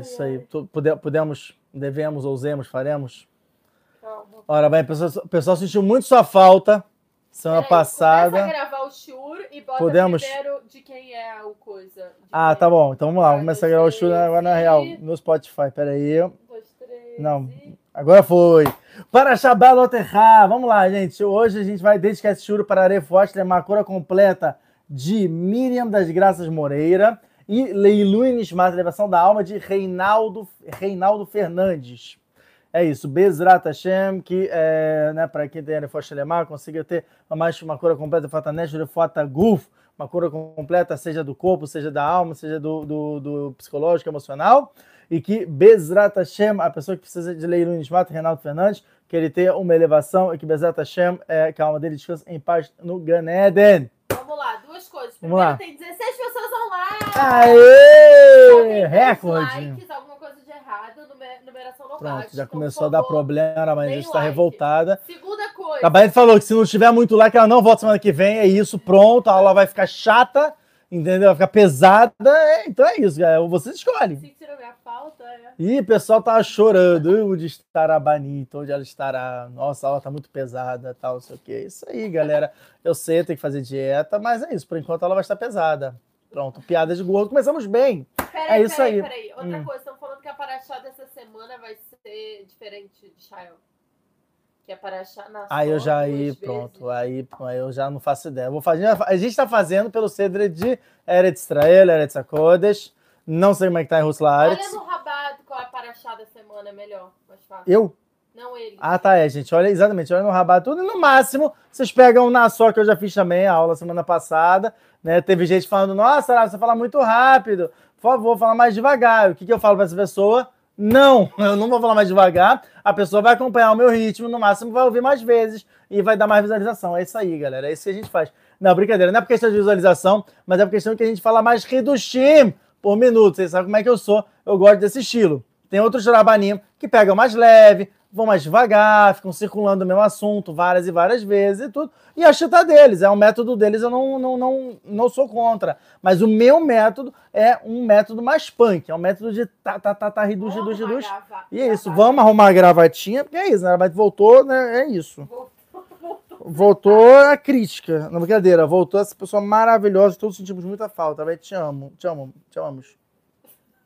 Isso aí. Podemos, devemos, ousemos, faremos. Calma. Ora bem, o pessoal, o pessoal sentiu muito sua falta semana Começa passada. a gravar o Shur e bota Podemos- primeiro de quem é o coisa. Ah, tá é. bom. Então vamos lá, vamos Um, começar a gravar o três, agora na real, no Spotify. Pera aí. Um, dois, três. Não. Agora foi. Para Shabbat Loterra. Vamos lá, gente. Hoje a gente vai dedicar esse churo para Arefoste, uma cura completa de Miriam das Graças Moreira e Leilu Nishmat, elevação da alma de Reinaldo, Reinaldo Fernandes. É isso, Bezrat Hashem, que é, né, para quem tem Arefoste Lemar, consiga ter mais uma cura completa, Fatanesh, Refota Guf, uma cura completa, seja do corpo, seja da alma, seja do, do, do psicológico, emocional e que Bezrat Hashem, a pessoa que precisa de Leilu Nishmat, Reinaldo Fernandes, que ele tenha uma elevação e que Bezrat Hashem, é, que a alma dele descanse em paz no Gan Eden. Vamos lá, duas coisas. Vamos Primeiro, lá. tem 16 pessoas online. Aê! Recorde! likes, alguma coisa de errado, numer- numeração não Pronto, bate. já Então, começou a dar problema, mas a gente está like. revoltada. Segunda coisa. A Bahia falou que se não tiver muito like, ela não volta semana que vem. É isso, pronto. A aula vai ficar chata, entendeu? Vai ficar pesada. É, então é isso, galera. Vocês escolhem. Sentiram minha falta? É. E o pessoal tava chorando. Onde estará a Banita? Onde ela estará? Nossa, a aula tá muito pesada, tal, não sei o quê. Isso aí, galera. Eu sei, eu tenho que fazer dieta, mas é isso. Por enquanto ela vai estar pesada. Pronto, piada de gordo. Começamos bem. Peraí, É isso peraí, aí. peraí. Outra Hum. coisa, estão falando que a Paraxá dessa semana vai ser diferente de Shael. Que a Paraxá na Aí eu já aí, pronto. Aí, aí eu já não faço ideia. Vou fazer, a gente tá fazendo pelo Cedre de Eretz Israel, Eretz Akodesh. Não sei como é que tá em Ruslaretz. Olha no rabado qual é a Paraxá da semana, é melhor, mais fácil. Eu? Não ele. Ah, tá, é, gente. Olha, exatamente. Olha no rabat tudo. E no máximo, vocês pegam na só que eu já fiz também a aula semana passada, né? Teve gente falando, nossa, você fala muito rápido. Por favor, fala mais devagar. O que, que eu falo para essa pessoa? Não, eu não vou falar mais devagar. A pessoa vai acompanhar o meu ritmo, no máximo vai ouvir mais vezes e vai dar mais visualização. É isso aí, galera. É isso que a gente faz. Não, brincadeira, não é por questão de visualização, mas é por questão que a gente fala mais reduxim por minuto. Vocês sabem como é que eu sou. Eu gosto desse estilo. Tem outros trabalhinhos que pegam mais leve, vão mais devagar, ficam circulando o mesmo assunto várias e várias vezes e tudo. E a chita deles, é um método deles, eu não, não, não, não sou contra. Mas o meu método é um método mais punk, é um método de tá, tá, tá, tá, reduz, reduz, reduz. E é isso, vamos arrumar a gravatinha, porque é isso, né? Mas voltou, né? É isso. Voltou, a crítica, não brincadeira, voltou essa pessoa maravilhosa, todos sentimos muita falta, vai, te amo, te amo, te amamos.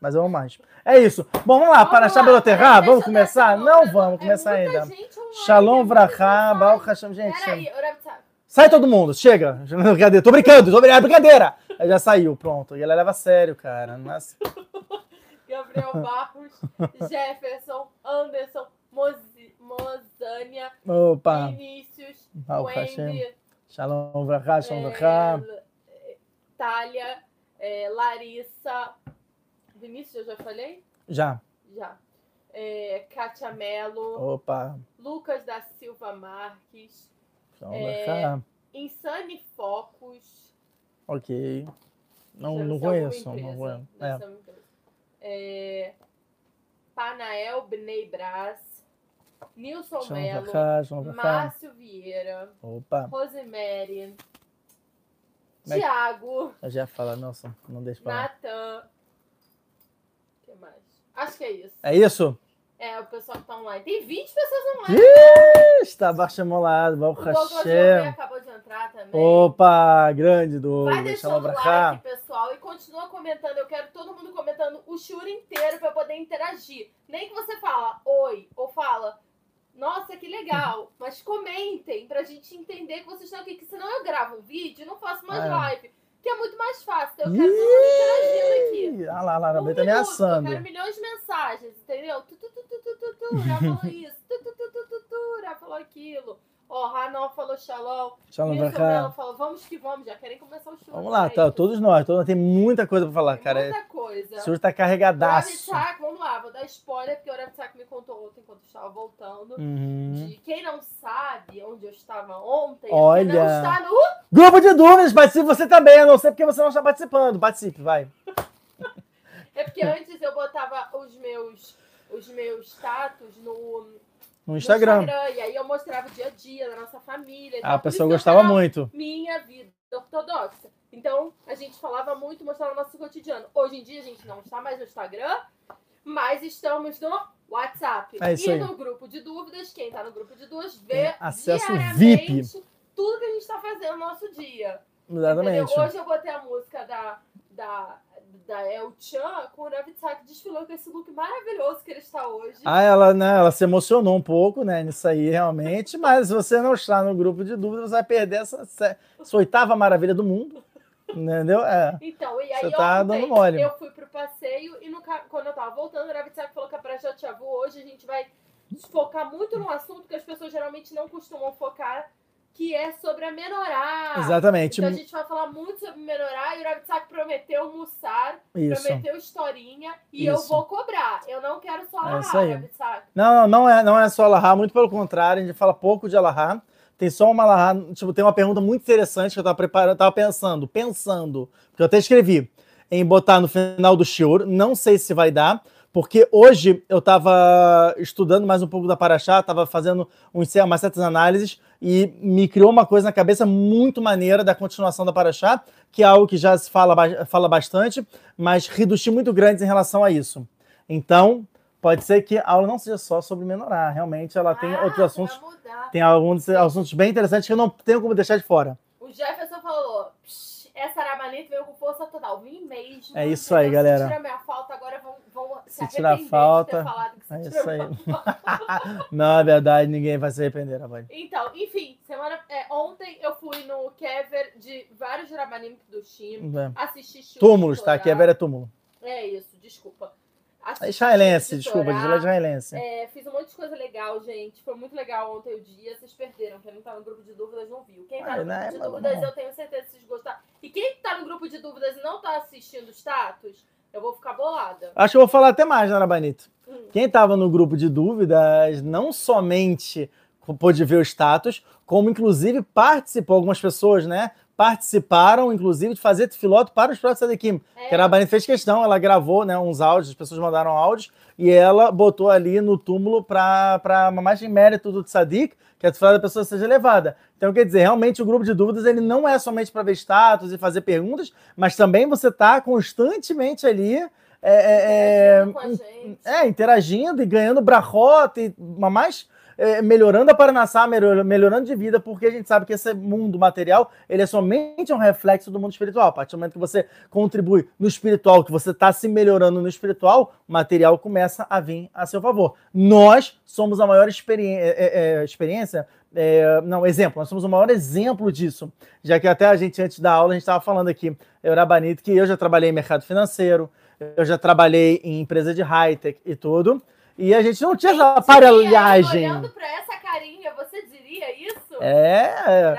Mas eu amo mais. É isso. Bom, vamos lá, para Shabeloterra, vamos começar? Não vamos é começar ainda. Shalom, é Vrachá, Baruch gente. Hashem, gente. Peraí. Sai todo mundo, chega. Brincadeira, tô brincando, tô brincando, é brincadeira. Aí já saiu, pronto. E ela leva a sério, cara. Nossa. Gabriel Barros, Jefferson, Anderson, Mozi, Mozânia, Opa. Vinícius, Hashem. Wendy, Shalom, Vrachá, Shalom, é, Vrachá. Thalia, é, Larissa. Vinícius, eu já falei? Já. Já. É, Kátia Mello, Opa. Lucas da Silva Marques, Shalom, É. Insane Focus. Ok. Não, não conheço. Não empresa, conheço. deve É. É, Panael Bnei Brás, Nilson Melo. Márcio Vieira, Opa. Rosemary, é Tiago, Eu já ia falar, nossa, não deixa pra. Natan. Acho que é isso. É isso? É, o pessoal que tá online. Tem 20 pessoas online. Está baixo molado, O Hashem. acabou de entrar também. Opa, grande Vai Douglas. Shalom, deixando o like, pessoal, e continua comentando. Eu quero todo mundo comentando o shiur inteiro para poder interagir. Nem que você fala oi ou fala, nossa, que legal. Mas comentem pra gente entender que vocês estão aqui. Que senão eu gravo um vídeo e não faço mais É. live. Que é muito mais fácil. Então eu quero mundo interagindo aqui. Ah lá, lá, Um tá minuto, ameaçando. Eu quero milhões de mensagens, entendeu? Tu, tu, tu, tu, tu, tu, tu, já falou isso. Tu, tu, tu, tu, tu, tu, já falou aquilo. Ó, Ranol falou shalom. Shalom, Vrachá. Mello falou, vamos que vamos, já querem começar o show. Vamos lá, tá, todos nós, todos, tem muita coisa pra falar, Tem cara. muita coisa. O senhor tá carregadaço. Rabbitsack, vamos lá, vou dar spoiler, porque o Rabbitsack me contou ontem enquanto eu estava voltando. Uhum. De quem não sabe onde eu estava ontem, é Olha. não está no Grupo de dúvidas, participe você também, a não sei porque você não está participando. Participe, vai. É porque antes eu botava os meus, os meus status no, No no Instagram. E aí eu mostrava o dia a dia da nossa família. e Ah, tal. a pessoa gostava muito. Minha vida ortodoxa. Então, a gente falava muito, mostrava o nosso cotidiano. Hoje em dia, a gente não está mais no Instagram, Mas estamos no WhatsApp. É isso e aí. no grupo de dúvidas, quem tá no grupo de dúvidas vê Tem acesso VIP. tudo que a gente tá fazendo no nosso dia. Exatamente. Entendeu? Hoje eu botei a música da, da, da El Chan com o Navitsak desfilou com esse look maravilhoso que ele está hoje. Ah, ela, né, ela se emocionou um pouco, né, nisso aí, realmente, mas se você não está no grupo de dúvidas, você vai perder essa, essa oitava maravilha do mundo, entendeu? É. Então, e aí Você tá ontem dando mole. eu fui pro passeio e no, quando eu tava voltando, o Navitsak falou que a Praia de Chavu hoje a gente vai focar muito num assunto que as pessoas geralmente não costumam focar, que é sobre a menorá. Exatamente. Então a gente vai falar muito sobre menorá e o Navitsak prometeu mussar, Isso. prometeu historinha e eu Isso. vou cobrar. Eu não quero só É narrar, aí. Navitsak. Não, não, não é, não é só Alahá, muito pelo contrário, a gente fala pouco de Alahá. Tem só uma Alahá, tipo, tem uma pergunta muito interessante que eu tava preparando, tava pensando, pensando, porque eu até escrevi, em botar no final do shiur, não sei se vai dar, porque hoje eu tava estudando mais um pouco da Paraxá, tava fazendo uns, umas certas análises e me criou uma coisa na cabeça muito maneira da continuação da Paraxá, que é algo que já se fala, fala bastante, mas reduzi muito grandes em relação a isso. Então, Pode ser que a aula não seja só sobre menorá, realmente ela tem Ah, outros assuntos, tem alguns assuntos bem interessantes que eu não tenho como deixar de fora. O Jefferson falou: "Psh, essa Aramanita veio com força total. Vim mesmo. É isso aí, galera. Tira minha falta, agora vão se, Se tirar falta, de ter falado que se É isso aí. Não, é verdade, ninguém vai se arrepender, rapaz. Então, enfim, semana, é, ontem eu fui no Kever de vários Ramanim do time. Assisti Shur Túmulos, tá? Aqui é túmulo. É isso, desculpa. Assisti É israelense, desculpa, é israelense. É, fiz um monte de coisa legal, gente. Foi muito legal ontem o dia. Vocês perderam. Quem não tá no grupo de dúvidas não viu. Quem tá no né, grupo de mas dúvidas, eu tenho certeza que vocês gostaram. E quem tá no grupo de dúvidas e não tá assistindo o status, eu vou ficar bolada. Acho que eu vou falar até mais, Nara Banito. Hum. Quem estava no grupo de dúvidas não somente pôde ver o status, como inclusive participou, algumas pessoas, né? Participaram, inclusive, de fazer filoto para os próprios Sadequim. É, Que a Banito fez questão, ela gravou né, uns áudios, as pessoas mandaram áudios, e ela botou ali no túmulo para mais em mérito do Tzadik, que a tefilá da pessoa seja elevada. Então, quer dizer, realmente o grupo de dúvidas ele não é somente para ver status e fazer perguntas, mas também você está constantemente ali. é, é, a é, interagindo e ganhando brachota e mais é, melhorando a Paranassá, melhor- melhorando de vida, porque a gente sabe que esse mundo material ele é somente um reflexo do mundo espiritual. A partir do momento que você contribui no espiritual, que você está se melhorando no espiritual, o material começa a vir a seu favor. Nós somos a maior é, é, é, experiência. é, não, exemplo, nós somos o maior exemplo disso, já que até a gente, antes da aula, a gente estava falando aqui, eu era bonito, que eu já trabalhei em mercado financeiro, eu já trabalhei em empresa de high-tech e tudo. E a gente não tinha essa aparelhagem. Olhando pra essa carinha, você diria isso? É.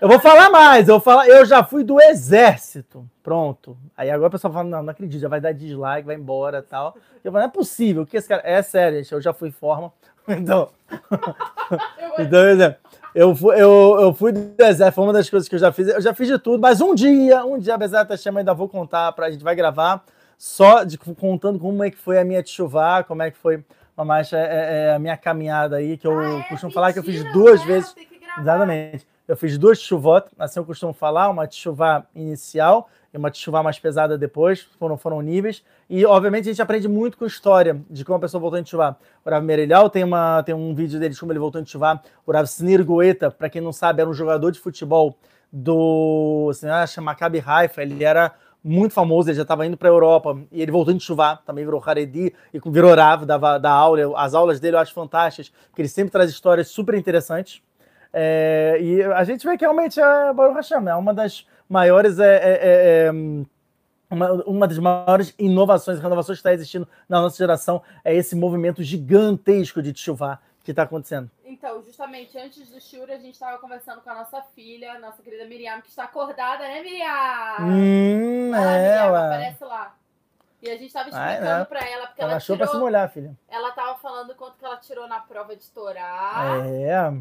Eu vou tá- falar mais, eu vou falar, eu já fui do exército. Pronto. Aí agora o pessoal fala, não, não acredito, já vai dar dislike, vai embora e tal. Eu falo, não é possível, que esse cara. É sério, gente, eu já fui forma. Então, Eu então, por exemplo, eu fui, eu, eu fui do exército, foi uma das coisas que eu já fiz. Eu já fiz de tudo, mas um dia, um dia, apesar da chama, ainda vou contar, pra, a gente vai gravar, só de, contando como é que foi a minha chuva, como é que foi mas é, é, é a minha caminhada aí, que eu Ah, é? costumo falar que eu fiz duas vezes. Exatamente. Eu fiz duas chuvot, assim eu costumo falar, uma chuva inicial e uma chuva mais pesada depois, foram, foram níveis. E, obviamente, a gente aprende muito com história de como a pessoa voltou a chuvar. O Rav Merilhal tem, uma, tem um vídeo dele de como ele voltou a chuvar. O Rav Snir Goeta, para quem não sabe, era um jogador de futebol do assim, acho, Maccabi Haifa, ele era muito famoso, ele já estava indo para a Europa e ele voltou a chuvar, também virou Haredi e virou Rav, dava da aula. As aulas dele eu acho fantásticas, porque ele sempre traz histórias super interessantes. É, e a gente vê que realmente é Baruch Hashem, é uma das maiores. É, é, é, uma, uma das maiores inovações, renovações que está existindo na nossa geração é esse movimento gigantesco de chuva que está acontecendo. Então, justamente antes do Shura, a gente estava conversando com a nossa filha, nossa querida Miriam, que está acordada, né, Miriam? Hum, lá, é, Miriam, ué. aparece lá. E a gente estava explicando pra ela, porque Ela ela achou para se tirou. molhar, filha. Ela tava falando quanto que ela tirou na prova de Torá. É.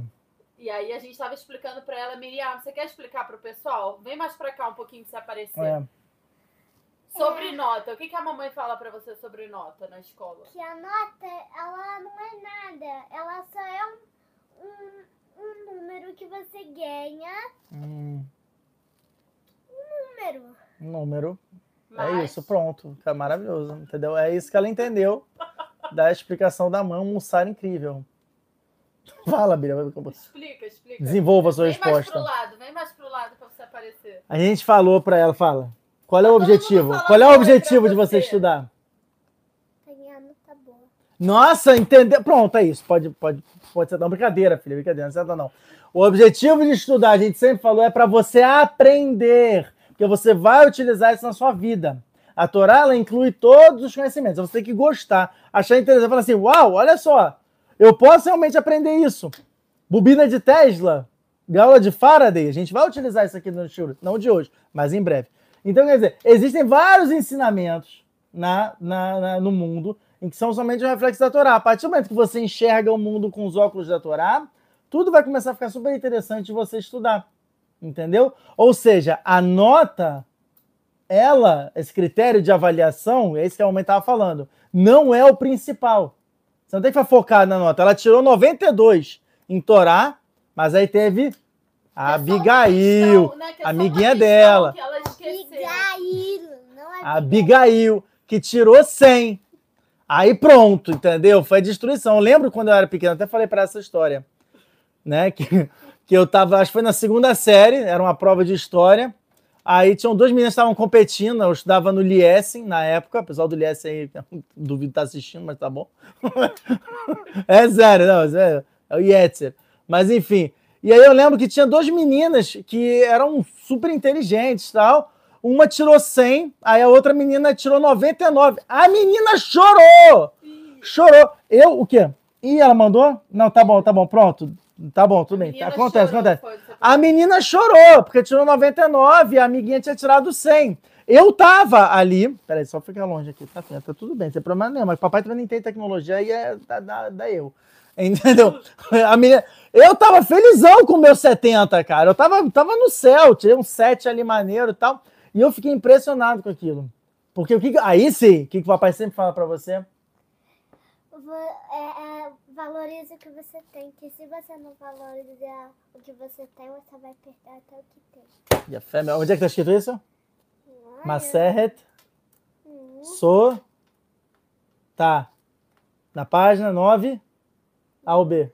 E aí a gente tava explicando pra ela, Miriam, você quer explicar pro pessoal? Vem mais pra cá um pouquinho se aparecer. é. Sobre nota, o que, que a mamãe fala pra você sobre nota na escola? que a nota, ela não é nada. Ela só é um, um, um número que você ganha. Hum, Número. número. É Mas- isso, pronto. É maravilhoso, entendeu? É isso que ela entendeu da explicação da mãe, um Sara incrível. Fala, Bíblia. Explica, explica. Desenvolva a sua vem mais resposta. pro lado, vem mais pro lado pra você aparecer. A gente falou pra ela, fala. Qual é o Tá todo objetivo? Qual é o objetivo de você você. estudar? Nossa, entendeu? Pronto, é isso. Pode, pode, pode ser não brincadeira, filha, brincadeira, não senta não. O objetivo de estudar, a gente sempre falou, é para você aprender, porque você vai utilizar isso na sua vida. A Torá ela inclui todos os conhecimentos. Você tem que gostar, achar interessante, falar assim: "Uau, olha só, eu posso realmente aprender isso". Bobina de Tesla, gaula de Faraday, a gente vai utilizar isso aqui no Shuri, não de hoje, mas em breve. Então, quer dizer, existem vários ensinamentos na, na- na- no mundo em que são somente um reflexo da Torá. A partir do momento que você enxerga o mundo com os óculos da Torá, tudo vai começar a ficar super interessante de você estudar. Entendeu? Ou seja, a nota, ela, esse critério de avaliação, é isso que a mamãe estava falando, não é o principal. Você não tem que ficar focado na nota. Ela tirou 92 em Torá, mas aí teve a É só uma Abigail, questão, né, que é amiguinha dela. que. Abigail, não é a Abigail, que tirou 100. Aí pronto, entendeu? Foi destruição. Eu lembro quando eu era pequeno, até falei para essa história, né? Que, que eu tava, acho que foi na segunda série, era uma prova de história. Aí tinham dois meninos que estavam competindo, eu estudava no Liesen na época, o pessoal do Liesen aí, duvido estar assistindo, mas tá bom. é sério, não, é é o Yetzer. Mas enfim, e aí eu lembro que tinha duas meninas que eram super inteligentes tal. Uma tirou 100, aí a outra menina tirou 99. A menina chorou! Chorou. Eu, o quê? Ih, ela mandou? Não, tá bom, tá bom, pronto. Tá bom, tudo bem. Acontece, chorou, acontece. A menina chorou, porque tirou 99 e a amiguinha tinha tirado 100. Eu tava ali. Peraí, só ficar longe aqui. Tá, filha, tá tudo bem, tem problema nenhum. Mas papai também não tem tecnologia e é da, da, da eu. Entendeu? A menina, eu tava felizão com o meu 70, cara. Eu tava, tava no céu, tirei um 7 ali maneiro e tal. E eu fiquei impressionado com aquilo. Porque o que. Aí sim, o que, que o papai sempre fala pra você? É, é, valorize o que você tem, que se você não valorizar o que você tem, você vai perder até o que tem. E a fé, onde é que tá escrito isso? Maseret Hum, So. Tá. Na página 9 ao B.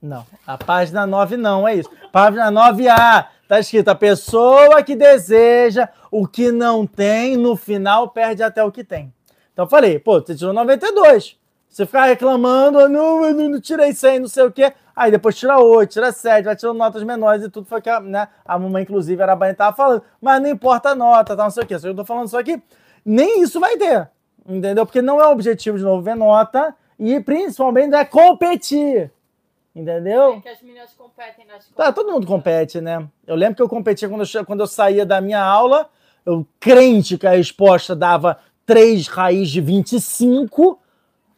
Não. A página 9 não, é isso. Página 9A. Tá escrito: a pessoa que deseja o que não tem, no final perde até o que tem. Então eu falei, pô, você tirou 92. Você ficar reclamando, "Ah, não, eu não, tirei 100, não sei o quê. Aí depois tira 8, tira 7, vai tirando notas menores e tudo foi que a, né, a mamãe, inclusive, era Baiana tava falando. Mas não importa a nota, tá, não sei o quê. Só que eu tô falando só que nem isso vai ter. Entendeu? Porque não é o objetivo, de novo, ver nota e principalmente é competir. Entendeu? É que as meninas competem na escola. Tá, todo mundo compete, né? Eu lembro que eu competia quando eu, quando eu saía da minha aula, eu crente que a resposta dava 3 raiz de 25.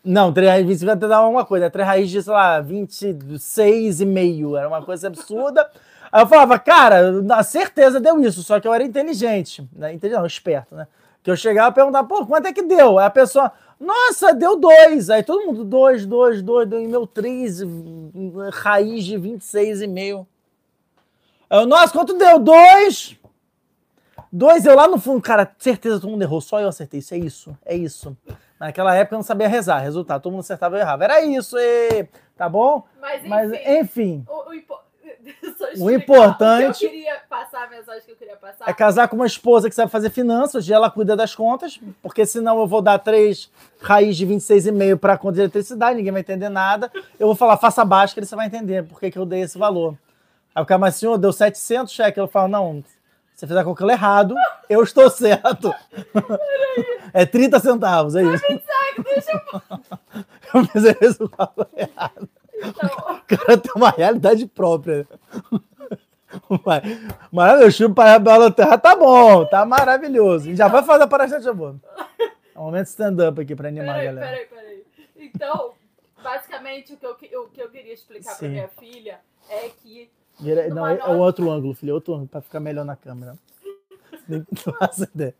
Não, 3 raiz de 25 até dava uma coisa, 3 raiz de, sei lá, 26,5. Era uma coisa absurda. Aí eu falava, cara, na certeza deu isso, só que eu era inteligente, né? Inteligente, não, esperto, né? Que eu chegava e perguntava, pô, quanto é que deu? Aí a pessoa, nossa, deu dois. Aí todo mundo, dois, dois, dois, deu em meu três, raiz de 26,5. Aí eu, nossa, quanto deu? Dois. Dois, eu lá no fundo, cara, certeza todo mundo errou, só eu acertei. Isso é isso, é isso. Naquela época eu não sabia rezar, resultado, todo mundo acertava e eu errava. Era isso, e... tá bom? Mas enfim, Mas, enfim, o, o impo- O importante- O que eu queria passar, a mensagem que eu queria passar. é casar com uma esposa que sabe fazer finanças, hoje ela cuida das contas, porque senão eu vou dar três raiz de 26,5 para conta de eletricidade, ninguém vai entender nada. Eu vou falar, faça abaixo, que você vai entender por que, que eu dei esse valor. Aí o cara, mas senhor, deu 700 cheque. Eu falo, não, você fez a calcula errado, eu estou certo. É 30 centavos, é isso. Eu fiz esse valor errado. Então, O cara tem uma realidade própria. Maravilhoso, chupa para a Bela Terra tá bom, tá maravilhoso. E já vai fazer a parada de boa. É um momento stand-up aqui para animar a peraí, galera. peraí, peraí. Então, basicamente, o que eu, o que eu queria explicar pra Sim. minha filha é que Vira- não, é, é o outro ângulo, filho, é outro ângulo, para ficar melhor na câmera. Não faço ideia.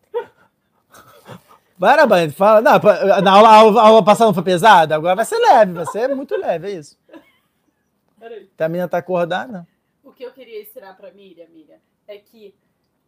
Parabéns, fala. Não, na aula, a aula, a aula passada não foi pesada? Agora vai ser leve, vai ser muito leve, é isso. Peraí. Até a menina tá acordada. O que eu queria ensinar pra Miriam, Miriam, é que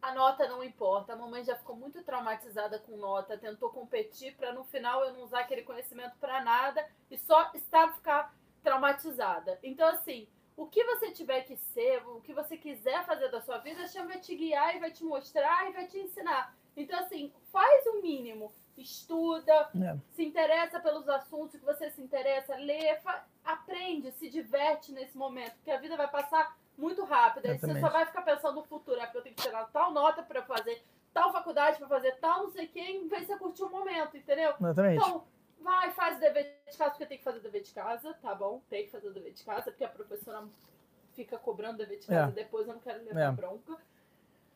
a nota não importa. A mamãe já ficou muito traumatizada com nota, tentou competir para no final eu não usar aquele conhecimento para nada e só estar ficar traumatizada. Então, assim, o que você tiver que ser, o que você quiser fazer da sua vida, a Chama vai te guiar e vai te mostrar e vai te ensinar. Então, assim, faz o mínimo. Estuda, É. se interessa pelos assuntos que você se interessa, lê, aprende, se diverte nesse momento, porque a vida vai passar muito rápido. Aí você só vai ficar pensando no futuro, é porque eu tenho que tirar tal nota para fazer tal faculdade, para fazer tal não sei o que, em vez de você curtir o momento, entendeu? Exatamente. Então, vai, faz o dever de casa, porque tem que fazer o dever de casa, tá bom? Tem que fazer o dever de casa, porque a professora fica cobrando o dever de casa É. depois, eu não quero levar É. bronca.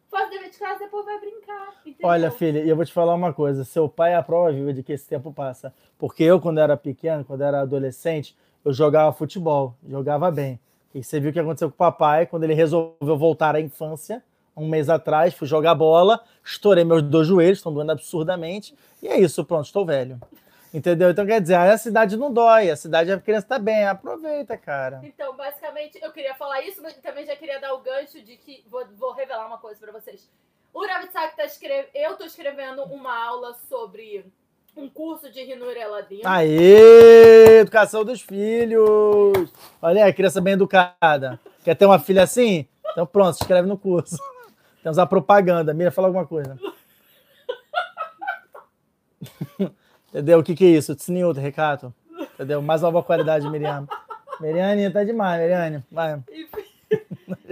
Faz o dever de casa, depois vai brincar, entendeu? Olha, filha, e eu vou te falar uma coisa: seu pai é a prova viva de que esse tempo passa. Porque eu, quando era pequeno, quando era adolescente, eu jogava futebol, jogava bem. E você viu o que aconteceu com o papai quando ele resolveu voltar à infância, um mês atrás, fui jogar bola, estourei meus dois joelhos, estão doendo absurdamente, e é isso, pronto, estou velho. Entendeu? Então quer dizer, a cidade não dói, a cidade a criança tá bem, aproveita, cara. Então, basicamente, eu queria falar isso, mas também já queria dar o gancho de que. Vou, vou revelar uma coisa pra vocês. O Ravitsak tá escrevendo. Eu tô escrevendo uma aula sobre um curso de Rinur Eladim. Aê! Educação dos filhos! Olha aí, criança bem educada. Quer ter uma filha assim? Então pronto, se inscreve no curso. Temos a propaganda. Mira, fala alguma coisa. Entendeu? O que, que é isso? Tsniut, recato. Entendeu? Mais nova qualidade, Miriam. Miriane, tá demais, Miriane. Vai. E,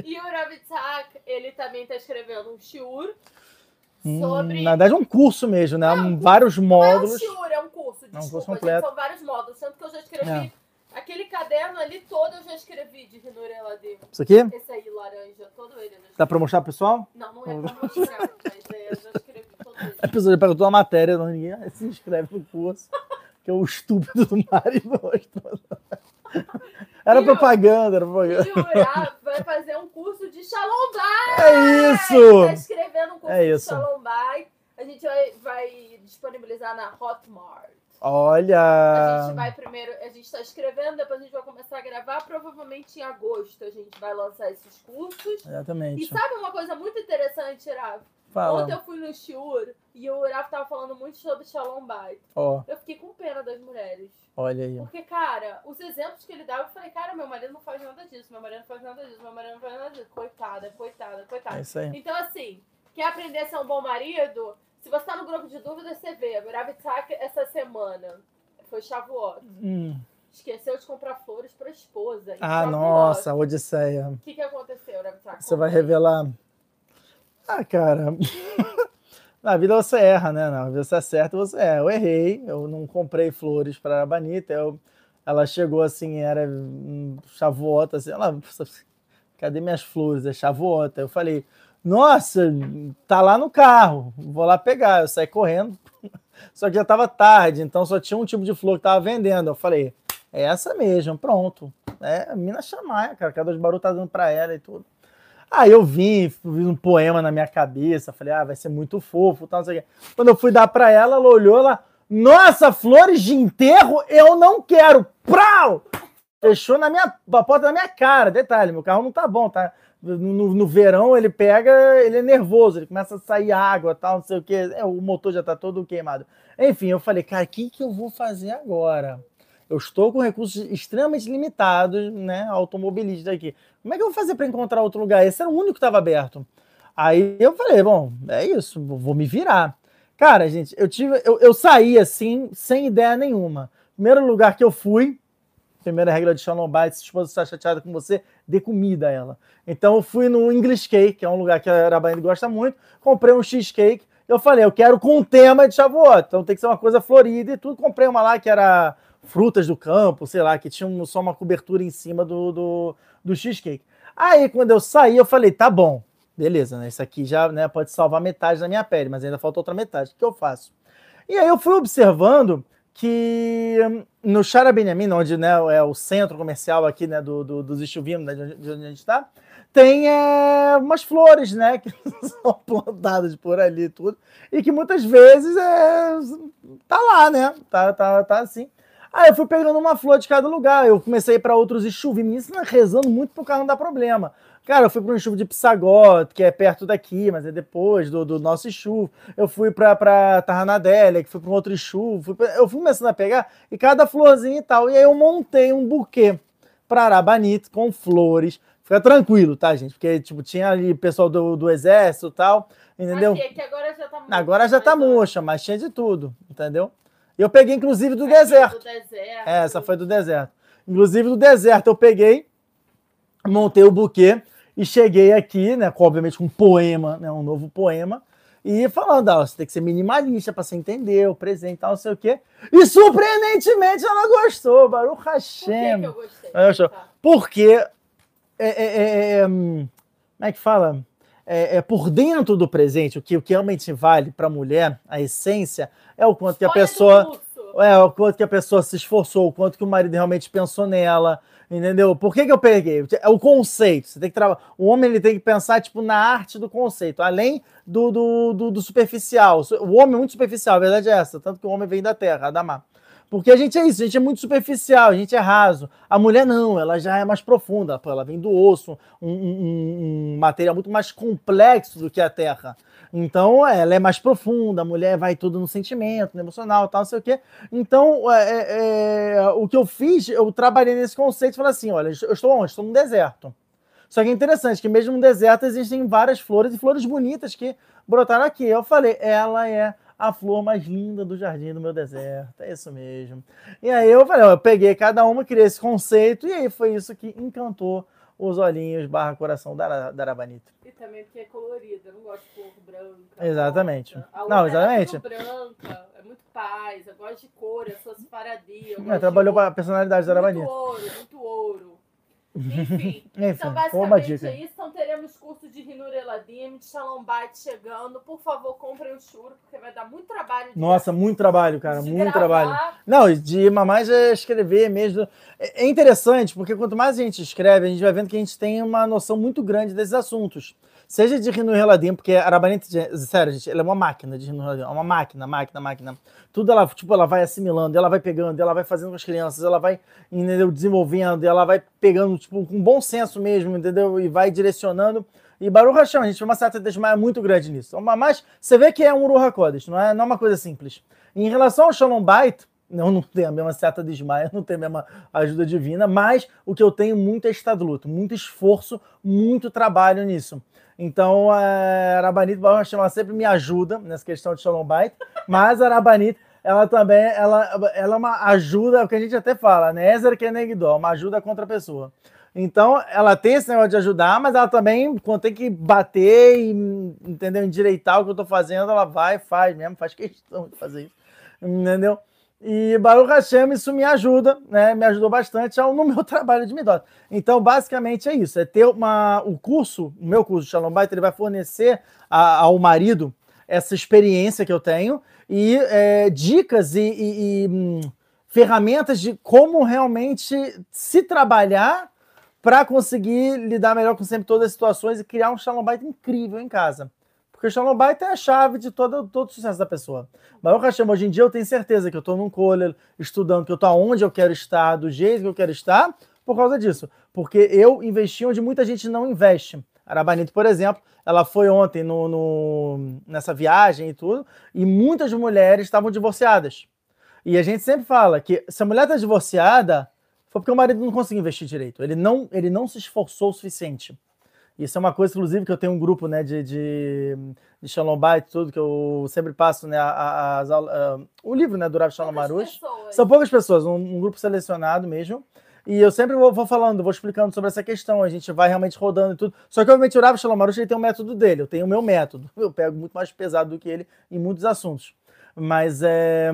e o Ravitsak, ele também tá escrevendo um shiur sobre. na verdade, é um curso mesmo, né? Não, Vários Não é um módulos. shiur, é um curso. É um Desculpa, curso gente, completo. são vários módulos. Tanto que eu já escrevi. É. Aquele caderno ali todo eu já escrevi de Rinur Eladim. Isso aqui? Esse aí, laranja, todo ele. Dá pra mostrar pro pessoal? Não, não é pra mostrar, mas é, eu já escrevi todo ele. A pessoa já pega toda a matéria, não, ninguém se inscreve no curso. Que é o estúpido do Mari mostrou. Era Viu? propaganda, era propaganda. E o Urav vai fazer um curso de Shalom Bay. É isso! tá escrevendo um curso É de isso. Shalom Bay. A gente vai, vai disponibilizar na Hotmart. A Olha! gente vai primeiro, a gente tá escrevendo, depois a gente vai começar a gravar. Provavelmente em agosto a gente vai lançar esses cursos. E Exatamente. sabe uma coisa muito interessante, Urav? Ontem Fala. eu fui no Shiur e o Urav tava falando muito sobre Shalom Bay. Ó, Eu fiquei com pena das mulheres. olha aí. Porque, cara, os exemplos que ele dava, eu falei, cara, meu marido não faz nada disso, meu marido não faz nada disso, meu marido não faz nada disso. Coitada, coitada, É coitada. isso aí. Então, assim, quer aprender a ser um bom marido? Se você tá no grupo de dúvidas, você vê. A Ravitzak, essa semana, foi Shavuot. Hum. Esqueceu de comprar flores pra esposa. em Ah, Shavuot. nossa, Odisseia. O que, que aconteceu, Ravitzak? Você vai revelar. Ah, cara. Na vida você erra, né? Na vida você acerta, você erra. Eu errei, eu não comprei flores para a Banita. Eu... Ela chegou assim, era chavuota, assim, ela, cadê minhas flores? É chavuota. Eu falei, nossa, tá lá no carro, vou lá pegar. Eu saí correndo, só que já estava tarde, então só tinha um tipo de flor que tava vendendo. Eu falei, é essa mesmo, pronto. É a mina chamaia, cara, cada dois barulhos tá dando para ela e tudo. Aí eu vim, fiz um poema na minha cabeça, falei, ah, vai ser muito fofo, tal, não sei o quê. Quando eu fui dar para ela, ela olhou, ela, nossa, flores de enterro eu não quero. Prau! Fechou na minha, a porta na minha cara. Detalhe, meu carro não tá bom, tá? No, no- verão ele pega, ele é nervoso, ele começa a sair água, tal, não sei o quê. É, o motor já tá todo queimado. Enfim, eu falei, cara, o que, que eu vou fazer agora? Eu estou com recursos extremamente limitados, né? Automobilista aqui. Como é que eu vou fazer para encontrar outro lugar? Esse era o único que estava aberto. Aí eu falei, bom, é isso, vou me virar. Cara, gente, eu tive, eu, eu saí assim, sem ideia nenhuma. Primeiro lugar que eu fui, primeira regra de Shalom se a esposa está chateada com você, dê comida a ela. Então eu fui no English Cake, que é um lugar que a Arabaine gosta muito, comprei um cheesecake. Eu falei, eu quero com tema de Shavuot, então tem que ser uma coisa florida e tudo. Comprei uma lá que era frutas do campo, sei lá, que tinha só uma cobertura em cima do, do, do cheesecake. Aí quando eu saí, eu falei, tá bom, beleza, né? Isso aqui já né, pode salvar metade da minha pele, mas ainda falta outra metade. O que eu faço? E aí eu fui observando que no Shara Benjamin, onde né, é o centro comercial aqui né, do, do, dos Ishuvim, né, de onde de onde a gente está, tem é, umas flores, né, que são plantadas por ali tudo, e que muitas vezes é, tá lá, né, tá, tá, tá assim. Aí eu fui pegando uma flor de cada lugar. Eu comecei para outros enxuves. Me ensina rezando muito pro carro não dar problema. Cara, eu fui para um enxuve de Psagot, que é perto daqui, mas é depois do, do nosso enxuve. Eu fui para Tarranadélia, que foi para um outro pra... eu fui começando a pegar e cada florzinha e tal. E aí eu montei um buquê para Arabanito com flores. Fica tranquilo, tá, gente? Porque, tipo, tinha ali pessoal do, do exército e tal, entendeu? Aqui, que agora já tá murcha. Agora já tá murcha, mas tinha de tudo, entendeu? Eu peguei, inclusive, do deserto. Do deserto. É, essa foi do deserto. Inclusive, do deserto eu peguei, montei o buquê e cheguei aqui, né? Com, obviamente, com um poema, né? Um novo poema. E falando, ah, você tem que ser minimalista para você entender o presente e tal, não sei o quê. E surpreendentemente ela gostou, Baruch Por que, Hashem. que eu gostei? Porque é, é, é, é, hum, como é que fala? É, é por dentro do presente, o que, o que realmente vale para a mulher, a essência, é o quanto que a do pessoa. É, o quanto que a pessoa se esforçou, o quanto que o marido realmente pensou nela, entendeu? Por que, que eu peguei? É o conceito. Você tem que trabalhar. O homem ele tem que pensar tipo na arte do conceito, além do, do, do, do superficial. O homem é muito superficial, a verdade é essa, tanto que o homem vem da terra, Adamar. Porque a gente é isso, a gente é muito superficial, a gente é raso. A mulher não, ela já é mais profunda, ela vem do osso, um, um- um material muito mais complexo do que a terra. Então, ela é mais profunda, a mulher vai tudo no sentimento, no emocional, tal, não sei o quê. Então, é, é, é, o que eu fiz, eu trabalhei nesse conceito e falei assim: olha, eu estou onde? Estou no deserto. Só que é interessante que mesmo no deserto existem várias flores e flores bonitas que brotaram aqui. Eu falei, ela é a flor mais linda do jardim do meu deserto. É isso mesmo. E aí eu falei, eu peguei cada uma, criei esse conceito, e aí foi isso que encantou os olhinhos barra coração da, da Arabanita. E também porque é colorida, eu não gosto de cor branca. Exatamente. Não, era exatamente. tudo branca, é muito paz, eu gosto de cor, eu sou separadia. eu É, trabalhou para a personalidade da muito Arabanita. ouro, muito ouro. Enfim, então basicamente é isso. Então teremos curso de Rinur Eladim, de Shalom Bait chegando. Por favor, comprem o churo, porque vai dar muito trabalho. de- Nossa, muito trabalho, cara, de muito gravar. trabalho. Não, de mais é escrever mesmo. É é interessante, porque quanto mais a gente escreve, a gente vai vendo que a gente tem uma noção muito grande desses assuntos. Seja de Rino Reladim, porque a Arabanita, sério, gente, ela é uma máquina de Rino Reladim, é uma máquina, máquina, máquina. Tudo ela, tipo, ela vai assimilando, ela vai pegando, ela vai fazendo com as crianças, ela vai, entendeu, desenvolvendo, ela vai pegando, tipo, com bom senso mesmo, entendeu, e vai direcionando. E Baruch Hashem, gente uma certa desmaia muito grande nisso. Mas você vê que é um Ruach Kodesh, não é, não é uma coisa simples. Em relação ao Shalom Bait, não, não tem a mesma certa desmaia, não tem a mesma ajuda divina, mas o que eu tenho muito é estado luto, muito esforço, muito trabalho nisso. Então, a Arabanit Baruch Hashem, ela sempre me ajuda nessa questão de Shalom Bait, mas a Arabanit, ela também, ela, ela é uma ajuda, o que a gente até fala, né? Ezer Kenegdó, uma ajuda contra a pessoa. Então, ela tem esse negócio de ajudar, mas ela também, quando tem que bater e, entendeu, endireitar o que eu tô fazendo, ela vai, faz mesmo, faz questão de fazer isso, entendeu? E Baruch Hashem, isso me ajuda, né? Me ajudou bastante ao- no meu trabalho de Midot. Então, basicamente é isso: é ter uma. O curso, o meu curso de Shalom Bait, ele vai fornecer a- ao marido essa experiência que eu tenho e é, dicas e, e- e, hum, ferramentas de como realmente se trabalhar para conseguir lidar melhor com sempre todas as situações e criar um Shalom Bait incrível em casa. O Shalom Bait é a chave de todo, todo o sucesso da pessoa. Baruch Hashem, hoje em dia eu tenho certeza que eu estou num cole, estudando, que eu estou onde eu quero estar, do jeito que eu quero estar, por causa disso. Porque eu investi onde muita gente não investe. A Arabanito, por exemplo, ela foi ontem no, no- nessa viagem e tudo, e muitas mulheres estavam divorciadas. E a gente sempre fala que se a mulher está divorciada, foi porque o marido não conseguiu investir direito. Ele não, ele não se esforçou o suficiente. Isso é uma coisa, inclusive, que eu tenho um grupo né, de, de, de Shalom Bait, tudo, que eu sempre passo né, a- a- as o livro né, do Rav Shalom Marush. pessoas. São poucas pessoas, um, um grupo selecionado mesmo. E eu sempre vou, vou falando, vou explicando sobre essa questão. A gente vai realmente rodando e tudo. Só que, obviamente, o Rav Shalom Marush, ele tem o método dele. Eu tenho o meu método. Eu pego muito mais pesado do que ele em muitos assuntos. Mas é.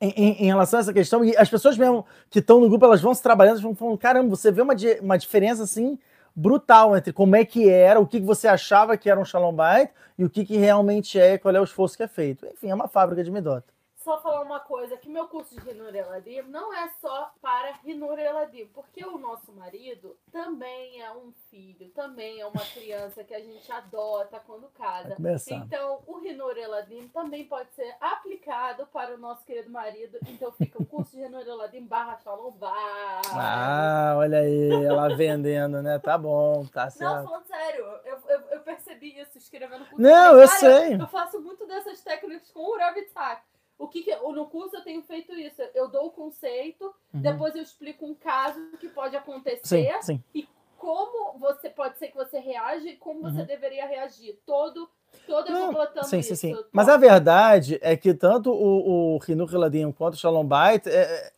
Em, em- em relação a essa questão, e as pessoas mesmo que estão no grupo, elas vão se trabalhando, elas vão falando, caramba, você vê uma, di- uma diferença assim brutal entre como é que era, o que, você achava que era um Shalom Bait e o que, que realmente é, qual é o esforço que é feito. Enfim, é uma fábrica de Midot. Só falar uma coisa, que meu curso de Rinureladim não é só para Rinureladim, porque o nosso marido também é um filho, também é uma criança que a gente adota quando casa. Então, o Rinureladim também pode ser aplicado para o nosso querido marido. Então, fica o curso de Rinureladim barra Shalom. Ah, olha aí, ela vendendo, né? Tá bom, tá certo. Não, falando sério, eu, eu, eu percebi isso escrevendo curso. Não, eu sei. Eu faço muito dessas técnicas com o Ravitak. O que, que no curso eu tenho feito isso? Eu dou o conceito, uhum. depois eu explico um caso que pode acontecer sim, sim. e como você pode ser que você reage e como uhum. você deveria reagir. Todo Todo eu botando sim, isso. Sim, sim. Mas a verdade é que tanto o, o Rinu Riladim quanto o Shalom Bait é,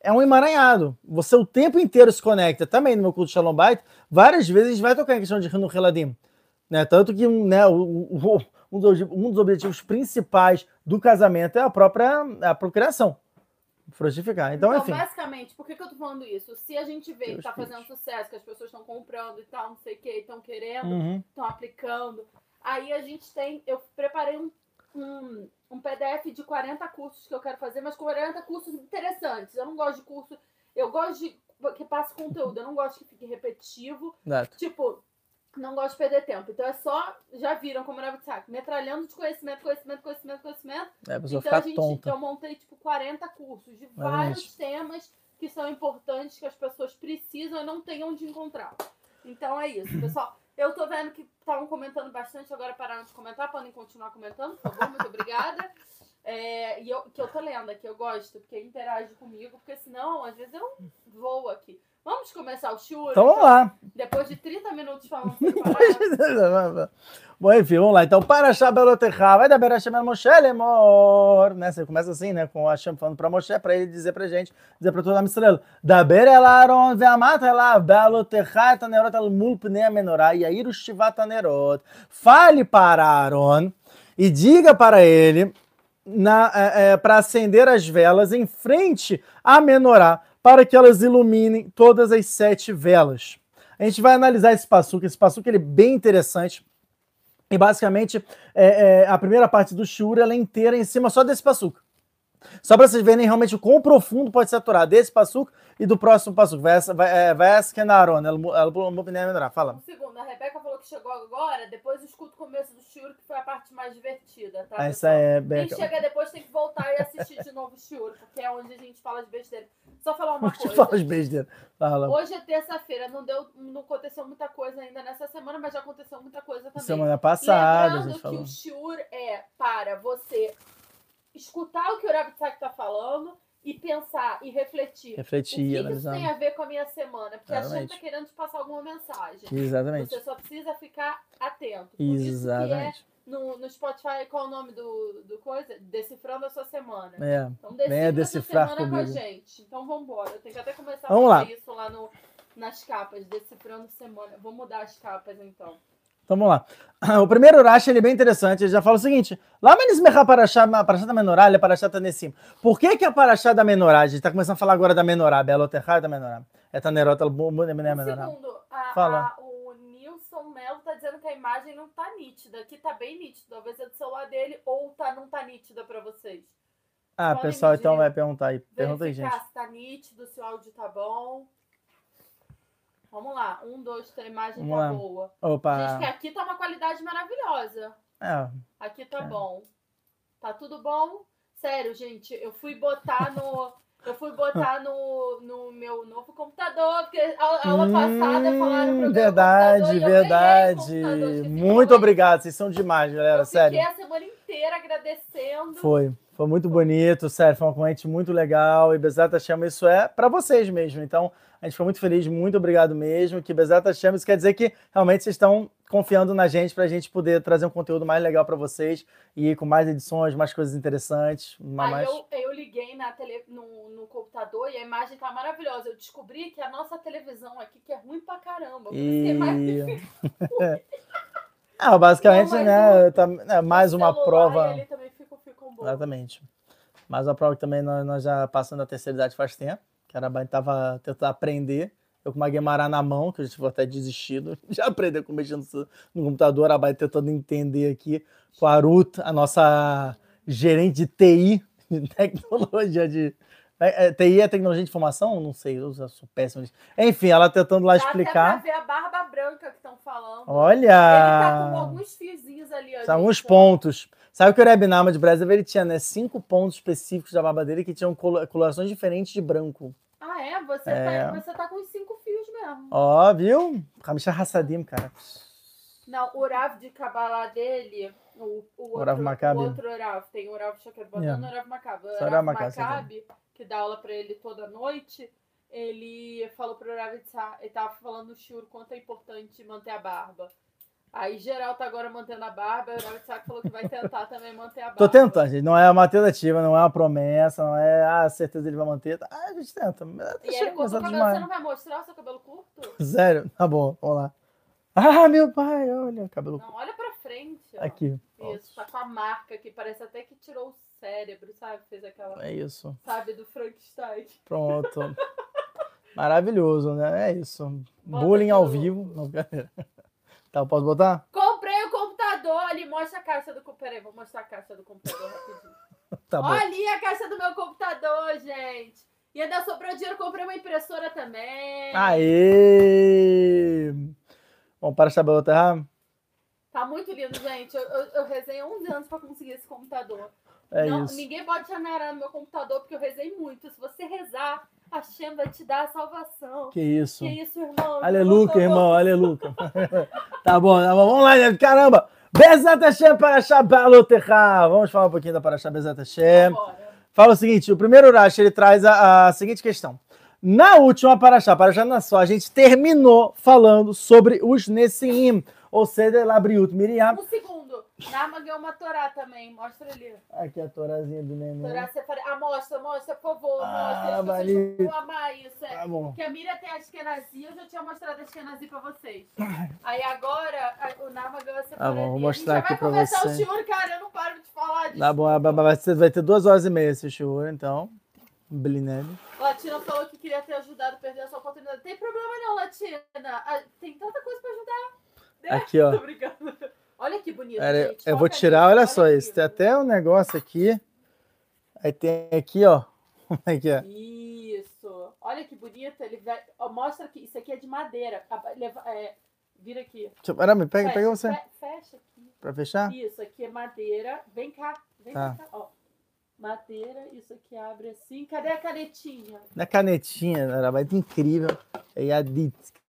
é um emaranhado. Você o tempo inteiro se conecta. Também no meu curso Shalom Bait, várias vezes a gente vai tocar em questão de Rinu Riladim. Né? Tanto que né, o, o, um dos, um dos objetivos principais do casamento é a própria a procriação. Frutificar. Então, então enfim. basicamente, por que, que eu tô falando isso? Se a gente vê Deus que tá fazendo sucesso, que as pessoas estão comprando e tal, não sei o que, estão querendo, estão uhum. aplicando, aí a gente tem. Eu preparei um, um, um PDF de 40 cursos que eu quero fazer, mas 40 cursos interessantes. Eu não gosto de curso. Eu gosto de que passe conteúdo, eu não gosto que fique repetitivo. Tipo, não gosto de perder tempo. Então é só, já viram como era o saco, metralhando de conhecimento, conhecimento, conhecimento, conhecimento. É, a então a gente, tonta. eu montei tipo 40 cursos de vários temas que são importantes, que as pessoas precisam e não têm onde encontrar. Então é isso, pessoal. Eu tô vendo que estavam comentando bastante, agora pararam de comentar, podem continuar comentando, por favor, muito obrigada. É, e eu, que eu tô lendo aqui, eu gosto, porque interage comigo, porque senão, às vezes eu voo aqui. Vamos começar o Shura? Então vamos lá. Depois de 30 minutos falando Bom, enfim, vamos lá. Então, para Belotecha, vai da Berashem El Moshe Lemor. Né? Você começa assim, né? Com o Hashem falando para Moshe, para ele dizer para gente, dizer para todo a Israel. Da El Aaron, Ve'amat El Belotecha et Anerot El Mul Pnei Menorah, Yair Shivat Anerot. Fale para Aaron e diga para ele é, é, para acender as velas em frente à menorá para que elas iluminem todas as sete velas. A gente vai analisar esse passuco, esse passuco ele é bem interessante. E basicamente, é, é, a primeira parte do Shura ela é inteira em cima só desse passuco. Só para vocês verem realmente o quão profundo pode ser aturar desse passuco e do próximo passuco. Vai esquenaron, ela fala. Um segundo, a Rebeca falou que chegou agora, depois escuta o começo do Shura, que foi a parte mais divertida, tá? Essa é Quem chega depois tem que voltar e assistir de novo o Shura, porque é onde a gente fala de besteira. Só falar uma coisa. Fala de besteira. Fala. Hoje é terça-feira, não, deu, não aconteceu muita coisa ainda nessa semana, mas já aconteceu muita coisa também. Semana passada, Lembrando a gente falou. que o Shur é para você escutar o que o Rabitzak está falando e pensar e refletir. Refletir, o que, que isso tem a ver com a minha semana? Porque Exatamente. a gente está querendo te passar alguma mensagem. Exatamente. Você só precisa ficar atento. Por Exatamente. Isso que é no, no Spotify, qual é o nome do, do coisa? Decifrando a sua semana. É. Então decifra decifrar a semana comigo. com a gente. Então vamos embora. Eu tenho que até começar vamos a fazer lá. isso lá no, nas capas, decifrando semana. Vou mudar as capas então. Então vamos lá. O primeiro Urash ele é bem interessante. Ele já fala o seguinte: lá menos merra paraxá, paraxá da menorá, ele é paraxá tanessim. Por que que a paraxá da menorá? A gente está começando a falar agora da menorá, beloterra da menorá. É tanerota, menorá. Segundo, a, Fala. A, o Nilson Melo tá dizendo que a imagem não tá nítida. Aqui tá bem nítida. Talvez é do celular dele ou tá, não tá nítida para vocês. Ah, pessoal, então vai perguntar aí. Pergunta aí, gente. se tá nítido, se o áudio tá bom. Vamos lá. Um, dois, três, imagem Vamos tá lá. boa. Opa. Gente, que aqui tá uma qualidade maravilhosa. É. Aqui tá é. bom. Tá tudo bom? Sério, gente, eu fui botar no. Eu fui botar no, no meu novo computador, porque a aula hum, passada falaram para Verdade, verdade. Muito obrigado, vocês são demais, galera, eu sério. Fiquei a semana inteira agradecendo. Foi. Foi muito bonito, sério, foi uma corrente muito legal. E Bezata Chama, isso é para vocês mesmo. Então, a gente foi muito feliz, muito obrigado mesmo. Que Bezata Chama, isso quer dizer que realmente vocês estão confiando na gente para a gente poder trazer um conteúdo mais legal para vocês e com mais edições, mais coisas interessantes. Mais... eu, eu liguei na tele, no, no computador e a imagem tá maravilhosa. Eu descobri que a nossa televisão aqui que é ruim pra caramba. E... Mais... ah, basicamente, Não, né? Um... Tá, é mais uma prova. Ele também ficou, ficou bom. Exatamente. Mais uma prova que também nós, nós já passamos da terceira idade faz tempo. Que Arabai tava tentando aprender. Eu com uma Guemará na mão, que a gente foi até desistido. Já aprendeu com mexendo no computador. A Arabai tentando entender aqui com a Ruth, a nossa gerente de TI, de tecnologia de. É, é, TI é tecnologia de informação? Não sei, eu sou péssimo. Enfim, ela tentando lá Dá até pra explicar. ver a barba branca que estão falando. Olha! Ele tá com alguns fiozinhos ali, ó. São alguns pontos. Sabe que o Rebinama de Brasil ele tinha, né? Cinco pontos específicos da barba dele que tinham colo- colorações diferentes de branco. Ah, é? Você, É. Tá, você tá com os cinco fios mesmo. Ó, viu? Kamisha Hassadim, cara. Não, o Orav de Kabbalah dele, o, o, outro, Maccabi. o outro Orav, tem o Orav Shakerbotan Yeah. e o Orav Maccabi. O Maccabi, Maccabi, que dá aula pra ele toda noite, ele falou pro Itzhak, ele tava falando no Shur quanto é importante manter a barba. Aí geral tá agora mantendo a barba, o Itzhak falou que vai tentar também manter a barba. Tô tentando, gente. Não é uma tentativa, não é uma promessa, não é ah, certeza ele vai manter. Ah, a gente tenta. Mas E ele cortou o cabelo, demais. você não vai mostrar o seu cabelo curto? Sério? Tá bom, vamos lá. Ah, meu pai, olha, cabelo Não, olha pra frente. ó. aqui. Isso, tá com a marca aqui, parece até que tirou o cérebro, sabe? Fez aquela, É isso. sabe, do Frankenstein. Pronto. Maravilhoso, né? É isso. Bota Bullying ao o- vivo. Não, brincadeira. Tá, eu posso botar? Comprei o computador, ali, mostra a caixa do computador. Peraí, vou mostrar a caixa do computador rapidinho. Tá bom. Olha ali a caixa do meu computador, gente. E ainda sobrou dinheiro, comprei uma impressora também. Aê! Bom, para a terra. Tá muito lindo, gente. Eu, eu, eu rezei 11 anos pra conseguir esse computador. É Não, isso. Ninguém pode chanar no meu computador, porque eu rezei muito. Se você rezar, a Shem vai te dar a salvação. Que isso. Que isso, irmão? Aleluia, irmão, aleluia. tá bom, tá bom. Vamos lá, gente. Caramba! Bezat Hashem para Shabalotecha. Vamos falar um pouquinho da Parashá Bezat Hashem. Fala o seguinte, o primeiro Urash, ele traz a, a seguinte questão. Na última Parashá, Parashá Nassó, a gente terminou falando sobre os Nessim, ou seja, Labriut Miriam. Um segundo. Nama ganhou uma Torá também. Mostra ali. Aqui a torazinha do neném. Torá separada. Ah, mostra, mostra, por favor. Ah, mostra. Pessoas vão amar isso. É. Tá bom. Porque a Miriam tem a Ashkenazi, eu já tinha mostrado a Ashkenazi pra vocês. Aí agora a- o Nama ganhou a separada. Tá bom, vou mostrar aqui pra A já vai começar o shiur, cara. Eu não paro de falar disso. Tá bom, a Baba vai ter- duas horas e meia esse show, então. Blinelli. Latina falou que queria ter ajudado a perder essa oportunidade. Tem problema não, Latina. Ah, Tem tanta coisa pra ajudar. Aqui, ó. Tô brincando. Olha que bonito, gente. eu vou tirar, nisso, olha só isso. Tem até um negócio aqui. Aí tem aqui, ó. Como é que é? Isso. Olha que bonito. Ele vai... ó, mostra que isso aqui é de madeira. Ah, leva- é, Vira aqui. Deixa eu, pera, me pega, Fecha, pega você. fe- Fecha aqui. Pra fechar? Isso aqui é madeira. Vem cá. Vem Tá. cá. Ó. Madeira. Isso aqui abre assim. Cadê a canetinha? Na canetinha, era muito incrível. E a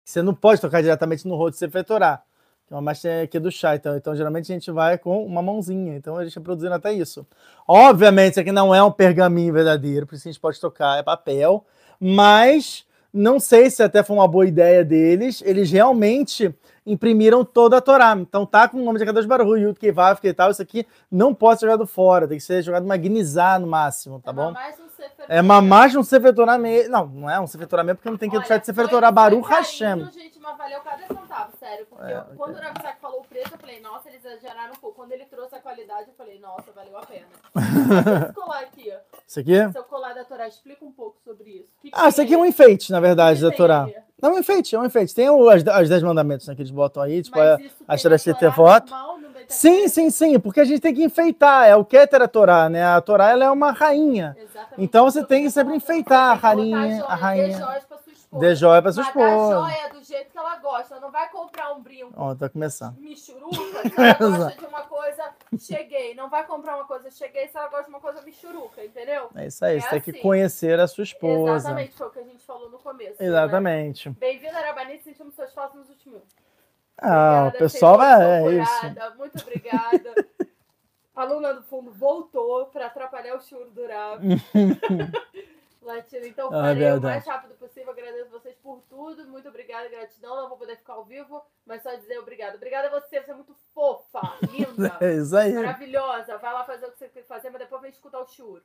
Você não pode tocar diretamente no rosto Sefetorá. Que é uma marcha aqui do chá. Então, então, geralmente a gente vai com uma mãozinha. Então, a gente está produzindo até isso. Obviamente, isso aqui não é um pergaminho verdadeiro, por isso a gente pode tocar, é papel. Mas não sei se até foi uma boa ideia deles. Eles realmente imprimiram toda a Torá. Então tá com o nome de Kadosh Baruch, Yud Kei Vav Kei tal. Isso aqui não pode ser jogado fora. Tem que ser jogado magnizar no máximo, tá é bom? mais um Sefer É mamagem um Sefer Torah mesmo. Não, não é um Sefer Torah mesmo, porque não tem que deixar de Sefer Torah Baruch Hashem. gente, mas valeu cada centavo, sério. Porque É, eu- quando o Rabisak falou o preço, eu falei, nossa, eles exageraram um pouco. Quando ele trouxe a qualidade, eu falei, nossa, valeu a pena. Esse colar aqui, ó. Isso aqui? Seu colar da Torá, explica um pouco sobre isso. Que que Ah, isso aqui é um enfeite, na verdade, da Torá. Não, é um enfeite, é um enfeite. Tem o- as, as 10 mandamentos né, que eles botam aí, tipo, Mas é- a tem Beit Sim, sim, sim, porque a gente tem que enfeitar. É o Keter a Torá, né? A Torá ela é uma rainha. Exatamente. Então você tem que sempre enfeitar a rainha- a rainha. Esposa. Dê joia pra sua esposa. joia do jeito que ela gosta. Não vai comprar um brinco Ó, tá começando. michuruca, se ela gosta de uma coisa, cheguei. Não vai comprar uma coisa, cheguei, se ela gosta de uma coisa michuruca, entendeu? É isso aí, É você tem que assim. conhecer a sua esposa. Exatamente, foi o que a gente falou no começo. né? Exatamente. Bem-vindo, Arabanite, sentimos suas faltas nos últimos. Ah, o Obrigada, pessoal Senhor, vai. É isso. Muito obrigada. A aluna do fundo voltou para atrapalhar o choro do Rav. Latina, então Ah, farei o verdade. mais rápido possível. Agradeço vocês por tudo. Muito obrigada, gratidão. Não vou poder ficar ao vivo, mas só dizer obrigada. Obrigada a você, você é muito fofa, linda. É isso aí. Maravilhosa. Vai lá fazer o que você tem que fazer, mas depois vem escutar o choro.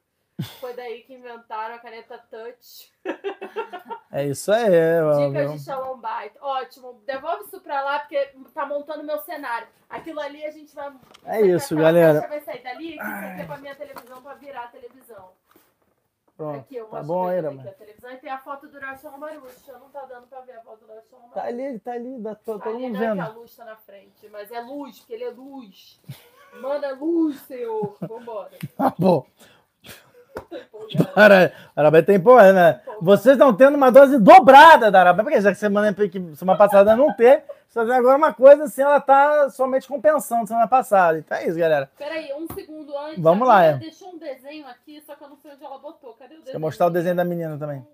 Foi daí que inventaram a caneta touch. É isso aí. é, ó, Dicas de Shalom Bait. Ótimo. Devolve isso pra lá, porque tá montando meu cenário. Aquilo ali a gente vai. É isso, galera. Vai sair dali, que isso aqui é pra minha televisão, pra virar a televisão. Pronto. Aqui, eu Tá bom, é que é a televisão. E tem a foto do Rashon Baruch. Não tá dando pra ver a foto do Rashon Baruch. Tá ali, tá ali, dá, tô, todo Ali mundo não é vendo. a luz tá na frente, mas é luz, porque ele é luz. Manda luz, Senhor. Vambora. Tá bom. empolgada. Arabé tem empolgada, né? Vocês estão tendo uma dose dobrada da Arabé, porque já que semana, que semana passada não teve, tá agora uma coisa assim, ela tá somente compensando semana passada. Então é isso, galera. Peraí, um segundo antes. Vamos a lá, é. deixou um desenho aqui, só que eu não sei onde ela botou. Cadê o desenho? Deixa eu mostrar o desenho da menina também.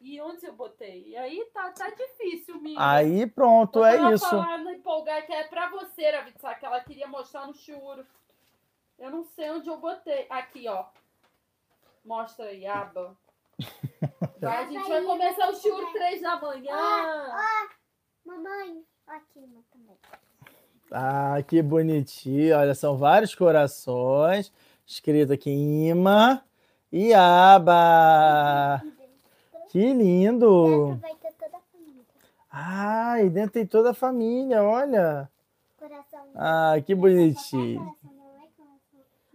E onde eu botei? E aí tá, tá difícil, Miriam. Aí pronto, Eu é isso. falando, empolgar, que é pra você, Ravitsa, que ela queria mostrar no churo. Eu não sei onde eu botei. Aqui, ó. Mostra aí, aba. Vai, a gente vai começar o churo três da manhã. Mamãe, aqui, também. Ah, que bonitinho. Olha, são vários corações. Escrito aqui imã e aba. Que lindo. Dentro vai ter toda a família. Ah, e dentro tem toda a família, olha. Coração. Ah, que bonitinho. É.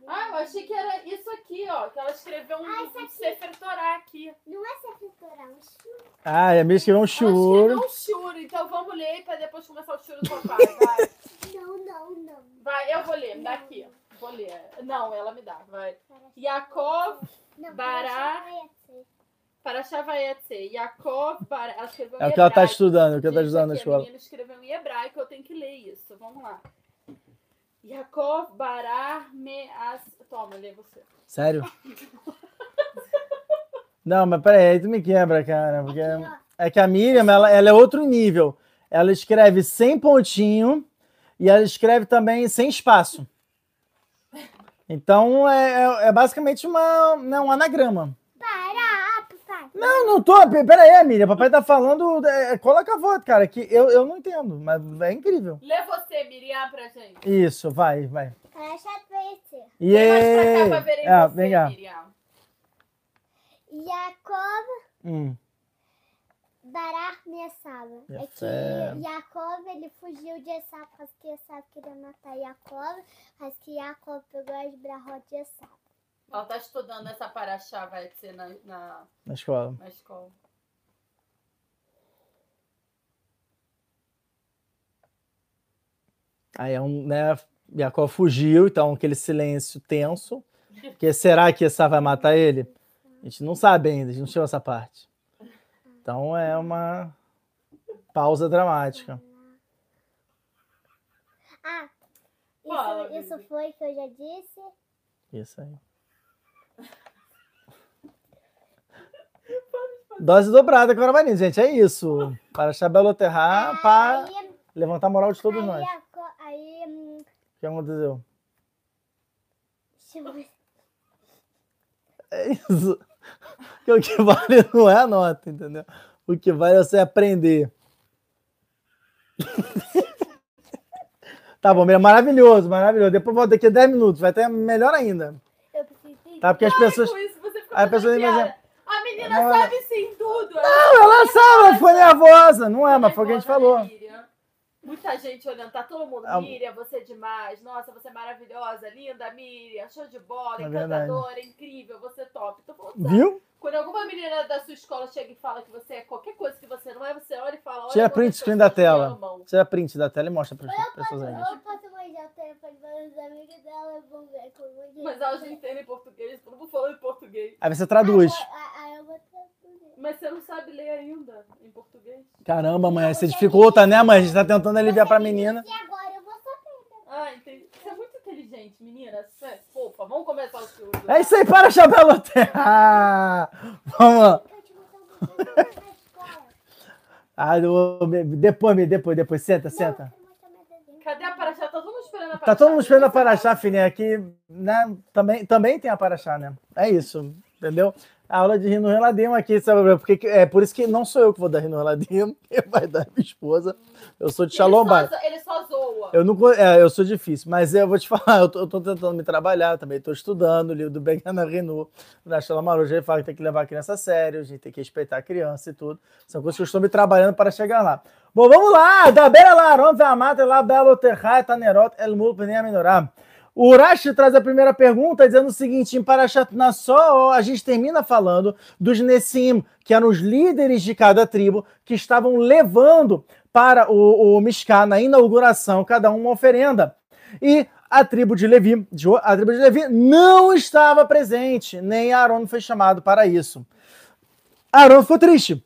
Ah, eu achei que era isso aqui, ó. Que ela escreveu um, Ah, um aqui. Sefer Torah aqui. Não é secretária, é um churro. Ah, é mesmo que é um Ela churo. escreveu um churo, então vamos ler pra depois começar o churo do papai. Vai, Não, não, não. vai eu vou ler, me dá aqui. Vou ler. Não, ela me dá, vai. Yaakov Bará. para Shavayetse. Yaakov Bará. Ela escreveu em É o que ela tá estudando, é o que ela tá Gente, estudando na aqui, A escola. menina escreveu em hebraico, eu tenho que ler isso. Vamos lá. Yaakov Bará Meas. Toma, lê você. Sério? Não, mas peraí, aí tu me quebra, cara. Porque é que a Miriam, ela, ela é outro nível. Ela escreve sem pontinho e ela escreve também sem espaço. Então é, é- é basicamente uma, né, um anagrama. Não, não tô. pe- Peraí, Miriam. Papai tá falando. é, coloca a voz, cara, que eu, eu não entendo, mas é incrível. Lê você, Miriam, pra gente. Isso, vai, vai. Cá Yeah! pra verem Ah, você, vem cá. Miriam. Yaakov Hum, Bará Mesav. É que. Yaakov ele fugiu de Esav, porque que Esav queria matar Yaakov, mas que Yaakov pegou as brahot de Esav. Ela tá estudando essa paraxá, vai ser na, na, na escola. na escola. Aí é um, né? Jacó fugiu, então aquele silêncio tenso. Porque será que essa vai matar ele? A gente não sabe ainda, a gente não chegou essa parte. Então é uma pausa dramática. Ah, isso, isso foi que eu já disse. Isso aí. Dose dobrada com a Arabanina, gente. É isso. Para chabeloterrar, para Aí, levantar a moral de todos aí, nós. O aí hum, que aconteceu? É isso. Porque o que vale não é a nota, entendeu? O que vale é você aprender. tá bom, maravilhoso, maravilhoso. Depois volta daqui a 10 minutos, vai ter melhor ainda. Eu preciso Tá? Porque as pessoas. Com isso menina Não, sabe sim tudo. Não, ela sabe, ela ficou nervosa. Não é, mas foi o que a gente falou. Né, Miriam? Muita gente olhando, tá todo mundo. Ah, Miriam, você é demais. Nossa, você é maravilhosa, linda, Miriam. Show de bola, É verdade. encantadora, incrível, você é top. Tô falando. Viu? Quando alguma menina da sua escola chega e fala que você é qualquer coisa que você não é, você olha e fala. Olha Tira print screen da tela. Tira print da tela e mostra para as pessoas aí. Eu posso manjar o telefone para os amigos dela vou ver como que Mas elas não entendem português, todo mundo falando em português. Aí você traduz. Aí Mas você não sabe ler ainda em português. Caramba, mãe, você dificulta, né, mãe? A gente tá tentando aliviar pra menina. E agora eu vou saber. Ah, entendi. Você é muito inteligente, menina. Você é fofa. Vamos começar o estudo. É isso aí, para chabeloterrar. Vamos lá. Ah, depois, me- depois, depois. Senta, senta. Cadê a Paraxá? Tá todo mundo esperando a Paraxá. Tá todo mundo esperando a Paraxá, filhinha. Aqui, né? Também, também tem a Paraxá, né? É isso, entendeu? A aula de Rino Reladinho aqui, sabe? Porque, que- é por isso que não sou eu que vou dar Rino Reladinho, quem vai dar é minha esposa. Eu sou de Shalom ele só, ele só zoa. Eu não, é, eu sou difícil, mas eu vou te falar, eu tô, eu tô tentando me trabalhar também, tô estudando o livro do Begana Renu, da Shala Maruja, ele fala que tem que levar a criança a sério, a gente tem que respeitar a criança e tudo. São coisas que eu estou me trabalhando para chegar lá. Bom, vamos lá! Da beira lá, Aron, Amata, lá, Belo Terrai, Tanerot, El Mul, Pnei Menorá. O Urashi traz a primeira pergunta dizendo o seguinte: em Parashat Nassó, a gente termina falando dos Nessim, que eram os líderes de cada tribo, que estavam levando para o, o Mishká, na inauguração, cada um uma oferenda. E a tribo de Levi, a tribo de Levi não estava presente, nem Aaron foi chamado para isso. Aaron ficou triste.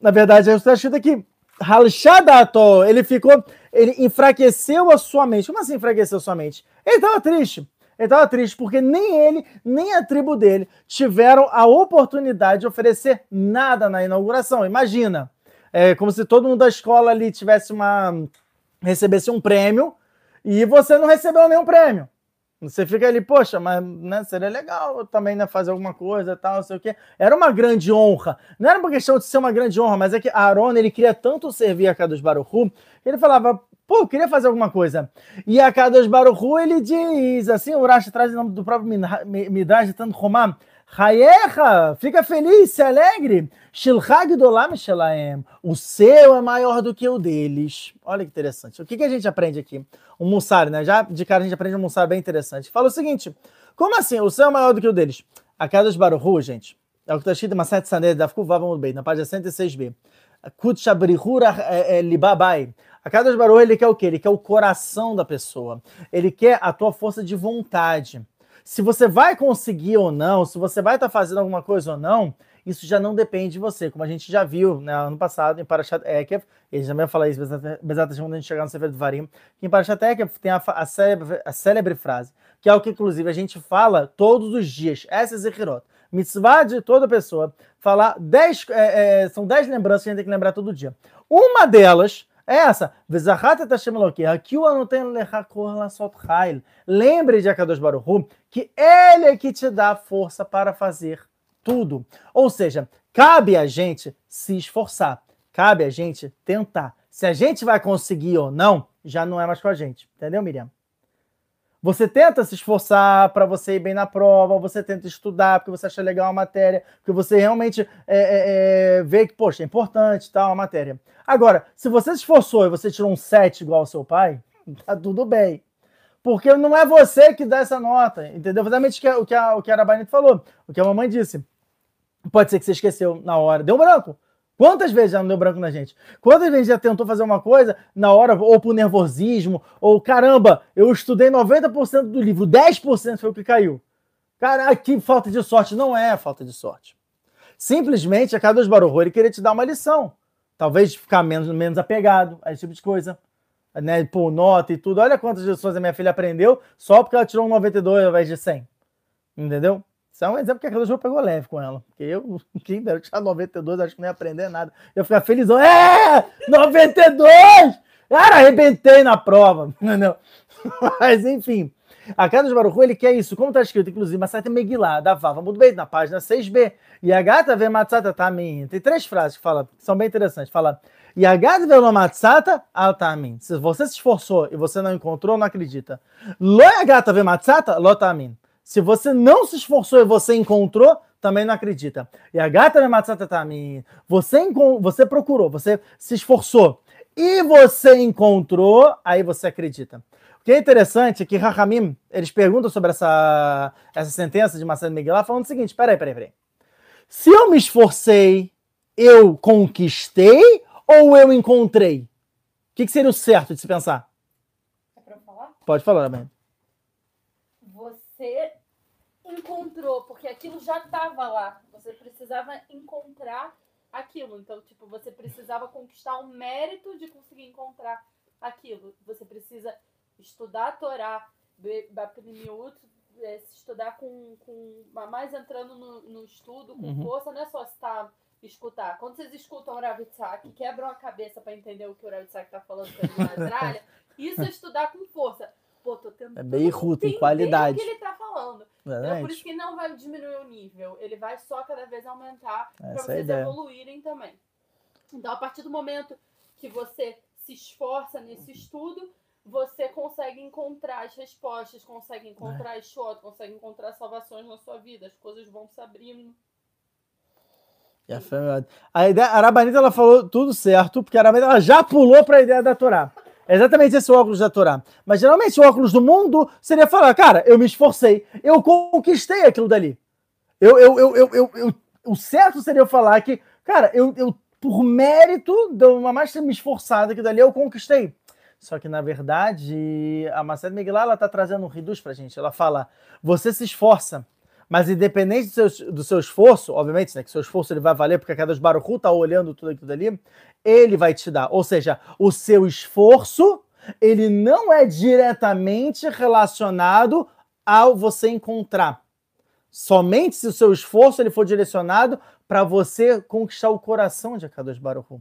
Na verdade, é o que está escrito aqui. Halshadato, ele ficou, ele enfraqueceu a sua mente. Como assim enfraqueceu a sua mente? Ele estava triste. Ele estava triste porque nem ele, nem a tribo dele tiveram a oportunidade de oferecer nada na inauguração. Imagina, é como se todo mundo da escola ali tivesse uma recebesse um prêmio e você não recebeu nenhum prêmio. Você fica ali, poxa, mas né, seria legal também né, fazer alguma coisa e tal, não sei o quê. Era uma grande honra. Não era uma questão de ser uma grande honra, mas é que Aaron, ele queria tanto servir a Kadosh que ele falava, pô, eu queria fazer alguma coisa. E a Kadosh Baruchu, ele diz, assim, o Rashi traz o nome do próprio Midrash, tanto Romam, Hayecha, fica feliz, se alegre. Shilchag dolam shelaem. O seu é maior do que o deles. Olha que interessante. O que, que a gente aprende aqui? Um mussar, né? Já de cara a gente aprende um mussar bem interessante. Fala o seguinte: como assim? O seu é maior do que o deles? A casa dos Baruhu, gente, é o que está escrito em Maset Saned, da vamos bem, na página 106b. Kut Shabrihura Libabai. A casa dos Baruhu, ele quer o quê? Ele quer o coração da pessoa. Ele quer a tua força de vontade se você vai conseguir ou não, se você vai estar tá fazendo alguma coisa ou não, isso já não depende de você, como a gente já viu né, ano passado em Parashat Ekev, ele já vai falar isso exatamente quando a gente chegar no Sefer Varim, que em Parashat Ekev tem a, a, célebre, a célebre frase, que é o que inclusive a gente fala todos os dias, essa é Zechirot, mitzvah de toda pessoa, falar dez, é, é, são dez lembranças que a gente tem que lembrar todo dia. Uma delas é essa. Lembre de Akadosh Baruch que ele é que te dá força para fazer tudo. Ou seja, cabe a gente se esforçar, cabe a gente tentar. Se a gente vai conseguir ou não, já não é mais com a gente. Entendeu, Miriam? Você tenta se esforçar para você ir bem na prova, você tenta estudar porque você acha legal a matéria, porque você realmente é, é, é, vê que, poxa, é importante tal a matéria. Agora, se você se esforçou e você tirou um 7 igual ao seu pai, tá tudo bem. Porque não é você que dá essa nota, entendeu? Exatamente o que a, o que a Arabanito falou, o que a mamãe disse. Pode ser que você esqueceu na hora, deu branco. Quantas vezes já não deu branco na gente? Quantas vezes já tentou fazer uma coisa na hora, ou por nervosismo, ou caramba, eu estudei 90% do livro, 10% foi o que caiu. Cara, que falta de sorte. Não é falta de sorte. Simplesmente a cada dos Baruch ele queria te dar uma lição. Talvez ficar menos, menos apegado a esse tipo de coisa. Né, por nota e tudo. Olha quantas lições a minha filha aprendeu só porque ela tirou um 92 ao invés de 100. Entendeu? Isso é um exemplo que aquela jogo pegou leve com ela. Porque eu, quem dera tirar 92, acho que não ia aprender nada. Eu ficar felizão. É! 92! Cara, arrebentei na prova. Não. Mas, enfim. A de Baruchu, ele quer isso. Como está escrito, inclusive, Masata Megillah, da Vava muito bem, na página 6b. E a gata vê Matsata Tamin. Tem três frases que, fala, que são bem interessantes. Fala, e a gata vê Matsata Altamin. Se você se esforçou e você não encontrou, não acredita. Lo a gata vê Matsata Lotamin. Se você não se esforçou e você encontrou, também não acredita. E a gata me você você procurou, você se esforçou e você encontrou, aí você acredita. O que é interessante é que Rahamim, eles perguntam sobre essa, essa sentença de Marcelo Miguel, falando o seguinte: peraí, peraí, peraí. Se eu me esforcei, eu conquistei ou eu encontrei? O que, que seria o certo de se pensar? É pra falar? Pode falar, Amanda você encontrou, porque aquilo já estava lá. Você precisava encontrar aquilo. Então, tipo, você precisava conquistar o mérito de conseguir encontrar aquilo. Você precisa estudar a Torá, é, estudar com, com mais entrando no, no estudo, com uhum. força, não é só estar escutar. Quando vocês escutam o Rav Itzhak, quebram a cabeça para entender o que o Rav Itzhak está falando na Austrália, isso é estudar com força pô, tô tentando. É bem ruto em qualidade. o que ele tá falando. Então, é por isso que não vai diminuir o nível. Ele vai só cada vez aumentar para é vocês é evoluírem também. Então, a partir do momento que você se esforça nesse estudo, você consegue encontrar as respostas, consegue encontrar é. as shot, consegue encontrar salvações na sua vida, as coisas vão se abrindo. A, ideia, a Arabanita ela falou tudo certo, porque a Arabanita ela já pulou para a ideia da Torá. É exatamente esse óculos da Torá. Mas geralmente o óculos do mundo seria falar, cara, eu me esforcei, eu conquistei aquilo dali. Eu, eu, eu, eu, eu, eu o certo seria eu falar que, cara, eu, eu por mérito de uma mais me esforçada que dali eu conquistei. Só que, na verdade, a Marcela Miguel está trazendo um reduz para gente. Ela fala: você se esforça, mas independente do seu, do seu esforço, obviamente, né, que seu esforço ele vai valer, porque a Kadosh Baruch está olhando tudo aquilo dali, ele vai te dar. Ou seja, o seu esforço, ele não é diretamente relacionado ao você encontrar. Somente se o seu esforço ele for direcionado para você conquistar o coração de Kadosh Baruch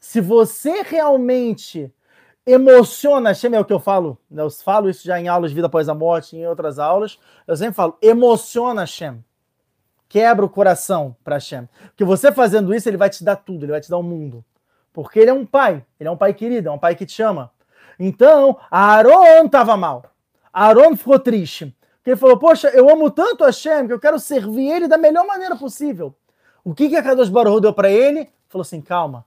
Se você realmente emociona é o que eu falo, né? eu falo isso já em aulas de vida após a morte, em outras aulas, eu sempre falo, emociona Hashem. Quebra o coração para Hashem. Porque você fazendo isso, ele vai te dar tudo, ele vai te dar o um mundo. Porque ele é um pai, ele é um pai querido, é um pai que te ama. Então, Aaron estava mal. Aaron ficou triste. Porque ele falou, poxa, eu amo tanto Hashem que eu quero servir ele da melhor maneira possível. O que, que a Kadosh Baruch deu para ele? Falou assim, calma,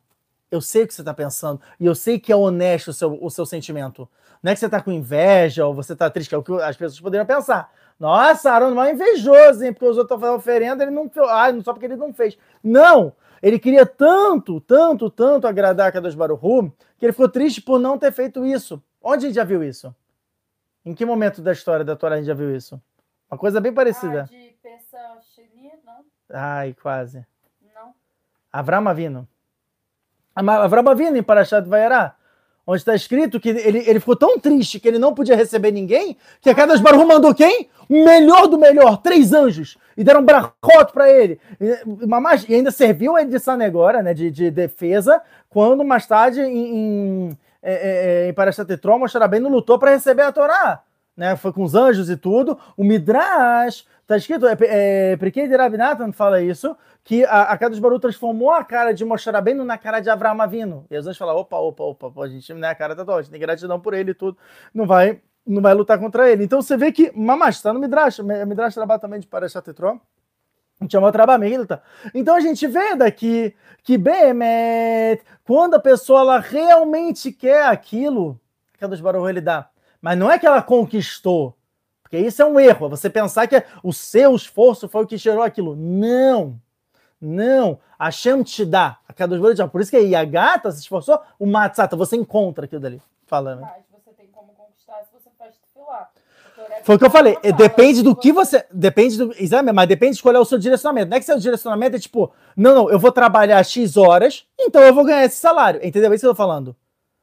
eu sei o que você está pensando e eu sei que é honesto o seu, o seu sentimento. Não é que você está com inveja ou você está triste, que é o que as pessoas poderiam pensar. Nossa, Aaron é invejoso, hein? Porque os outros estão fazendo oferenda, ele não fez. Ah, só porque ele não fez. Não! Ele queria tanto, tanto, tanto agradar a Kadosh Baruchu que ele ficou triste por não ter feito isso. Onde a gente já viu isso? Em que momento da história da Torá a gente já viu isso? Uma coisa bem parecida. Ah, de Pesach não? Ai, quase. Não. Avram Avino. Avram Avino em Parashat Vayará, onde está escrito que ele, ele ficou tão triste que ele não podia receber ninguém, que a Kadosh Baruch mandou quem? O melhor do melhor, três anjos, e deram um brachot para ele. E, e ainda serviu ele de sanegora, né, de, de defesa, quando mais tarde em, em, é, é, é em Parashat Etrom, Moshe Rabbeinu lutou para receber a Torá. Né, foi com os anjos e tudo. O Midrash Tá escrito, é, é, Priquei de Rabinatan fala isso, que a, a Kadosh Baru transformou a cara de Moshe Rabbeinu na cara de Avraham Avinu. E os anjos falam, opa, opa, opa, a gente, né, a cara tá toda, a gente tem gratidão por ele e tudo, não vai, não vai lutar contra ele. Então você vê que, mamash, tá no Midrash, Midrash trabalha também de Parashat gente chama Trabamilta. Então a gente vê daqui que Behemet, quando a pessoa ela realmente quer aquilo, que a Kadosh Baruch ele dá. Mas não é que ela conquistou, porque isso é um erro, é você pensar que o seu esforço foi o que gerou aquilo. Não! Não! A Shem te dá. A cada dois Por isso que a gata se esforçou, o Matzata, você encontra aquilo dali. Falando. Mas você tem como conquistar se você faz filar. Foi o que eu falei. Depende do que você. Depende do. Exame, mas depende de escolher o seu direcionamento. Não é que seu direcionamento é tipo, não, não, eu vou trabalhar X horas, então eu vou ganhar esse salário. Entendeu? É isso que eu tô falando.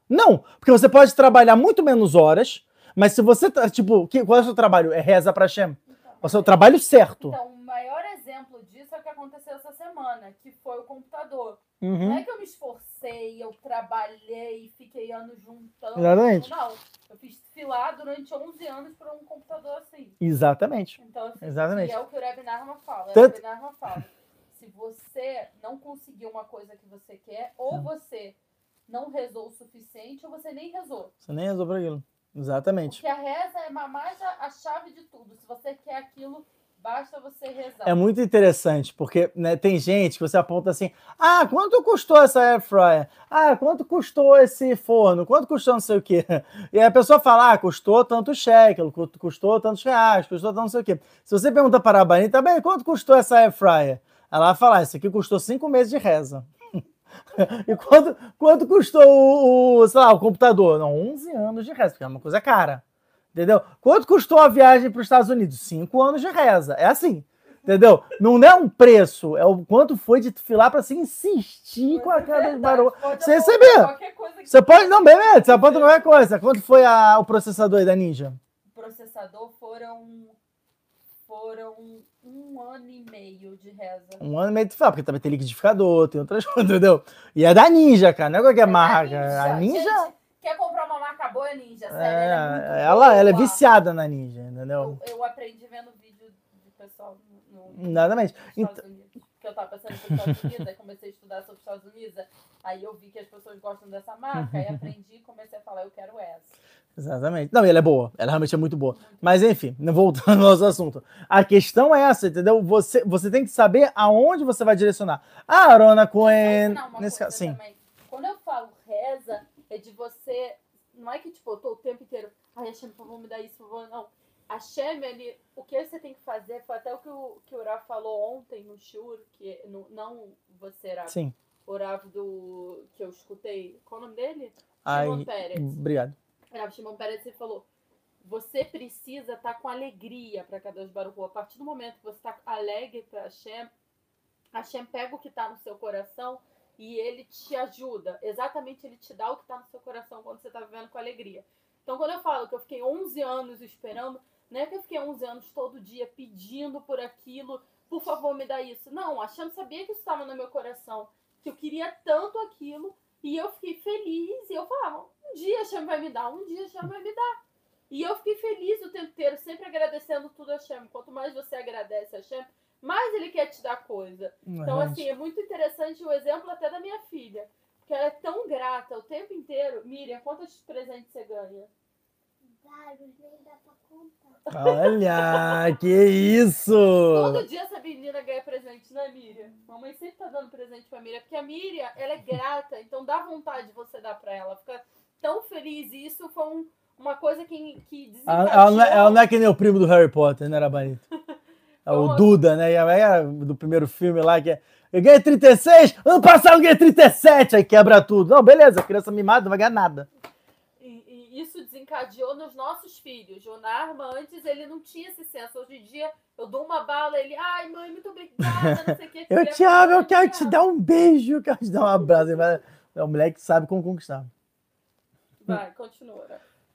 Não, porque você pode trabalhar muito menos horas, mas se você tá, tipo, que, qual é o seu trabalho? É reza pra Shem. Então, o seu trabalho certo. Então, o maior exemplo disso é o que aconteceu essa semana, que foi o computador. Uhum. Não é que eu me esforcei, eu trabalhei, fiquei anos juntando. Exatamente. Não, eu fiz filar durante 11 anos por um computador assim. Exatamente. Então, assim, Exatamente. é o que o Reb Narma fala. Tanto... O Reb Narma fala. Se você não conseguir uma coisa que você quer, ou você não rezou o suficiente, ou você nem rezou. Você nem rezou para aquilo. Exatamente. Porque a reza é mais a, a chave de tudo. Se você quer aquilo, basta você rezar. É muito interessante, porque né, tem gente que você aponta assim: ah, quanto custou essa air fryer? Ah, quanto custou esse forno? Quanto custou não sei o quê? E aí a pessoa fala: ah, custou tanto shekel, custou tantos reais, custou tanto não sei o quê. Se você pergunta para a Bani, tá bem, quanto custou essa air fryer? Ela vai falar: isso aqui custou cinco meses de reza. e quanto, quanto custou o, sei lá, o computador? Não, 11 anos de reza, porque é uma coisa cara. Entendeu? Quanto custou a viagem para os Estados Unidos? 5 anos de reza. É assim. Entendeu? Não é um preço, é o quanto foi de filar para se insistir com a cara barulho. Você receber. Você pode, não, beleza, você aponta qualquer coisa. Quanto foi a, o processador aí da Ninja? O processador foram foram um ano e meio de reza. Um ano e meio de fala, porque também tem liquidificador, tem outras coisas, entendeu? E é da Ninja, cara, não é qualquer é marca. Ninja. A Ninja. Gente, quer comprar uma marca boa, é Ninja, sério. É, ela, é, ela, ela, é viciada na Ninja, entendeu? Eu, eu aprendi vendo vídeo de pessoal no. Nada mais. Então... Que eu tava pensando nos Estados Unidos, aí comecei a estudar sobre os Estados Unidos, aí eu vi que as pessoas gostam dessa marca, aí aprendi e comecei a falar, eu quero essa. Exatamente. Não, ela é boa. Ela realmente é muito boa. Mas enfim, voltando ao nosso assunto. A questão é essa, entendeu? Você, você tem que saber aonde você vai direcionar. A Arona Cohen. Nesse caso, sim. Também. Quando eu falo reza, é de você. Não é que, tipo, eu tô o tempo inteiro. Ai, Hashem, por favor, me dar isso, por favor. Não. A Shem, ele, o que você tem que fazer foi até o que o, que o Rav falou ontem no Shur, que no, não você, Rav. Sim. O Rav do. que eu escutei. Qual o nome dele? Ai, obrigado. Rav Shimon Peres ele falou: você precisa estar com alegria para Kadosh Baruch Hu. A partir do momento que você está alegre para Hashem, Hashem pega o que está no seu coração e ele te ajuda. Exatamente, ele te dá o que está no seu coração quando você está vivendo com alegria. Então, quando eu falo que eu fiquei 11 anos esperando, não é que eu fiquei 11 anos todo dia pedindo por aquilo, por favor, me dá isso. Não, Hashem sabia que isso estava no meu coração, que eu queria tanto aquilo, e eu fiquei feliz, e eu falava, um dia Hashem vai me dar, um dia Hashem vai me dar. E eu fiquei feliz o tempo inteiro, sempre agradecendo tudo a Hashem. Quanto mais você agradece a Hashem, mais ele quer te dar coisa. Então, assim, é muito interessante o exemplo até da minha filha. Que ela é tão grata o tempo inteiro. Miriam, quantos presentes você ganha? Vários, nem dá pra contar. Olha, que isso! Todo dia essa menina ganha presente, né, Miriam? Mamãe sempre tá dando presente pra Miriam, porque a Miriam, ela é grata, então dá vontade de você dar pra ela. Fica tão feliz. E isso foi um, uma coisa que, que ela, não é, ela, não é, que nem o primo do Harry Potter, né, Rabanito? É o Duda, né? É do primeiro filme lá, que é. Eu ganhei 36, ano passado eu ganhei 37, aí quebra tudo. Não, beleza, criança mimada não vai ganhar nada. E, e isso desencadeou nos nossos filhos. O Narma, antes, ele não tinha esse senso. Hoje em dia, eu dou uma bala, ele, ai, mãe, muito obrigada, não sei o que. eu te amo, eu quero te dar um beijo, eu quero te dar um abraço. É um moleque que sabe como conquistar. Vai, continua.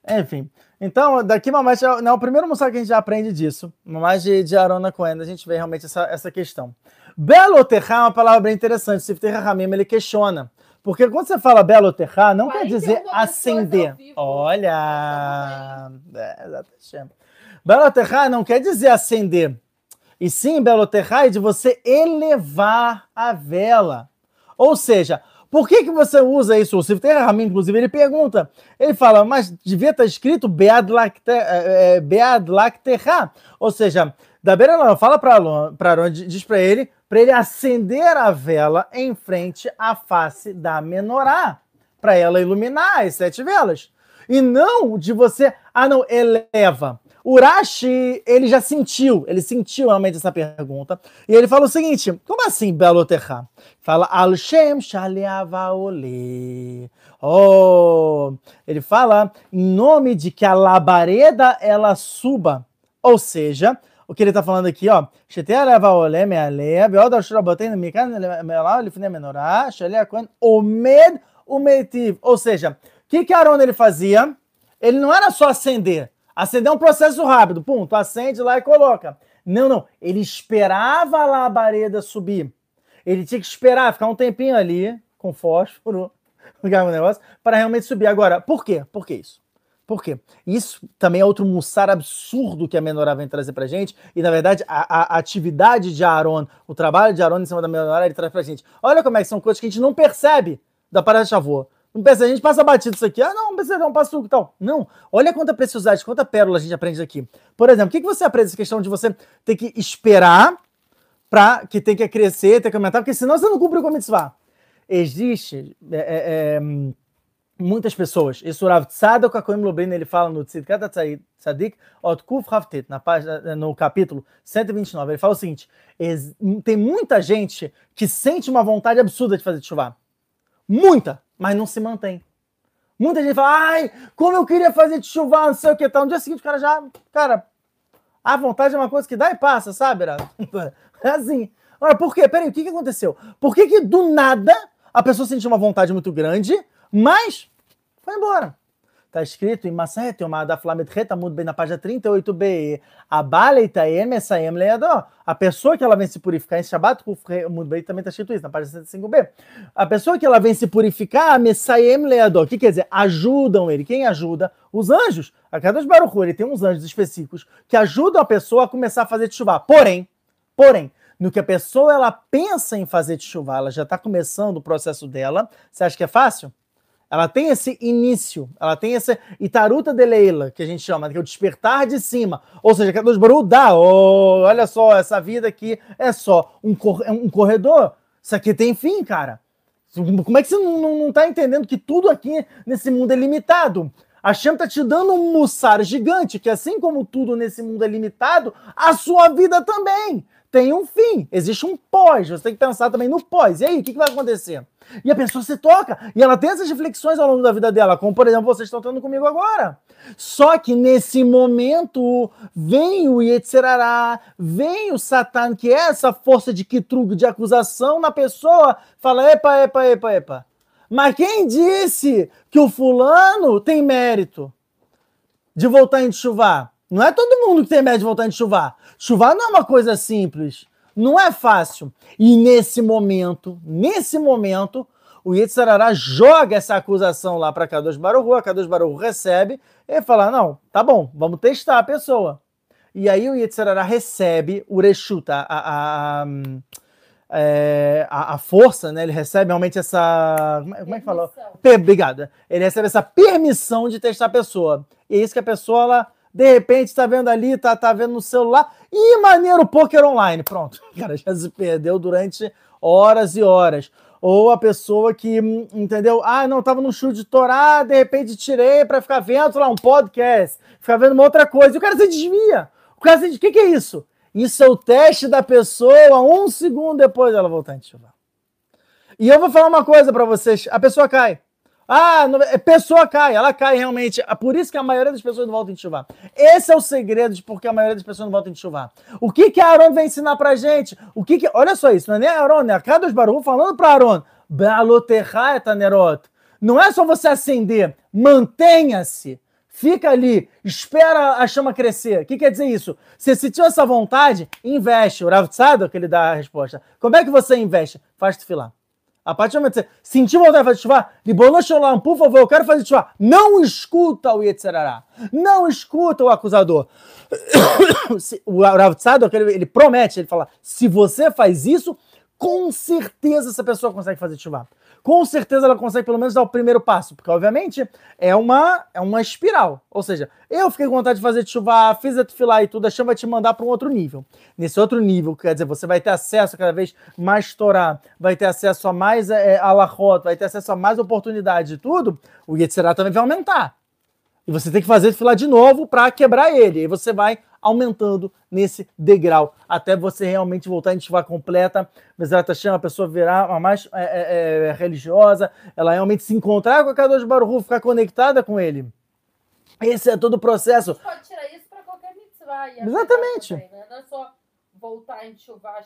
Enfim, então daqui mais não é o primeiro mussar que a gente já aprende disso, mais de, de Arona Cohen, a gente vê realmente essa, essa questão. Belo terra é uma palavra bem interessante, Sifter Ramim ele questiona, porque quando você fala belo terra, não quer dizer acender. Olha, é. Belo terra não quer dizer acender, e sim belo terra é de você elevar a vela. Ou seja, por que, que você usa isso? O Sifter Ramim, inclusive, ele pergunta. Ele fala, mas devia estar escrito Bead é, é, Lacterra. Ou seja, da beira fala para Aaron, diz para ele, para ele acender a vela em frente à face da menorá, para ela iluminar as sete velas. E não de você, ah não, eleva. Urashi, ele já sentiu, ele sentiu realmente essa pergunta. E ele fala o seguinte: como assim, Belo Terra? Fala Al Shem Shaliavaole. Oh, ele fala em nome de que a labareda ela suba. Ou seja, o que ele está falando aqui, ó. Ou seja, o que que Aaron ele fazia? Ele não era só acender. Acender é um processo rápido. Pum, tu acende lá e coloca. Não, não. Ele esperava a labareda subir. Ele tinha que esperar, ficar um tempinho ali com fósforo, o negócio, para realmente subir. Agora, por quê? Por que isso? Por quê? Isso também é outro mussar absurdo que a menorá vem trazer pra gente. E, na verdade, a, a atividade de Aaron, o trabalho de Aaron em cima da menorá, ele traz pra gente. Olha como é que são coisas que a gente não percebe da parada de chavô. Não pensa, a gente passa batido isso aqui. Ah, não, não precisa não, passa suco e tal. Não. Olha quanta preciosidade, quanta pérola a gente aprende aqui. Por exemplo, o que, que você aprende essa questão de você ter que esperar para que tem que crescer, ter que aumentar, porque senão você não cumpre o mitzvah. Existe é, é, é, muitas pessoas. Isso Rav Tzadok Akoim Lobin, ele fala no Tzidkat Tzadik, Ot Kuf Havtet, na página, no capítulo 129, ele fala o seguinte, tem muita gente que sente uma vontade absurda de fazer chuva. Muita! Mas não se mantém. Muita gente fala, ai, como eu queria fazer de chuva, não sei o que tal. No dia seguinte, o cara já, cara, a vontade é uma coisa que dá e passa, sabe? É assim. Agora, por quê? Peraí, o que, que aconteceu? Por que, que do nada a pessoa sentiu uma vontade muito grande, mas foi embora? Está escrito em Maset uma da Flamet Retamud bem na página 38b. A Baleitaem Messayem Leadó. A pessoa que ela vem se purificar em Shabbat, Mud bem também está escrito isso, na página 75b. A pessoa que ela vem se purificar, Messayem Leadó. O que quer dizer? Ajudam ele. Quem ajuda? Os anjos. A cada Baruch ele tem uns anjos específicos que ajudam a pessoa a começar a fazer chuva. Porém, porém, no que a pessoa ela pensa em fazer de chuva, ela já está começando o processo dela. Você acha que é fácil? Ela tem esse início, ela tem essa Itaruta de Leila, que a gente chama, que é o despertar de cima. Ou seja, que a Baru dá, oh, olha só, essa vida aqui é só um, cor é um corredor. Isso aqui tem fim, cara. Como é que você não, não, não tá entendendo que tudo aqui nesse mundo é limitado? A Shem tá te dando um mussar gigante, que assim como tudo nesse mundo é limitado, a sua vida também. Tem um fim, existe um pós. Você tem que pensar também no pós. E aí, o que, que vai acontecer? E a pessoa se toca, e ela tem essas reflexões ao longo da vida dela, como por exemplo vocês estão tendo comigo agora. Só que nesse momento vem o Yetzerará, vem o Satan, que é essa força de Kitrug, de acusação na pessoa, fala: epa, epa, epa, epa. Mas quem disse que o fulano tem mérito de voltar em chuva? Não é todo mundo que tem mérito de voltar em chuva. Chuvar não é uma coisa simples. Não é fácil. E nesse momento, nesse momento, o Yetzirará joga essa acusação lá para Kadosh Baruch, a Kadosh Baruch recebe e fala, não, tá bom, vamos testar a pessoa. E aí o Yetzirará recebe o Reshuta, a, a, a, é, a, força, né? Ele recebe realmente essa. Como é, como é que falou? Obrigada. Ele recebe essa permissão de testar a pessoa. E é isso que a pessoa, ela de repente está vendo ali, tá, tá vendo no celular. E maneiro poker online. Pronto. Cara já se perdeu durante horas e horas. Ou a pessoa que, entendeu? Ah, não, tava no chute de Torá, de repente tirei para ficar vendo lá um podcast, ficar vendo uma outra coisa. E o cara se desvia. O cara se desvia. O que, que é isso? Isso é o teste da pessoa um segundo depois dela voltar a enxuvar. E eu vou falar uma coisa para vocês: a pessoa cai. Ah, a pessoa cai, ela cai realmente. É por isso que a maioria das pessoas não voltam a chuvar. Esse é o segredo de porque a maioria das pessoas não voltam a chuvar. O que que Aaron vem ensinar pra gente? O que que, olha só isso, não é nem Aaron, é a Kadosh Baruch falando pra Aaron. Não é só você acender, mantenha-se. Fica ali, espera a chama crescer. O que quer dizer isso? Você sentiu essa vontade, investe. O Rav que ele dá a resposta. Como é que você investe? Faz filar. A partir do momento que você sentiu vontade de fazer chuva, Libono Shalom, por favor, eu quero fazer chuva. Não escuta o Yetzerará. Não escuta o acusador. o Rav Tzadok, ele, ele promete, ele fala, se você faz isso, com certeza essa pessoa consegue fazer chuva com certeza ela consegue pelo menos dar o primeiro passo, porque obviamente é uma, é uma espiral. Ou seja, eu fiquei com vontade de fazer chuva, fiz a filar e tudo, a chama vai te mandar para um outro nível. Nesse outro nível, quer dizer, você vai ter acesso a cada vez mais Torá, vai ter acesso a mais é, alahot, vai ter acesso a mais oportunidade e tudo, o Yetzirah também vai aumentar. E você tem que fazer filar de novo para quebrar ele. E você vai aumentando nesse degrau, até você realmente voltar em ativar completa. Mas ela tá chama a pessoa virar uma mais é, é, é, religiosa, ela realmente se encontrar com a Kadosh Baruch ficar conectada com ele. Esse é todo o processo. Você pode tirar isso para qualquer mitzvah. Exatamente. Também, né? Não é só voltar em chuva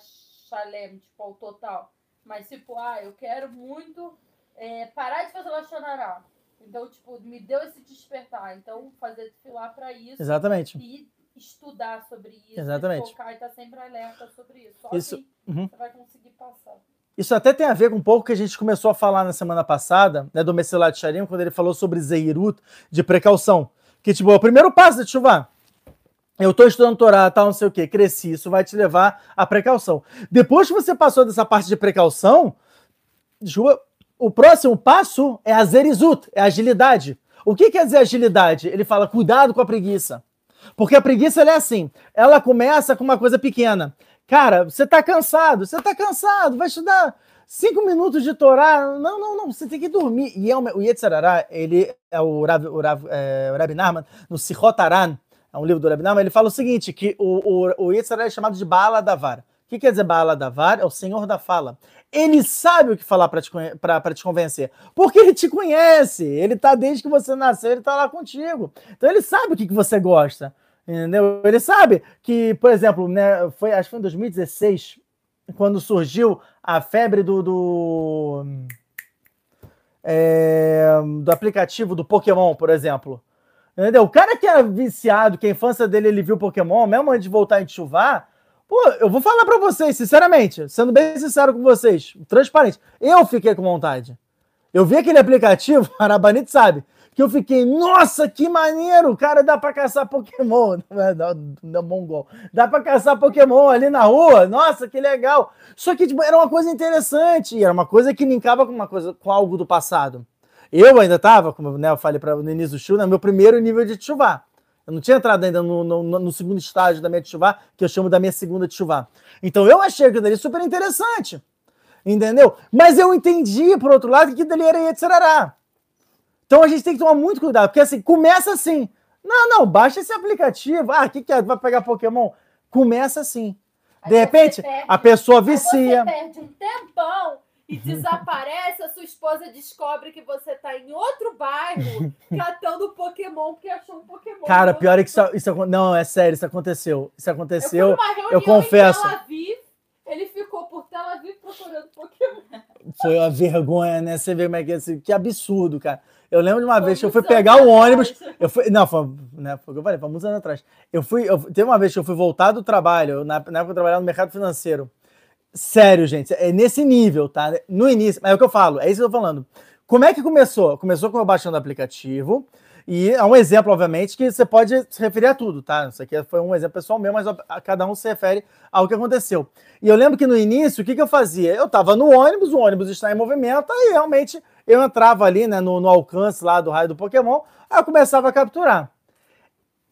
shalem, tipo, ao total. Mas, tipo, ah, eu quero muito é, parar de fazer lachonará. Então, tipo, me deu esse despertar. Então, fazer filar para isso. Exatamente. E estudar sobre isso, Exatamente. focar e estar tá sempre alerta sobre isso. Só isso, assim uhum. você vai conseguir passar. Isso até tem a ver com um pouco que a gente começou a falar na semana passada, né, do Messilat Sharim, quando ele falou sobre Zeirut, de precaução. Que, tipo, é o primeiro passo de chuva. Eu estou estudando Torá, tal, não sei o que, cresci, isso vai te levar à precaução. Depois que você passou dessa parte de precaução, o próximo passo é a Zerizut, é a agilidade. O que quer dizer agilidade? Ele fala, cuidado com a preguiça. Porque a preguiça é assim, ela começa com uma coisa pequena. Cara, você tá cansado, você tá cansado, vai estudar cinco minutos de Torá. Não, não, não, você tem que dormir. E é o Yetzirará, ele é o Rav, o é, Narman, no Sichotaran, é um livro do Rav Narman, ele fala o seguinte, que o, o, o Yetzirará é chamado de Baala Davar. O que quer dizer Baala Davar? É o senhor da fala. Ele sabe o que falar para te, te convencer. Porque ele te conhece. Ele tá desde que você nasceu, ele tá lá contigo. Então ele sabe o que, que você gosta. Entendeu? Ele sabe que, por exemplo, né, foi, acho que foi em 2016, quando surgiu a febre do. do, é, do aplicativo do Pokémon, por exemplo. Entendeu? O cara que é viciado, que a infância dele ele viu Pokémon, mesmo antes de voltar a enxuvar, Pô, eu vou falar para vocês, sinceramente, sendo bem sincero com vocês, transparente, eu fiquei com vontade. Eu vi aquele aplicativo, Arabanite sabe, que eu fiquei, nossa, que maneiro, cara, dá para caçar Pokémon, não, mongol, dá para caçar Pokémon ali na rua, nossa, que legal. Só que tipo, era uma coisa interessante, era uma coisa que linkava com uma coisa, com algo do passado. Eu ainda tava, como né, eu falei para no início do show, no meu primeiro nível de chuva. Eu não tinha entrado ainda no, no, no segundo estágio da minha chuva, que eu chamo da minha segunda chuva. Então eu achei aquilo dali super interessante. Entendeu? Mas eu entendi, por outro lado, que aquilo dali era Yetzirará. Então a gente tem que tomar muito cuidado, porque assim, começa assim. Não, não, baixa esse aplicativo. Ah, o que, que é? Vai pegar Pokémon? Começa assim. Aí De repente, perde- a pessoa aí vicia. Você perde um tempão e desaparece, a sua esposa descobre que você tá em outro bairro catando Pokémon porque achou um Pokémon. Cara, pior é que isso, isso Não, é sério, isso aconteceu. Isso Eu fui aconteceu. numa reunião eu confesso. Tel Aviv, ele ficou por Tel Aviv procurando Pokémon. Foi uma vergonha, né? Você vê como é que é esse- Que absurdo, cara. Eu lembro de uma Foi vez que eu fui pegar o ônibus. atrás. Eu fui. Não, foi, né, foi o que eu falei, foi muitos anos atrás. Eu fui. Eu, teve uma vez que eu fui voltar do trabalho, na, na época eu trabalhava no mercado financeiro. Sério, gente, é nesse nível, tá? No início, é o que eu falo, é isso que eu tô falando. Como é que começou? Começou com eu baixando o aplicativo. E é um exemplo, obviamente, que você pode se referir a tudo, tá? Isso aqui foi um exemplo pessoal meu, mas cada um se refere ao que aconteceu. E eu lembro que no início, o que, que eu fazia? Eu tava no ônibus, o ônibus está em movimento, aí realmente eu entrava ali, né, no, no alcance lá do raio do Pokémon, aí eu começava a capturar.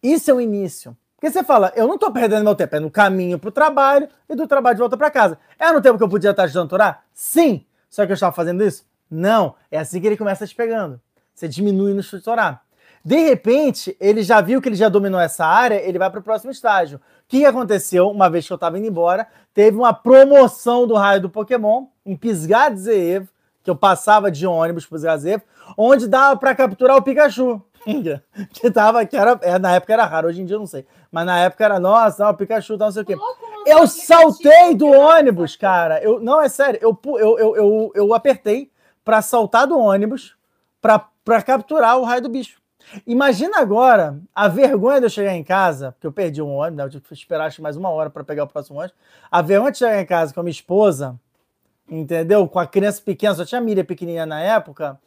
Isso é o início. Porque você fala, eu não tô perdendo meu tempo, é no caminho pro trabalho e do trabalho de volta para casa. É no tempo que eu podia estar ajudando a orar? Sim. Só que eu estava fazendo isso? Não. É assim que ele começa te pegando. Você diminui no chute orar. De repente, ele já viu que ele já dominou essa área, ele vai para o próximo estágio. O que aconteceu? Uma vez que eu estava indo embora, teve uma promoção do raio do Pokémon em Pisgah de Zeev, que eu passava de ônibus para Pisgah de Zeev, onde dava para capturar o Pikachu. que tava, que era, é, na época era raro, hoje em dia eu não sei. Mas na época era, nossa, o Pikachu, não sei o quê. Eu saltei do ônibus, cara. Eu, não, é sério. Eu, eu, eu, eu, eu apertei pra saltar do ônibus pra, pra capturar o raio do bicho. Imagina agora a vergonha de eu chegar em casa, porque eu perdi um ônibus, né? eu tive que esperar acho mais uma hora pra pegar o próximo ônibus. A vergonha de chegar em casa com a minha esposa, entendeu? Com a criança pequena, só tinha a Miriam pequenininha na época.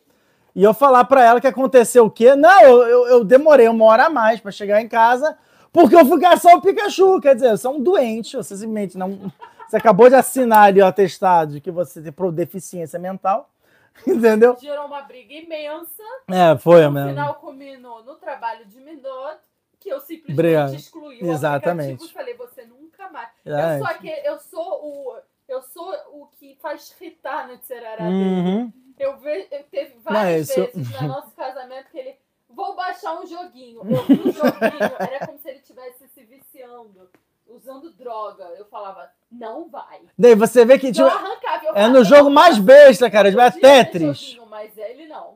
E eu falar pra ela que aconteceu o quê? Não, eu, eu, eu demorei uma hora a mais pra chegar em casa, porque eu fui caçar o Pikachu. Quer dizer, você é um doente, você simplesmente não. Você acabou de assinar ali o atestado de que você tem deficiência mental. Entendeu? Gerou uma briga imensa. É, foi No mesmo. final culminou no trabalho de Minot, que eu simplesmente Obrigado. excluí o Exatamente. aplicativo e falei, você nunca mais. É. Eu sou aquele, eu sou o. Eu sou o que faz fritar no Tserará. Uhum. Eu, ve, eu teve várias isso- vezes no nosso casamento que ele. Vou baixar um joguinho. Eu o joguinho, era como se ele estivesse se viciando, usando droga. Eu falava, não vai. Daí você vê que tipo, arrancava. É no jogo "Não, mais besta, cara. Tipo, é Tetris. joguinho, mas ele não.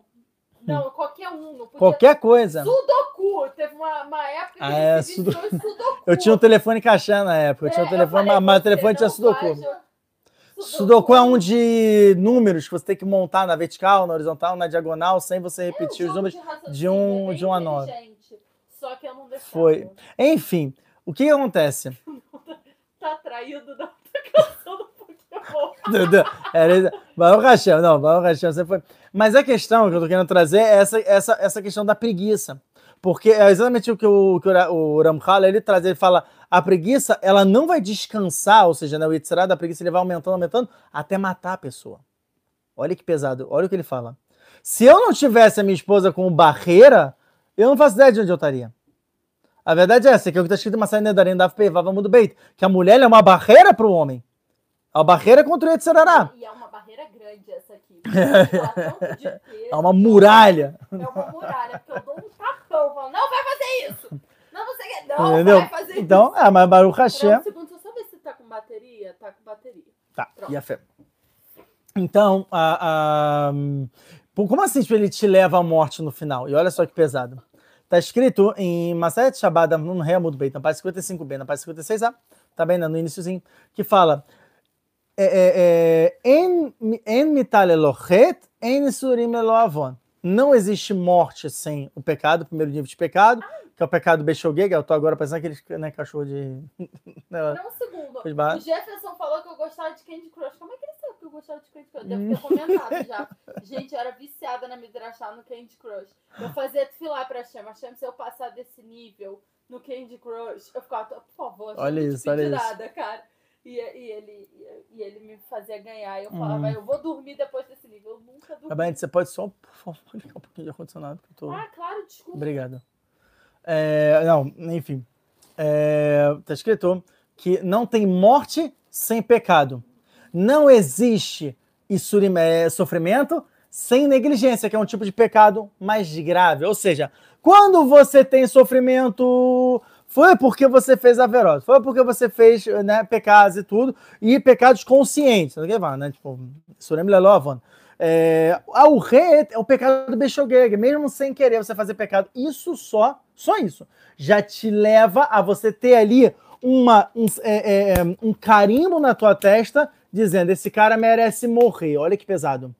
Não, qualquer um. Não Qualquer coisa. Sudoku. Teve uma, uma época que Ah, ele é, em Sudoku. Eu tinha um telefone caixá na época. Eu tinha um É, telefone, mas mas o telefone tinha Sudoku. vai Sudoku é um de números que você tem que montar na vertical, na horizontal, na diagonal, sem você É um repetir os números. raciocínio, de um- de um a nove. Só que eu não deixava. Foi. Enfim, o que acontece? Tá atraído da canção do Pokémon. Era isso. Baruch Hashem, não, Baruch Hashem, você foi. Mas a questão que eu tô querendo trazer é essa, essa, essa questão da preguiça. Porque é exatamente o que o, que o, Ra- o Ramchal, ele traz, ele fala, a preguiça, ela não vai descansar, ou seja, né, o Yitzhak da preguiça, ele vai aumentando, aumentando, até matar a pessoa. Olha que pesado, olha o que ele fala. Se eu não tivesse a minha esposa como barreira, eu não faço ideia de onde eu estaria. A verdade é essa, que é o que está escrito em Masai Nedarim da Vava Mundo Beit, que a mulher é uma barreira para o homem. É uma barreira contra o Yetzirará. E é uma barreira grande essa aqui. É uma muralha. É uma muralha, porque eu dou um tapão, falo, não vai fazer isso! Não, você quer. Não, Entendeu? vai fazer Então, isso! é, mas Baruch Hashem. um segundo, só saber se tá com bateria. Tá com bateria. Tá, Pronto. e a fé. Então, a, a- como assim tipo, ele te leva à morte no final? E olha só que pesado. Tá escrito em Masayat Shabbat, no Reamud Beit, na página 55b, na página 56a, tá bem, né, no iníciozinho, que fala é, é, é, En en mital elochet, en surim eloavon. Não existe morte sem o pecado, o primeiro nível de pecado, que é o pecado Beshogeg, eu tô agora pensando aquele né, cachorro de... Não, um segundo. O Jefferson falou que eu gostava de Candy Crush. Como é que ele sabe que eu gostava de Candy Crush? Deve ter comentado já. Gente, eu era viciada na Midrashá no Candy Crush. Eu fazia desfilar pra Shem. A Shem, se eu passar desse nível no Candy Crush, eu ficava, por favor, Olha isso, olha pedi isso. nada, cara. E, e ele, e ele me fazia ganhar. Eu Uhum. falava, eu vou dormir depois desse nível. Eu nunca dormi. Tá bem, você pode só, por favor, ligar um pouquinho de ar-condicionado, que eu tô... Ah, claro, desculpa. Obrigado. É, não, enfim. É, tá escrito que não tem morte sem pecado. Não existe sofrimento sem negligência, que é um tipo de pecado mais grave. Ou seja, quando você tem sofrimento foi porque você fez averose, foi porque você fez né, pecados e tudo, e pecados conscientes. Né? Tipo, Surem Lelovan. É, o rei é o pecado do Bexogeg, mesmo sem querer você fazer pecado. Isso só, só isso, já te leva a você ter ali uma, um, é, é, um carimbo na tua testa dizendo: esse cara merece morrer. Olha que pesado.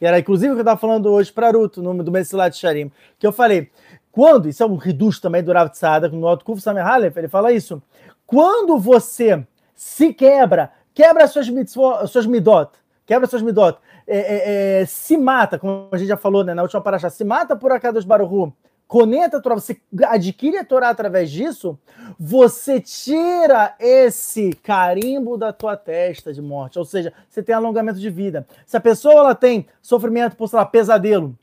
E era inclusive o que eu estava falando hoje para Ruto, no do Mesilat Sharim, que eu falei, quando, isso é um reduz também do Rav Tzada, no Alto Kuf Samir Halef, ele fala isso, quando você se quebra, quebra as suas, mitzvot, suas midot, quebra suas midot, é, é, é, se mata, como a gente já falou né, na última paraxá, se mata por Akadosh Baruch conecta a Torá, você adquire a Torá através disso, você tira esse carimbo da tua testa de morte, ou seja, você tem alongamento de vida. Se a pessoa ela tem sofrimento por, sei lá, pesadelo,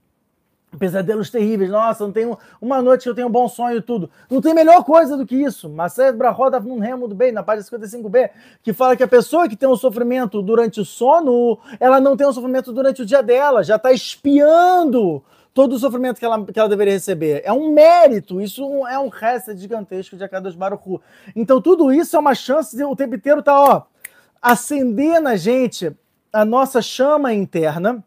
pesadelos terríveis, nossa, não tenho uma noite que eu tenho um bom sonho e tudo. Não tem melhor coisa do que isso. Marcelo Brahoda num remo do bem, na página 55b, que fala que a pessoa que tem um sofrimento durante o sono, ela não tem um sofrimento durante o dia dela, já está espiando todo o sofrimento que ela, que ela deveria receber. É um mérito, isso é um resto gigantesco de Akadosh Baruch Então tudo isso é uma chance de o tempo inteiro tá, ó, acender na gente a nossa chama interna,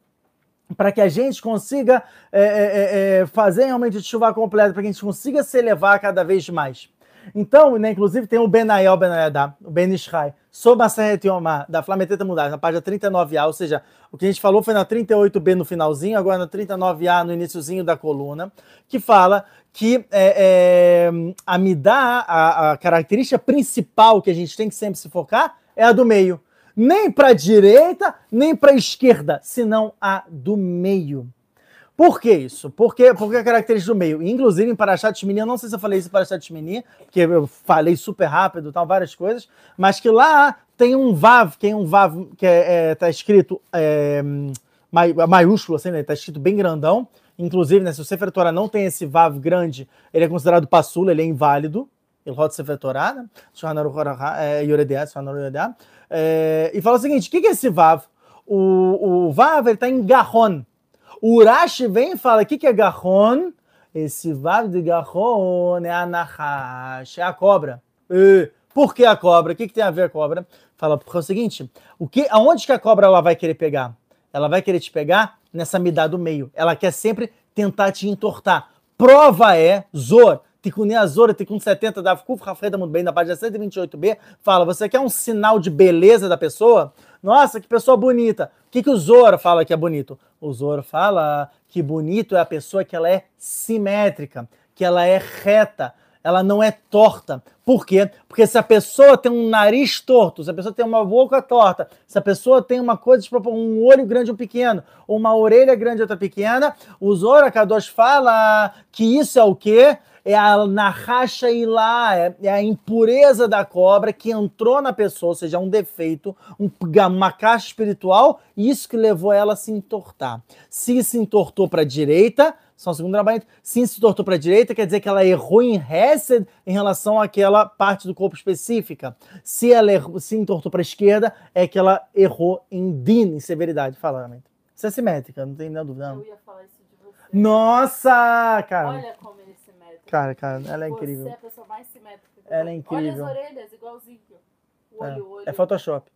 para que a gente consiga é, é, é, é fazer realmente chuva completa, para que a gente consiga se elevar cada vez mais. Então, né, inclusive tem o Benayel Benayadá, o Ben Ishai, sobre a Serra Yomá, da Flameteta Mudar, na página 39A, ou seja, o que a gente falou foi na 38B no finalzinho, agora na 39A no iníciozinho da coluna, que fala que é, é, a Midá, a, a característica principal que a gente tem que sempre se focar é a do meio. Nem para a direita, nem para a esquerda, senão a do meio. Por que isso? Porque, porque a característica do meio. Inclusive, em Parashat Shmini, eu não sei se eu falei isso em Parashat Shmini, porque eu falei super rápido, tal, várias coisas, mas que lá tem um Vav, que é um Vav que é, é, tá escrito é, maiúsculo, assim, né? Tá escrito bem grandão. Inclusive, né, se o Sefer Torah não tem esse Vav grande, ele é considerado passula, ele é inválido. Ele roda Sefer Torah, né? É, e fala o seguinte, o que é esse Vav? O, o Vav, ele tá em Garron, o Urashi vem e fala: o que, que é Garron? Esse vav de Garron é a Nahash, é a cobra. E, por que a cobra? O que, que tem a ver a cobra? Fala, porque é o seguinte: o que, aonde que a cobra ela vai querer pegar? Ela vai querer te pegar nessa midá do meio. Ela quer sempre tentar te entortar. Prova é, Zor, Tikune Azora, Tikun 70 da Kuf Rafreda muito bem, na página 128b, fala: você quer um sinal de beleza da pessoa? Nossa, que pessoa bonita. O que, que o Zoro fala que é bonito? O Zoro fala que bonito é a pessoa que ela é simétrica, que ela é reta, ela não é torta. Por quê? Porque se a pessoa tem um nariz torto, se a pessoa tem uma boca torta, se a pessoa tem uma coisa, um olho grande ou pequeno, uma orelha grande ou outra pequena, o Zoro Kadosh fala que isso é o quê? é a narracha ilá, é, é a impureza da cobra que entrou na pessoa, ou seja, é um defeito, um, uma caixa espiritual, e isso que levou ela a se entortar. Se se entortou para a direita, só o segundo trabalho, se se entortou para a direita, quer dizer que ela errou em Hesed em relação àquela parte do corpo específica. Se ela errou, se entortou para a esquerda, é que ela errou em Din, em severidade. Fala, Ramento. Isso é simétrica, não tem nenhuma dúvida. Não. Eu ia falar isso de você. Nossa, cara. Olha como ele Cara, cara, ela é incrível. Você é a pessoa mais simétrica. Ela é incrível. Olha as orelhas, igualzinho. O olho, é. olho. É Photoshop.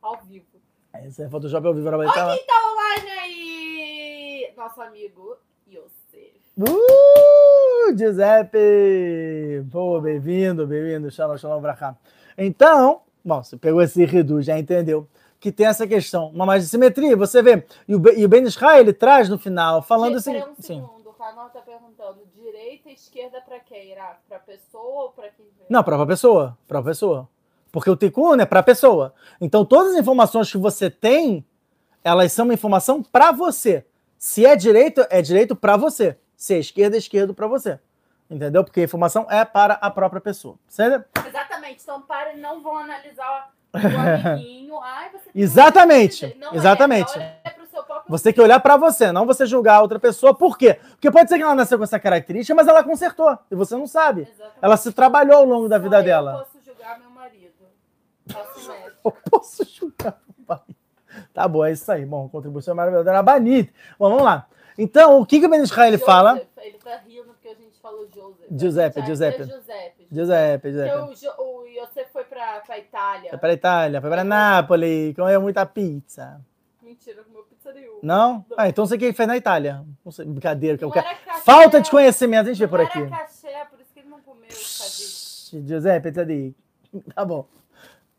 ao vivo. É, isso é Photoshop ao vivo. Oi, estar quem tá online aí? Nosso amigo Yosef. Uh, Giuseppe! Pô, bem-vindo, bem-vindo. Shalom, shalom pra cá. Então, bom, você pegou esse redu, já entendeu que tem essa questão, uma mais de simetria. Você vê, e o, e o Ben Israel, ele traz no final, falando assim. Um segundo, o canal tá perguntando: direita e esquerda para quem? Irá? Para pessoa ou para quem vê? Não, para a pessoa. Para a pessoa. Porque o Tikkun é para a pessoa. Então, todas as informações que você tem, elas são uma informação para você. Se é direito, é direito para você. Se é esquerda, é esquerdo para você. Entendeu? Porque a informação é para a própria pessoa. Certo? Exatamente. Então, para não vão analisar o amiguinho. Ai, você Exatamente. Não Exatamente. É, é você tem que olhar para você, não você julgar a outra pessoa. Por quê? Porque pode ser que ela nasceu com essa característica, mas ela consertou e você não sabe. Exatamente. Ela se trabalhou ao longo da vida eu dela. posso julgar meu marido. Posso. Eu posso julgar meu marido. Tá bom, é isso aí. Bom, contribuição maravilhosa. Era Banit. Bom, vamos lá. Então, o que, que o Ben Israel fala? Ele tá rindo porque a gente falou Joseph. Giuseppe, É, Giuseppe. é Giuseppe. Giuseppe, Porque Giuseppe. o, Jo- o Yosef foi pra, pra Itália. Foi para Itália, foi para Nápoles, comeu muita pizza. Mentira, comeu pizza nenhuma. Não? Ah, então você que fez na Itália. Não sei, brincadeira. que Não o cara- era cachê, Falta de conhecimento, a gente vê não por era aqui. cachê, por isso que ele não comeu. Giuseppe, tá ali. Tá bom.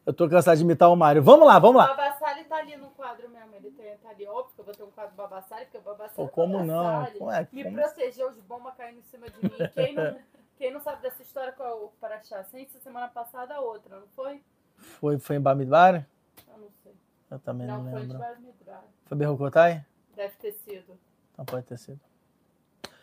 Eu tô cansado de imitar o Mário. Vamos lá, vamos O lá. Babassali tá ali no quadro mesmo. Ele tá ali, óbvio que eu vou ter um quadro Babassali, porque o Babassali Pô, é como não? Babassali. Como é? Me Como- protegeu de bomba caindo em cima de mim. Quem não, quem não sabe dessa história com o Paraxá? Sem ser semana passada, a outra, não foi? Foi, foi em Bamidbar? Eu não sei. Eu também não, Não, foi de lembro. Bamidbar. Foi Berrocotai? Deve ter sido. Então pode ter sido.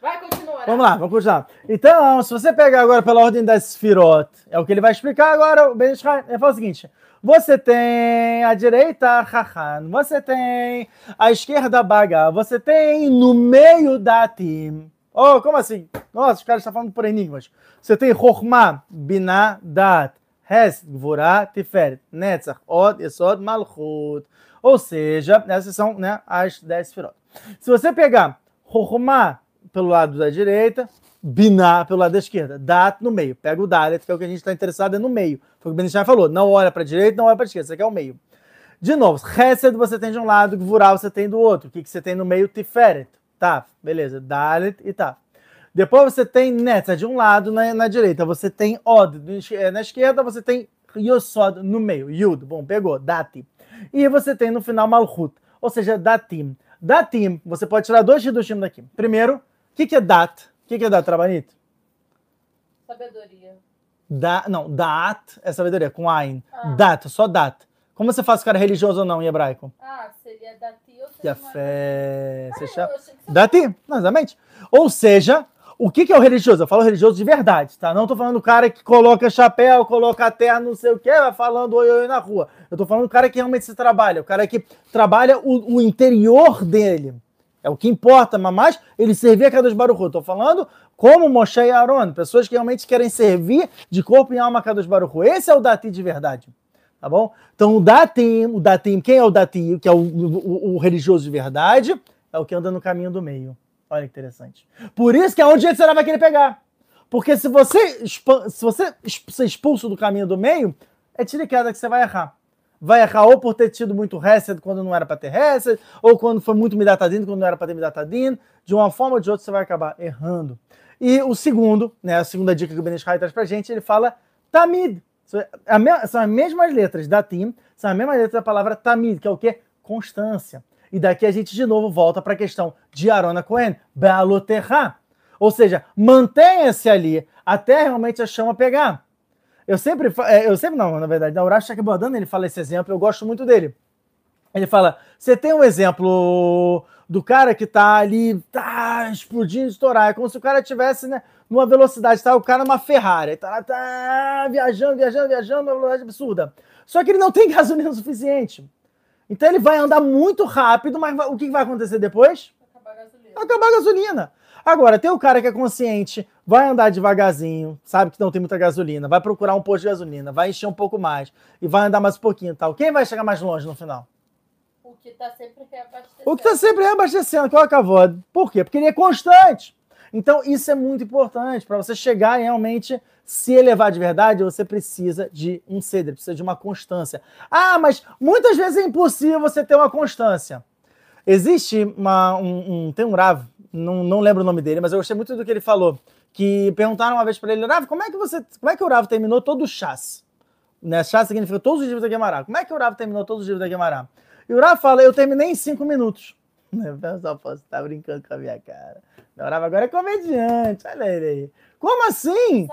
Vai, continua. né? Vamos lá, vamos continuar. Então, se você pegar agora pela ordem das Sfirot, é o que ele vai explicar agora, o Ben Ishai. Ele fala o seguinte: você tem a direita Hahan, você tem a esquerda Baga, você tem no meio da Tim. Oh, como assim? Nossa, os caras estão falando por enigmas. Você tem Chokhmah, Binah, Dat, Hes, Gvurah, Tiferet, Netzach, Od, Esod, Malchut. Ou seja, essas são né, as 10 Sfirot. Se você pegar Chokhmah pelo lado da direita, Binah pelo lado da esquerda, Dat no meio. Pega o Dalet, que é o que a gente está interessado é no meio. Foi o que o Benishai falou. Não olha para a direita, não olha para a esquerda. Você quer o meio. De novo, Hesed você tem de um lado, Gvurah você tem do outro. O que, que você tem no meio? Tiferet. Tá, beleza. Dalet e tá. Depois você tem Netza de um lado, na, na direita você tem Od. eh, Na esquerda você tem Yosod no meio. Yud. Bom, pegou. Dati. E você tem no final Malchut. Ou seja, Datim. Datim, você pode tirar dois Hidushim daqui. Primeiro, que, que é Dat? O que, que é Dat, Trabanito? Sabedoria. Da, não, Dat é sabedoria, com Ain. Ah. Dat, só Dat. Como você faz o cara religioso ou não em hebraico? Ah, seria dati ou Que seria fé. Ah, chama? que Dati, exatamente. Ou seja, o que, que é o religioso? Eu falo religioso de verdade, tá? Não tô falando do cara que coloca chapéu, coloca terra, não sei o quê, vai falando oi, oi na rua. Eu tô falando do cara que realmente se trabalha, o cara que trabalha o, o interior dele. É o que importa, mas mais ele servir a Kadosh Baruch tô falando como Moshe e Aaron, pessoas que realmente querem servir de corpo e alma a Kadosh Baruch. Esse é o Dati de verdade. Tá bom? Então o Datim, o Datim, quem é o Datim, que é o, o- o religioso de verdade, é o que anda no caminho do meio. Olha que interessante. Por isso que é onde você vai querer pegar. Porque se você, se você ser expulso do caminho do meio, é tira e queda que você vai errar. Vai errar ou por ter tido muito Hesed quando não era para ter Hesed, ou quando foi muito Midatadin quando não era para ter Midatadin. De uma forma ou de outra você vai acabar errando. E o segundo, né, a segunda dica que o Ben Ishai traz pra gente, ele fala Tamid. São as mesmas letras da Tim, são as mesmas letras da palavra Tamid, que é o quê? Constância. E daqui a gente de novo volta para a questão de Arona Cohen, Bealoterra. Ou seja, mantenha-se ali até realmente a chama pegar. Eu sempre, é, eu sempre não, na verdade, na Urash Shakbodan ele fala esse exemplo, eu gosto muito dele. Ele fala: você tem um exemplo do cara que tá ali, tá explodindo, estourar. É como se o cara tivesse, né, numa velocidade, tá? O cara numa Ferrari, tá lá, tá viajando, viajando, viajando, numa velocidade absurda. Só que ele não tem gasolina suficiente. Então ele vai andar muito rápido, mas o que que vai acontecer depois? Acabar a gasolina. acabar a gasolina. Agora, tem o cara que é consciente, vai andar devagarzinho, sabe que não tem muita gasolina, vai procurar um posto de gasolina, vai encher um pouco mais e vai andar mais um pouquinho e tal. Quem vai chegar mais longe no final? O que tá sempre reabastecendo. O que está sempre reabastecendo, que é o Cavod. Por quê? Porque ele é constante. Então, isso é muito importante. Para você chegar e realmente se elevar de verdade, você precisa de um ceder, precisa de uma constância. Ah, mas muitas vezes é impossível você ter uma constância. Existe uma, um, um- Tem um Rav, não, não lembro o nome dele, mas eu gostei muito do que ele falou. Que perguntaram uma vez para ele, Rav, como é que você. Como é que o Rav terminou todo o chás? Né? Chás significa todos os livros da Guemará. Como é que o Rav terminou todos os livros da Guemará? E o Rav fala, eu terminei em cinco minutos. O pessoal você tá brincando com a minha cara. Meu Rav agora é comediante, olha ele aí. Como assim?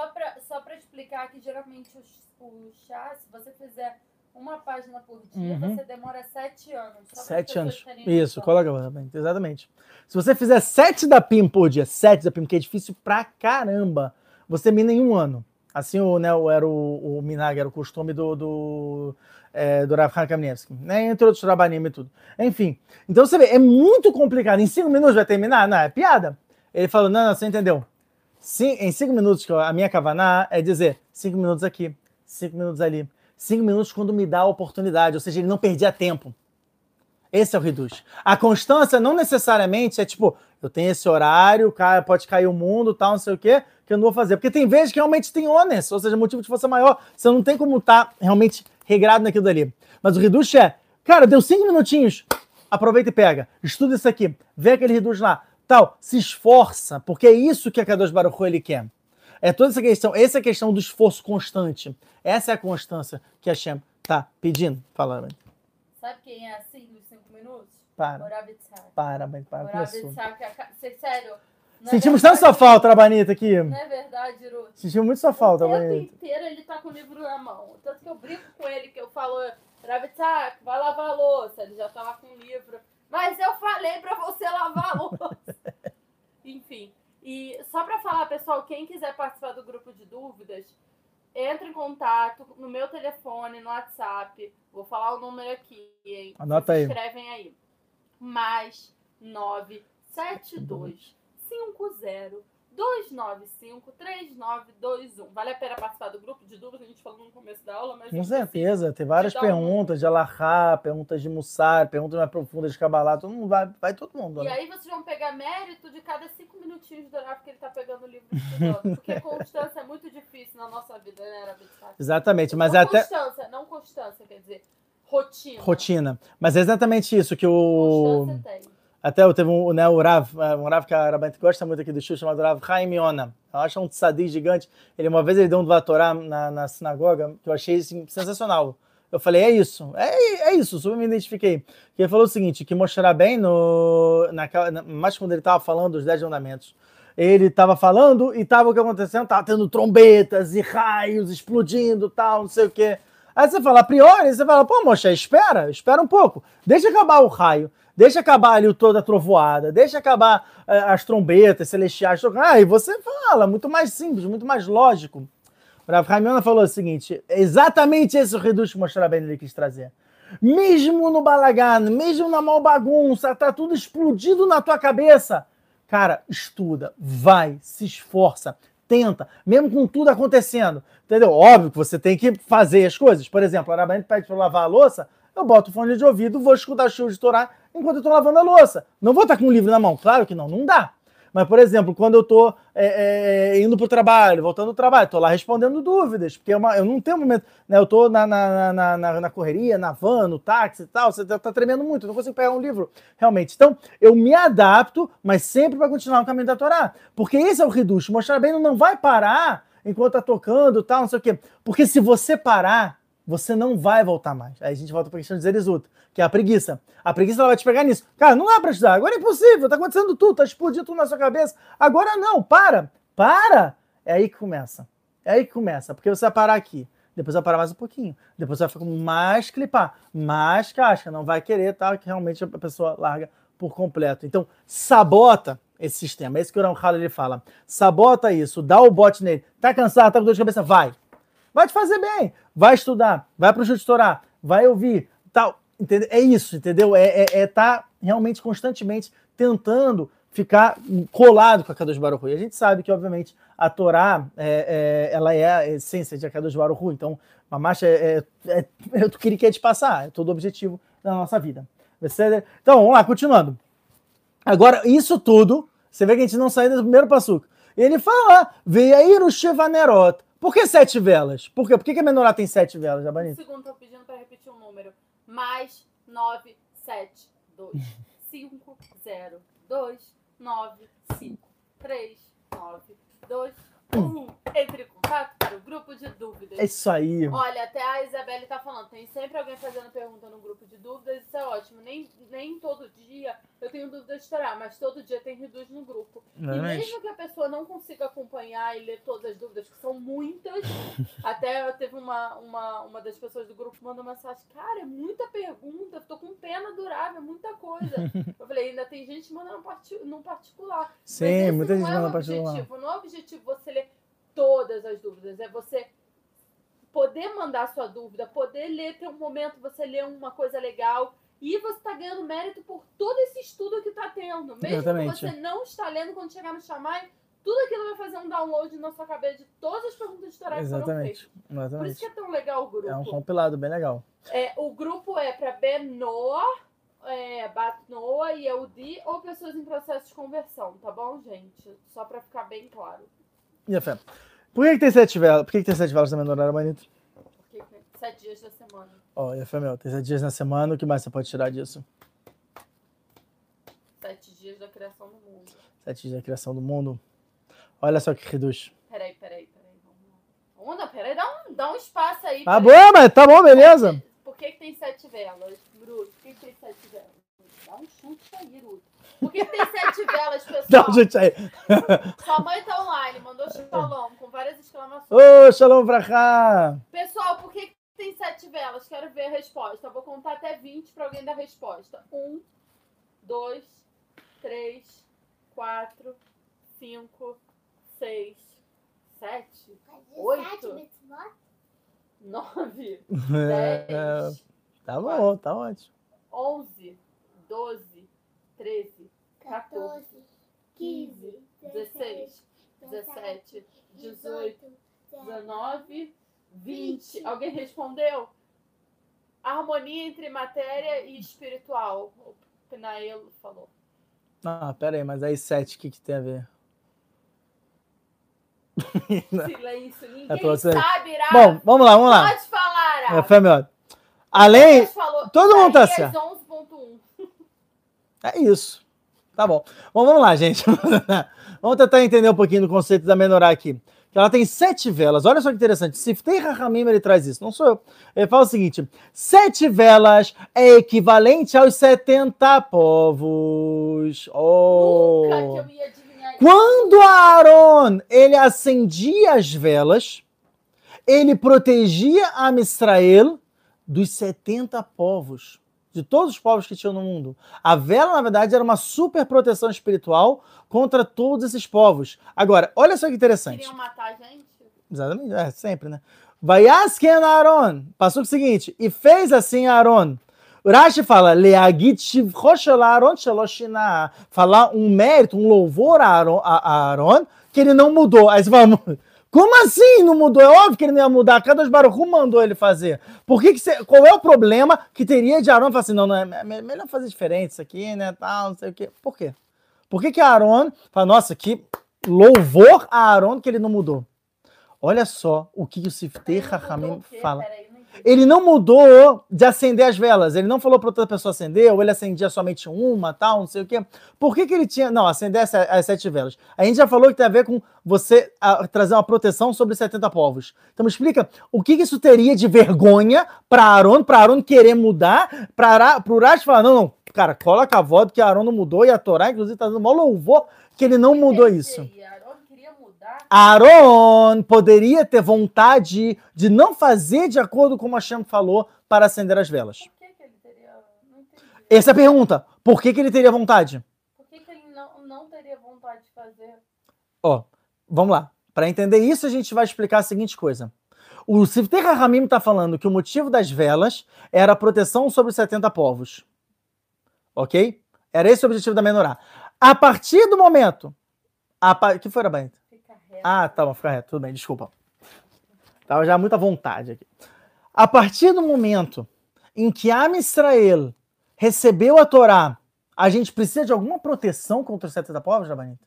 Só pra explicar que geralmente o, o chá, se você fizer uma página por dia, Uhum. você demora sete anos. Sete anos. Isso, coloca exatamente, exatamente. Se você fizer sete da PIM por dia, sete da PIM, que é difícil pra caramba, você termina em um ano. Assim o, né, o- era o, o Minag, era o costume do, do, é, do Rav né? Entre outros trabalhinhos e tudo. Enfim, então você vê, é muito complicado. Em cinco minutos vai terminar? Não, é piada. Ele falou, não, não, você entendeu. Sim, em cinco minutos, a minha kavaná é dizer cinco minutos aqui, cinco minutos ali. Cinco minutos quando me dá a oportunidade, ou seja, ele não perdia tempo. Esse é o reduz. A constância não necessariamente é tipo, eu tenho esse horário, cara, pode cair o mundo, tal, não sei o quê. que eu não vou fazer. Porque tem vezes que realmente tem ônus, ou seja, motivo de força maior. Você não tem como estar realmente regrado naquilo dali. Mas o reduce é, cara, deu cinco minutinhos, aproveita e pega. Estuda isso aqui, vê aquele reduz lá, tal, se esforça, porque é isso que a Kadosh Baruch ele quer. É toda essa questão, essa é a questão do esforço constante. Essa é a constância que a Shem tá pedindo. Fala, mãe. Sabe quem é assim nos cinco minutos? Para. Moravitzak. Para, mãe, para. Moravitzak, sério. é Sentimos tanto verdade- sua falta, Rabanita, aqui. Não é verdade, Ruth? Sentimos muito sua falta, O tempo Rabanita. inteiro ele tá com o livro na mão. Tanto que eu brinco com ele, que eu falo, Ravitzak, vai lavar a louça. Ele já tava com o livro. Mas eu falei pra você lavar a louça. Enfim. E só pra falar, pessoal, quem quiser participar do grupo de dúvidas, entre em contato no meu telefone, no WhatsApp. Vou falar o número aqui, hein? Anota aí. Escrevem aí. Mais 972 50 295 3921. Vale a pena participar do grupo de dúvidas? A gente falou no começo da aula, mas. Com certeza, tem várias dá um- perguntas de Alahá, perguntas de Mussar, perguntas mais profundas de Kabbalah, todo mundo vai, vai todo mundo. E né? aí vocês vão pegar mérito de cada cinco minutinhos do horário que ele tá pegando o livro estudando. Porque constância é muito difícil na nossa vida, né, Rabitzak? Exatamente, mas não é até constância, não constância, quer dizer, rotina. rotina. Mas é exatamente isso que o Constância tem. Até eu teve um, né, o Rav, eh, um Rav que a Rabanit gosta muito aqui do show, chamado Rav Chaim Yona. Eu acho um tzadik gigante. Ele uma vez ele deu um Dvatorá na, na sinagoga que eu achei assim, sensacional. Eu falei, é isso, é, é isso, super me identifiquei. Que ele falou o seguinte, que mostrar bem no, naquela, na, mais quando ele estava falando dos 10 mandamentos. Ele estava falando e estava o que acontecendo? Tava tendo trombetas e raios explodindo tal, não sei o quê. Aí você fala, a priori, você fala, pô, mocha, espera, espera um pouco. Deixa acabar o raio, deixa acabar ali toda a trovoada, deixa acabar eh, as trombetas celestiais. Ah, e você fala, muito mais simples, muito mais lógico. O Rav falou o seguinte: exatamente esse o que mostrar bem ele quis trazer. Mesmo no balagano, mesmo na mal bagunça, tá tudo explodindo na tua cabeça. Cara, estuda, vai, se esforça, tenta, mesmo com tudo acontecendo. Entendeu? Óbvio que você tem que fazer as coisas. Por exemplo, a Arabanite pede para lavar a louça, eu boto o fone de ouvido, vou escutar show de Torá enquanto eu tô lavando a louça. Não vou estar com um livro na mão, claro que não, não dá. Mas, por exemplo, quando eu tô é, é, indo pro trabalho, voltando do trabalho, tô lá respondendo dúvidas, porque é uma- eu não tenho momento, né? Eu tô na, na, na, na, correria, na van, no táxi e tal, você tá, tá tremendo muito, eu não consigo pegar um livro, realmente. Então, eu me adapto, mas sempre para continuar no caminho da Torá. Porque esse é o reducho. Mostrar bem não vai parar enquanto tá tocando tal, não sei o quê. Porque se você parar, você não vai voltar mais. Aí a gente volta para a questão de Zerizuta, que é a preguiça. A preguiça ela vai te pegar nisso. Cara, não dá para estudar. Agora é impossível. Tá acontecendo tudo, tá explodindo tudo na sua cabeça. Agora não, para. Para. É aí que começa. É aí que começa. Porque você vai parar aqui. Depois vai parar mais um pouquinho. Depois vai ficar mais clipar, mais casca. Não vai querer, tá? Que realmente a pessoa larga por completo. Então, sabota esse sistema. É isso que o Ramchal ele fala. Sabota isso, dá o bote nele. Tá cansado, tá com dor de cabeça? Vai. Vai te fazer bem. Vai estudar, vai pro Juditorá, vai ouvir, tal. Entendeu? É isso, entendeu? É, é, é tá realmente constantemente tentando ficar colado com a Kadosh Baruch. E a gente sabe que, obviamente, a Torá, é, é, ela é a essência de Kadosh Baruch. Então, a marcha é, é, é, é o que ele quer te passar. É todo o objetivo da nossa vida. Então, vamos lá, continuando. Agora, isso tudo, você vê que a gente não saiu do primeiro passuco. Ele fala, veio o Shevanerot. Por que sete velas? Por quê? Por que, que a menorá tem sete velas, Um Jabanito? segundo, tô pedindo pra repetir o número. Mais 9, 7, 2, 5, 0, 2, 9, 5, 3, 9, 2, 1. Entre para o grupo de dúvidas. É isso aí. Olha, até a Isabelle tá falando, tem sempre alguém fazendo pergunta no grupo de dúvidas, isso é ótimo. Nem, nem todo dia eu tenho dúvidas de estourar, mas todo dia tem reduz no grupo. E Realmente. mesmo que a pessoa não consiga acompanhar e ler todas as dúvidas, que são muitas, até teve uma, uma, uma das pessoas do grupo que mandou mensagem, cara, é muita pergunta, tô com pena durável, é muita coisa. Eu falei, ainda tem gente mandando no particular. Sim, muita gente não é manda o particular. objetivo. Não é o objetivo você ler todas as dúvidas, é você poder mandar sua dúvida, poder ler, ter um momento, você ler uma coisa legal. E você está ganhando mérito por todo esse estudo que está tendo. Mesmo Exatamente. que você não está lendo quando chegar no chamai, tudo aquilo vai fazer um download na sua cabeça de todas as perguntas de Torá que Exatamente. feitas. Por isso Exatamente. que é tão legal o grupo. É um compilado bem legal. É, o grupo é para Benoa, é, Batnoa e Eudi ou pessoas em processo de conversão, tá bom, gente? Só para ficar bem claro. E a fé. Por que, que tem sete velas? Por que, que tem sete velas na menorá, Manito? Porque sete dias da semana. Ó, fé, meu, tem sete dias na semana, o que mais você pode tirar disso? Sete dias da criação do mundo. Sete dias da criação do mundo. Olha só que reduz. Peraí, peraí, peraí. Vamos lá. Onda, peraí, dá um, dá um espaço aí. Tá peraí. bom, mas tá bom, beleza. Por que, que tem sete velas, Bruto? Por que, que tem sete velas? Dá um chute aí, Bruto. Por que, que tem sete velas, pessoal? Um gente aí. Sua mãe tá online, mandou shalom com várias exclamações. Ô, shalom pra cá. Pessoal, por que, que tem sete velas? Quero ver a resposta. Eu vou contar até 20 para alguém dar a resposta. Um, dois, três, quatro, cinco, seis, sete, Oito. Nove, É, dez, tá bom, tá ótimo. onze, doze, treze, 14, 15, 16, 17, 18, 19, 20. Alguém respondeu? Harmonia entre matéria e espiritual. O Pinaelo falou. Ah, pera aí, mas aí sete, o que, que tem a ver? Silêncio. Ninguém É pra você. sabe, Ira. Bom, vamos lá, vamos lá. Pode falar, Ira. É, foi melhor. Além. Todo mundo tá certo. 11.1. É isso. Tá bom. Bom, vamos lá, gente. vamos tentar entender um pouquinho do conceito da menorá aqui. Ela tem sete velas. Olha só que interessante. Siftei Rahamim, ele traz isso. Não sou eu. Ele fala o seguinte: sete velas é equivalente aos 70 povos. Oh. Nunca que eu ia adivinhar. Quando Aaron ele acendia as velas, ele protegia a Israel dos 70 povos, de todos os povos que tinham no mundo. A vela, na verdade, era uma super proteção espiritual contra todos esses povos. Agora, olha só que interessante. Queriam matar a gente? Exatamente, é sempre, né? Vaiasken Aaron, passou o seguinte, e fez assim Aaron. Rashi fala, Leagit Aaron. Falar um mérito, um louvor a Aaron, a Aaron, que ele não mudou. Aí você fala, como assim não mudou? É óbvio que ele não ia mudar. Cada Baruch mandou ele fazer. Por que que você, qual é o problema que teria de Aaron? Falar assim, não, não, é é melhor fazer diferente isso aqui, né, tal, não sei o quê. Por quê? Por que que Aaron fala, nossa, que louvor a Aaron que ele não mudou? Olha só o que o Siftei Rahamim fala. Peraí. Ele não mudou de acender as velas. Ele não falou para outra pessoa acender, ou ele acendia somente uma, tal, não sei o quê. Por que, que ele tinha. Não, acender as, sete velas. A gente já falou que tem a ver com você ah, trazer uma proteção sobre 70 povos. Então me explica o que, que isso teria de vergonha para Aaron, para Aaron querer mudar, para o Urash falar: não, não, cara, coloca a voz que Aaron não mudou e a Torá, inclusive, está dando maior louvor que ele não mudou isso. Mudar. Aaron poderia ter vontade de não fazer de acordo com o Hashem falou para acender as velas. Por que, que ele teria. Essa é a pergunta. Por que, que ele teria vontade? Por que, que ele não, não teria vontade de fazer? Ó, vamos lá. Para entender isso, a gente vai explicar a seguinte coisa. O Siftei Rahamim está falando que o motivo das velas era a proteção sobre os 70 povos. Ok? Era esse o objetivo da menorá. A partir do momento... A que foi, Rabanita? Ah, tá bom, fica reto, tudo bem, desculpa. Tava já muita vontade aqui. A partir do momento em que Am Israel recebeu a Torá, a gente precisa de alguma proteção contra os 70 povos, Jabanita?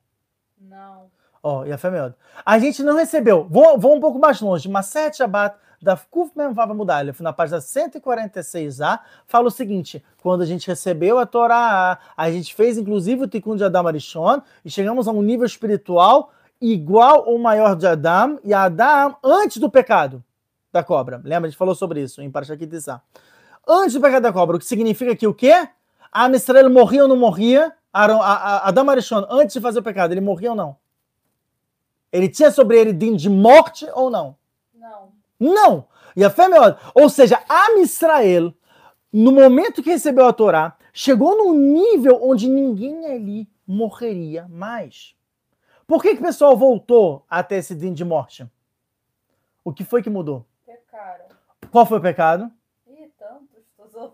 Não. Ó, e a fé melhor. A gente não recebeu. Vou, vou um pouco mais longe. Maset Shabbat da Kuf Mem Vav Mudalef, na página 146a, fala o seguinte: quando a gente recebeu a Torá, a gente fez inclusive o Tikkun de Adam Arishon e chegamos a um nível espiritual igual ou maior de Adam e Adam antes do pecado da cobra. Lembra? A gente falou sobre isso em Parashat Kitissá. Antes do pecado da cobra, o que significa que o quê? A Israel morria ou não morria? Aaron- a- a- Adam Arishon, antes de fazer o pecado, ele morria ou não? Ele tinha sobre ele din de morte ou não? Não. Não! E a fé melhor. Ou seja, Am Israel, no momento que recebeu a Torá, chegou num nível onde ninguém ali morreria mais. Por que, que o pessoal voltou até esse din de morte? O que foi que mudou? Pecaram. Qual foi o pecado? Ih, tantos.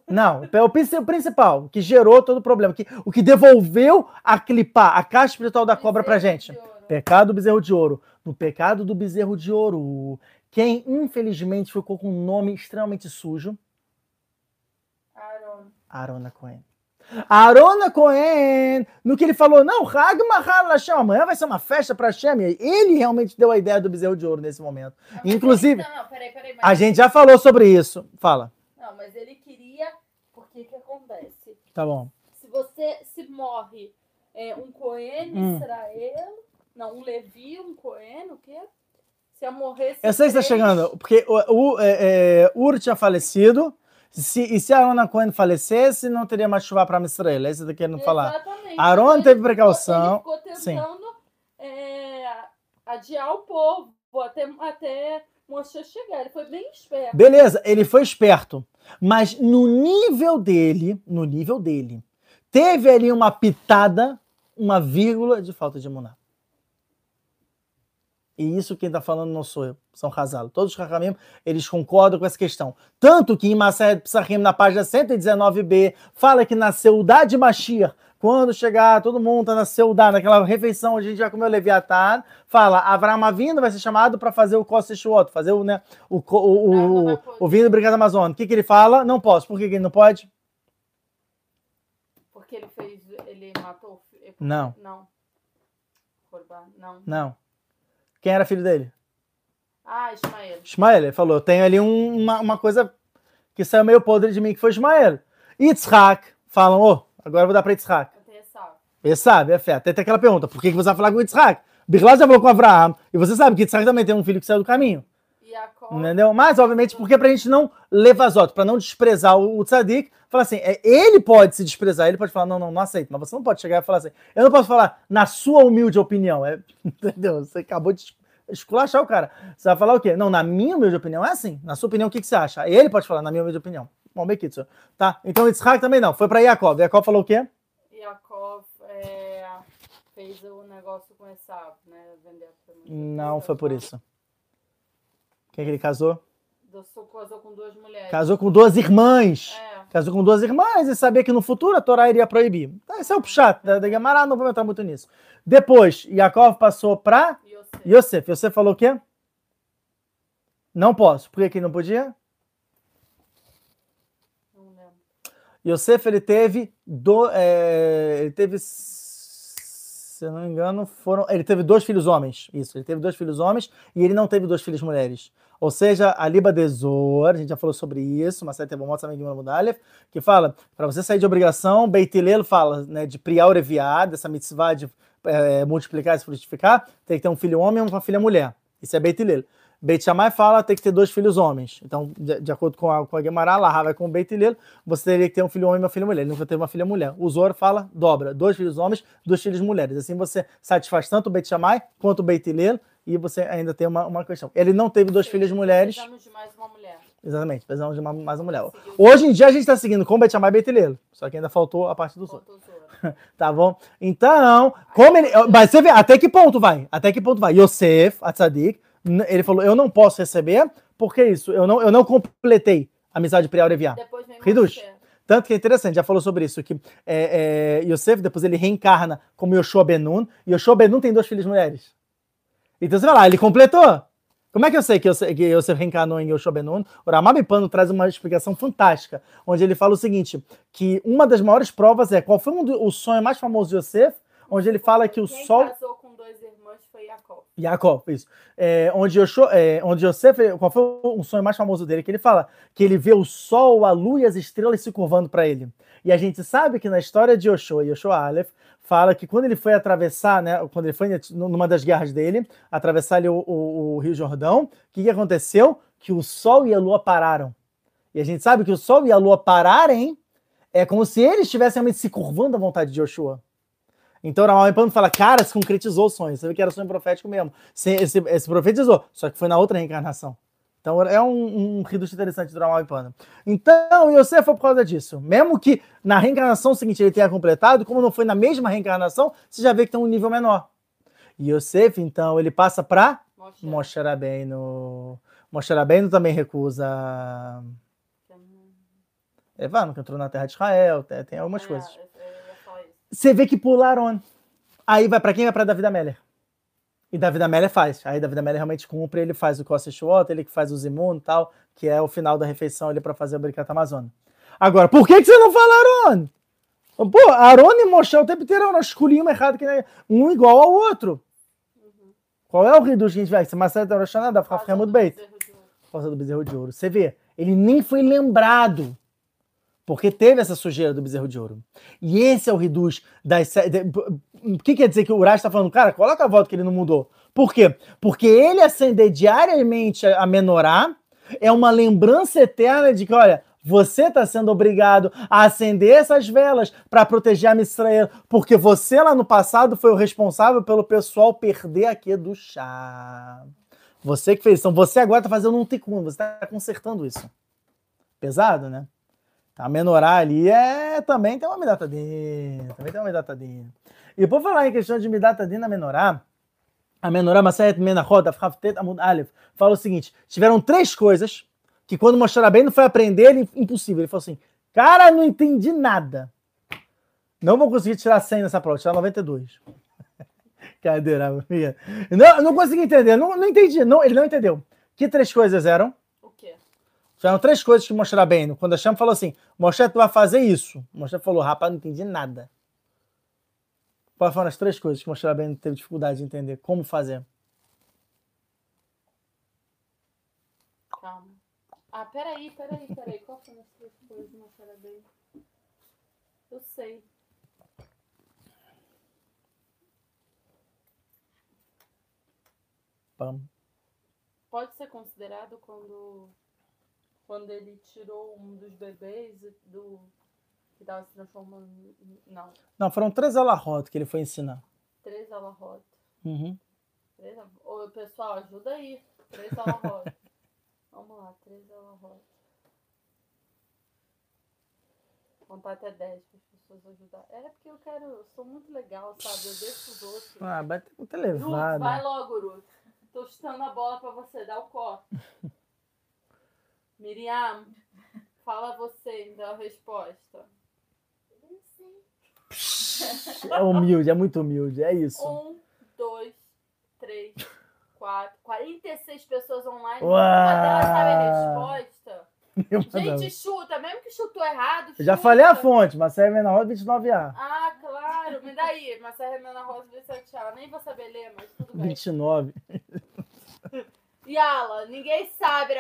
Não, o prin- o principal, o que gerou todo o problema, que, o que devolveu a clipar, a caixa espiritual da cobra pra gente. Pecado do bezerro de ouro. No pecado do bezerro de ouro, quem infelizmente ficou com um nome extremamente sujo, Aaron. Arona Cohen. Arona Cohen, no que ele falou, não, Hag Mahal Hashem, amanhã vai ser uma festa para Hashem. Ele realmente deu a ideia do bezerro de ouro nesse momento. Mas Inclusive, Não, não, peraí, peraí. Mas... a gente já falou sobre isso. Fala. Não, mas ele queria. Porque que acontece? Tá bom. Se você se morre é, um Cohen, Hum. Israel. Não, um Levi, um Cohen, o quê? Se eu morresse. Eu sei que está chegando, porque o, o, é, é, Ur tinha falecido, se, e se Arona Cohen falecesse, não teria mais chuva para Israel. É isso tô querendo falar. Exatamente. Aaron ele teve ficou- precaução, Ele ficou tentando é, adiar o povo até, até Moshe chegar. Ele foi bem esperto. Beleza, ele foi esperto, mas no nível dele, no nível dele, teve ali uma pitada, uma vírgula de falta de imunar. E isso quem está falando não sou eu, são Hazalo. Todos os Rahamim, eles concordam com essa questão. Tanto que em Maseret Psachim, na página 119b, fala que na Seudá de Mashiach, quando chegar, todo mundo tá na Seudá, naquela refeição onde a gente vai comer o Leviatã, fala, Avram Avino vai ser chamado para fazer o Kosechuot, fazer o, né, o, o, o, o, vinho do Brigada Amazônia. O que, que ele fala? Não posso. Por que, que ele não pode? Porque ele fez. Ele matou. Não. Não. Não. Não. Quem era filho dele? Ah, Ismael. Ismael. Ele falou, tem ali um- uma, uma coisa que saiu meio podre de mim, que foi Ismael. Yitzhak, falam, ô, agora eu vou dar para Yitzhak. Eu tenho essa. Ele sabe, é fé. Até tem aquela pergunta, por que, você vai falar com Yitzhak? Birlá já falou com Abraão, e você sabe que Yitzhak também tem um filho que saiu do caminho. Entendeu? Mas, obviamente, porque pra gente não levar azoto, pra não desprezar o, o tzadik, falar assim, é, ele pode se desprezar, ele pode falar, não, não, não aceito, mas você não pode chegar e falar assim, eu não posso falar na sua humilde opinião, é, entendeu? Você acabou de es- esculachar o cara. Você vai falar o quê? Não, na minha humilde opinião é assim, na sua opinião o que, que você acha? Ele pode falar, na minha humilde opinião. Bom, bem kitsu. Tá, então Yitzhak também não, foi pra Yaakov, Yaakov falou o quê? Jacob é, fez o negócio com Esav, né? Vender. Não foi por isso. Quem que ele casou? Casou com duas mulheres. Casou com duas irmãs. É. Casou com duas irmãs e sabia que no futuro a Torá iria proibir. Então, esse é o puxado da, da Gemara, não vou entrar muito nisso. Depois, Yaakov passou para Yosef. Yosef. Yosef falou o quê? Não posso. Por que, que não podia? Não lembro. Yosef, ele teve, do, é, ele teve, se eu não me engano, foram, ele teve dois filhos homens. Isso, ele teve dois filhos homens e ele não teve dois filhos mulheres. Ou seja, a Liba de Zor, a gente já falou sobre isso, mas teve uma também Mudalef, que fala, para você sair de obrigação, Beit Hillel fala, né, de priar o dessa mitzvah de é, multiplicar e frutificar, tem que ter um filho homem e uma filha mulher. Isso é Beit Hillel. Beit Shammai fala tem que ter dois filhos homens. Então, de, de acordo com a, com a Gemara, lá vai com o Beit Hillel, você teria que ter um filho homem e uma filha mulher. Ele nunca teve uma filha mulher. O Zor fala, dobra, dois filhos homens, duas filhas mulheres. Assim você satisfaz tanto o Beit Shammai quanto o Beit Hillel e você ainda tem uma, uma questão. Ele não teve duas filhas mulheres. Precisamos de mais uma mulher. Exatamente, precisamos de uma, mais uma mulher. Hoje em dia a gente está seguindo com o Beit Shammai e Beit Hillel. Só que ainda faltou a parte do Zor. Faltou Zora. Tá bom? Então, como ele. Mas você vê, até que ponto vai? Até que ponto vai? Yosef, a Tzadik, n- ele falou: eu não posso receber, porque isso, eu não, eu não completei a amizade prior Eviá. Depois vem Hidush. Moshe. Tanto que é interessante, já falou sobre isso, que é, é, Yosef, depois ele reencarna como Yoshua Benun, e Yoshua Benun tem duas filhas mulheres. Então você vai lá, ele completou. Como é que eu sei que Yosef, que Yosef reencarnou em Yoshua Benun? O Ramabi Pano traz uma explicação fantástica, onde ele fala o seguinte, que uma das maiores provas é, qual foi um do- o sonho mais famoso de Yosef? Onde ele fala que o Quem sol... casou Jacob, isso. É, onde, Yoshua, é, onde Yosef, qual foi o sonho mais famoso dele? Que ele fala que ele vê o sol, a lua e as estrelas se curvando para ele. E a gente sabe que na história de Yoshua, Yoshua Aleph, fala que quando ele foi atravessar, né, quando ele foi numa das guerras dele, atravessar ali o, o- o Rio Jordão, o que, que aconteceu? Que o sol e a lua pararam. E a gente sabe que o sol e a lua pararem é como se eles estivessem realmente se curvando à vontade de Yoshua. Então, Ramal Pano fala, cara, se concretizou o sonho. Você vê que era sonho profético mesmo. Se, esse, esse profetizou, só que foi na outra reencarnação. Então, é um, um interessante do Ramal Pano. Então, Yosef foi por causa disso. Mesmo que na reencarnação seguinte ele tenha completado, como não foi na mesma reencarnação, você já vê que tem um nível menor. E Yosef, então, ele passa para Moshe. Rabbeinu. Moshe Rabbeinu também recusa... Evano, que entrou na terra de Israel, tem, tem algumas É, coisas. eu- eu ia falar isso. Você vê que pularam. Aí vai pra quem? Vai pra David Ameller. E David Ameller faz. Aí David Ameller realmente cumpre, ele faz o Costa Water, ele que faz o Zimun e tal, que é o final da refeição ali pra fazer o Bricata Amazônia. Agora, por que, que você não falaram? Pô, Aaron e Moshe o tempo inteiro nós escolhíamos errado, que é um igual ao outro. Uhum. Qual é o Riduz que a gente vai? Se Marcelo tá achando, dá pra ficar muito bem. Por causa do bezerro de ouro. Você vê, ele nem foi lembrado. Porque teve essa sujeira do bezerro de ouro. E esse é o reduz das. O que quer dizer que o Urash está falando, cara, coloca a volta que ele não mudou. Por quê? Porque ele acender diariamente a menorá é uma lembrança eterna de que, olha, você está sendo obrigado a acender essas velas para proteger a Israel, porque você lá no passado foi o responsável pelo pessoal perder aqui do chá. Você que fez. Então você agora está fazendo um tikkun, você está consertando isso. Pesado, né? A menorá ali é também tem uma midatadinha. Também tem uma midatadinha. E por falar em questão de midatadinha na menorá, a menorá Masayet Menachot, Afhaftet Amud Aleph, fala o seguinte: tiveram três coisas que quando Moshe bem não foi aprender, impossível. Ele falou assim: cara, não entendi nada. Não vou conseguir tirar 100 nessa prova, tirar 92. Cadeira, minha. Não, não consegui entender, não, não entendi, não, ele não entendeu. Que três coisas eram? Tiveram três coisas que Moshe bem quando a Hashem falou assim, Moshe, tu vai fazer isso. Moshe falou, rapaz, não entendi nada. Quais foram as três coisas que Moshe bem teve dificuldade de entender? Como fazer? Calma. Ah, peraí, peraí, peraí. Qual foi as três coisas, não era bem? Eu sei. Pode ser considerado quando, quando ele tirou um dos bebês do que estava se transformando. Não, Não, foram três alahot que ele foi ensinar. três alahot. Uhum. Três Ô, pessoal, ajuda aí. Três alahot. Vamos lá, três alahot. Contar até 10 para as pessoas ajudarem. É porque eu quero. Eu sou muito legal, sabe? Eu deixo os outros. Ah, vai ter muito Ruth, elevado. vai logo, Ruth. Tô chutando a bola pra você, dá o corte. Miriam, fala você, me dá a resposta. Não sei. É humilde, é muito humilde, é isso. Um, dois, três, quatro. 46 pessoas online. Uau. Uma delas sabe a resposta. Meu Deus. Gente, chuta, mesmo que chutou errado. Eu já chuta. falei a fonte, mas é menor 29A. Ah, claro, me dá aí. Marcela Remena Rosa de Santiago. Nem vou saber ler, mas tudo bem. 29. Yala, ninguém sabe,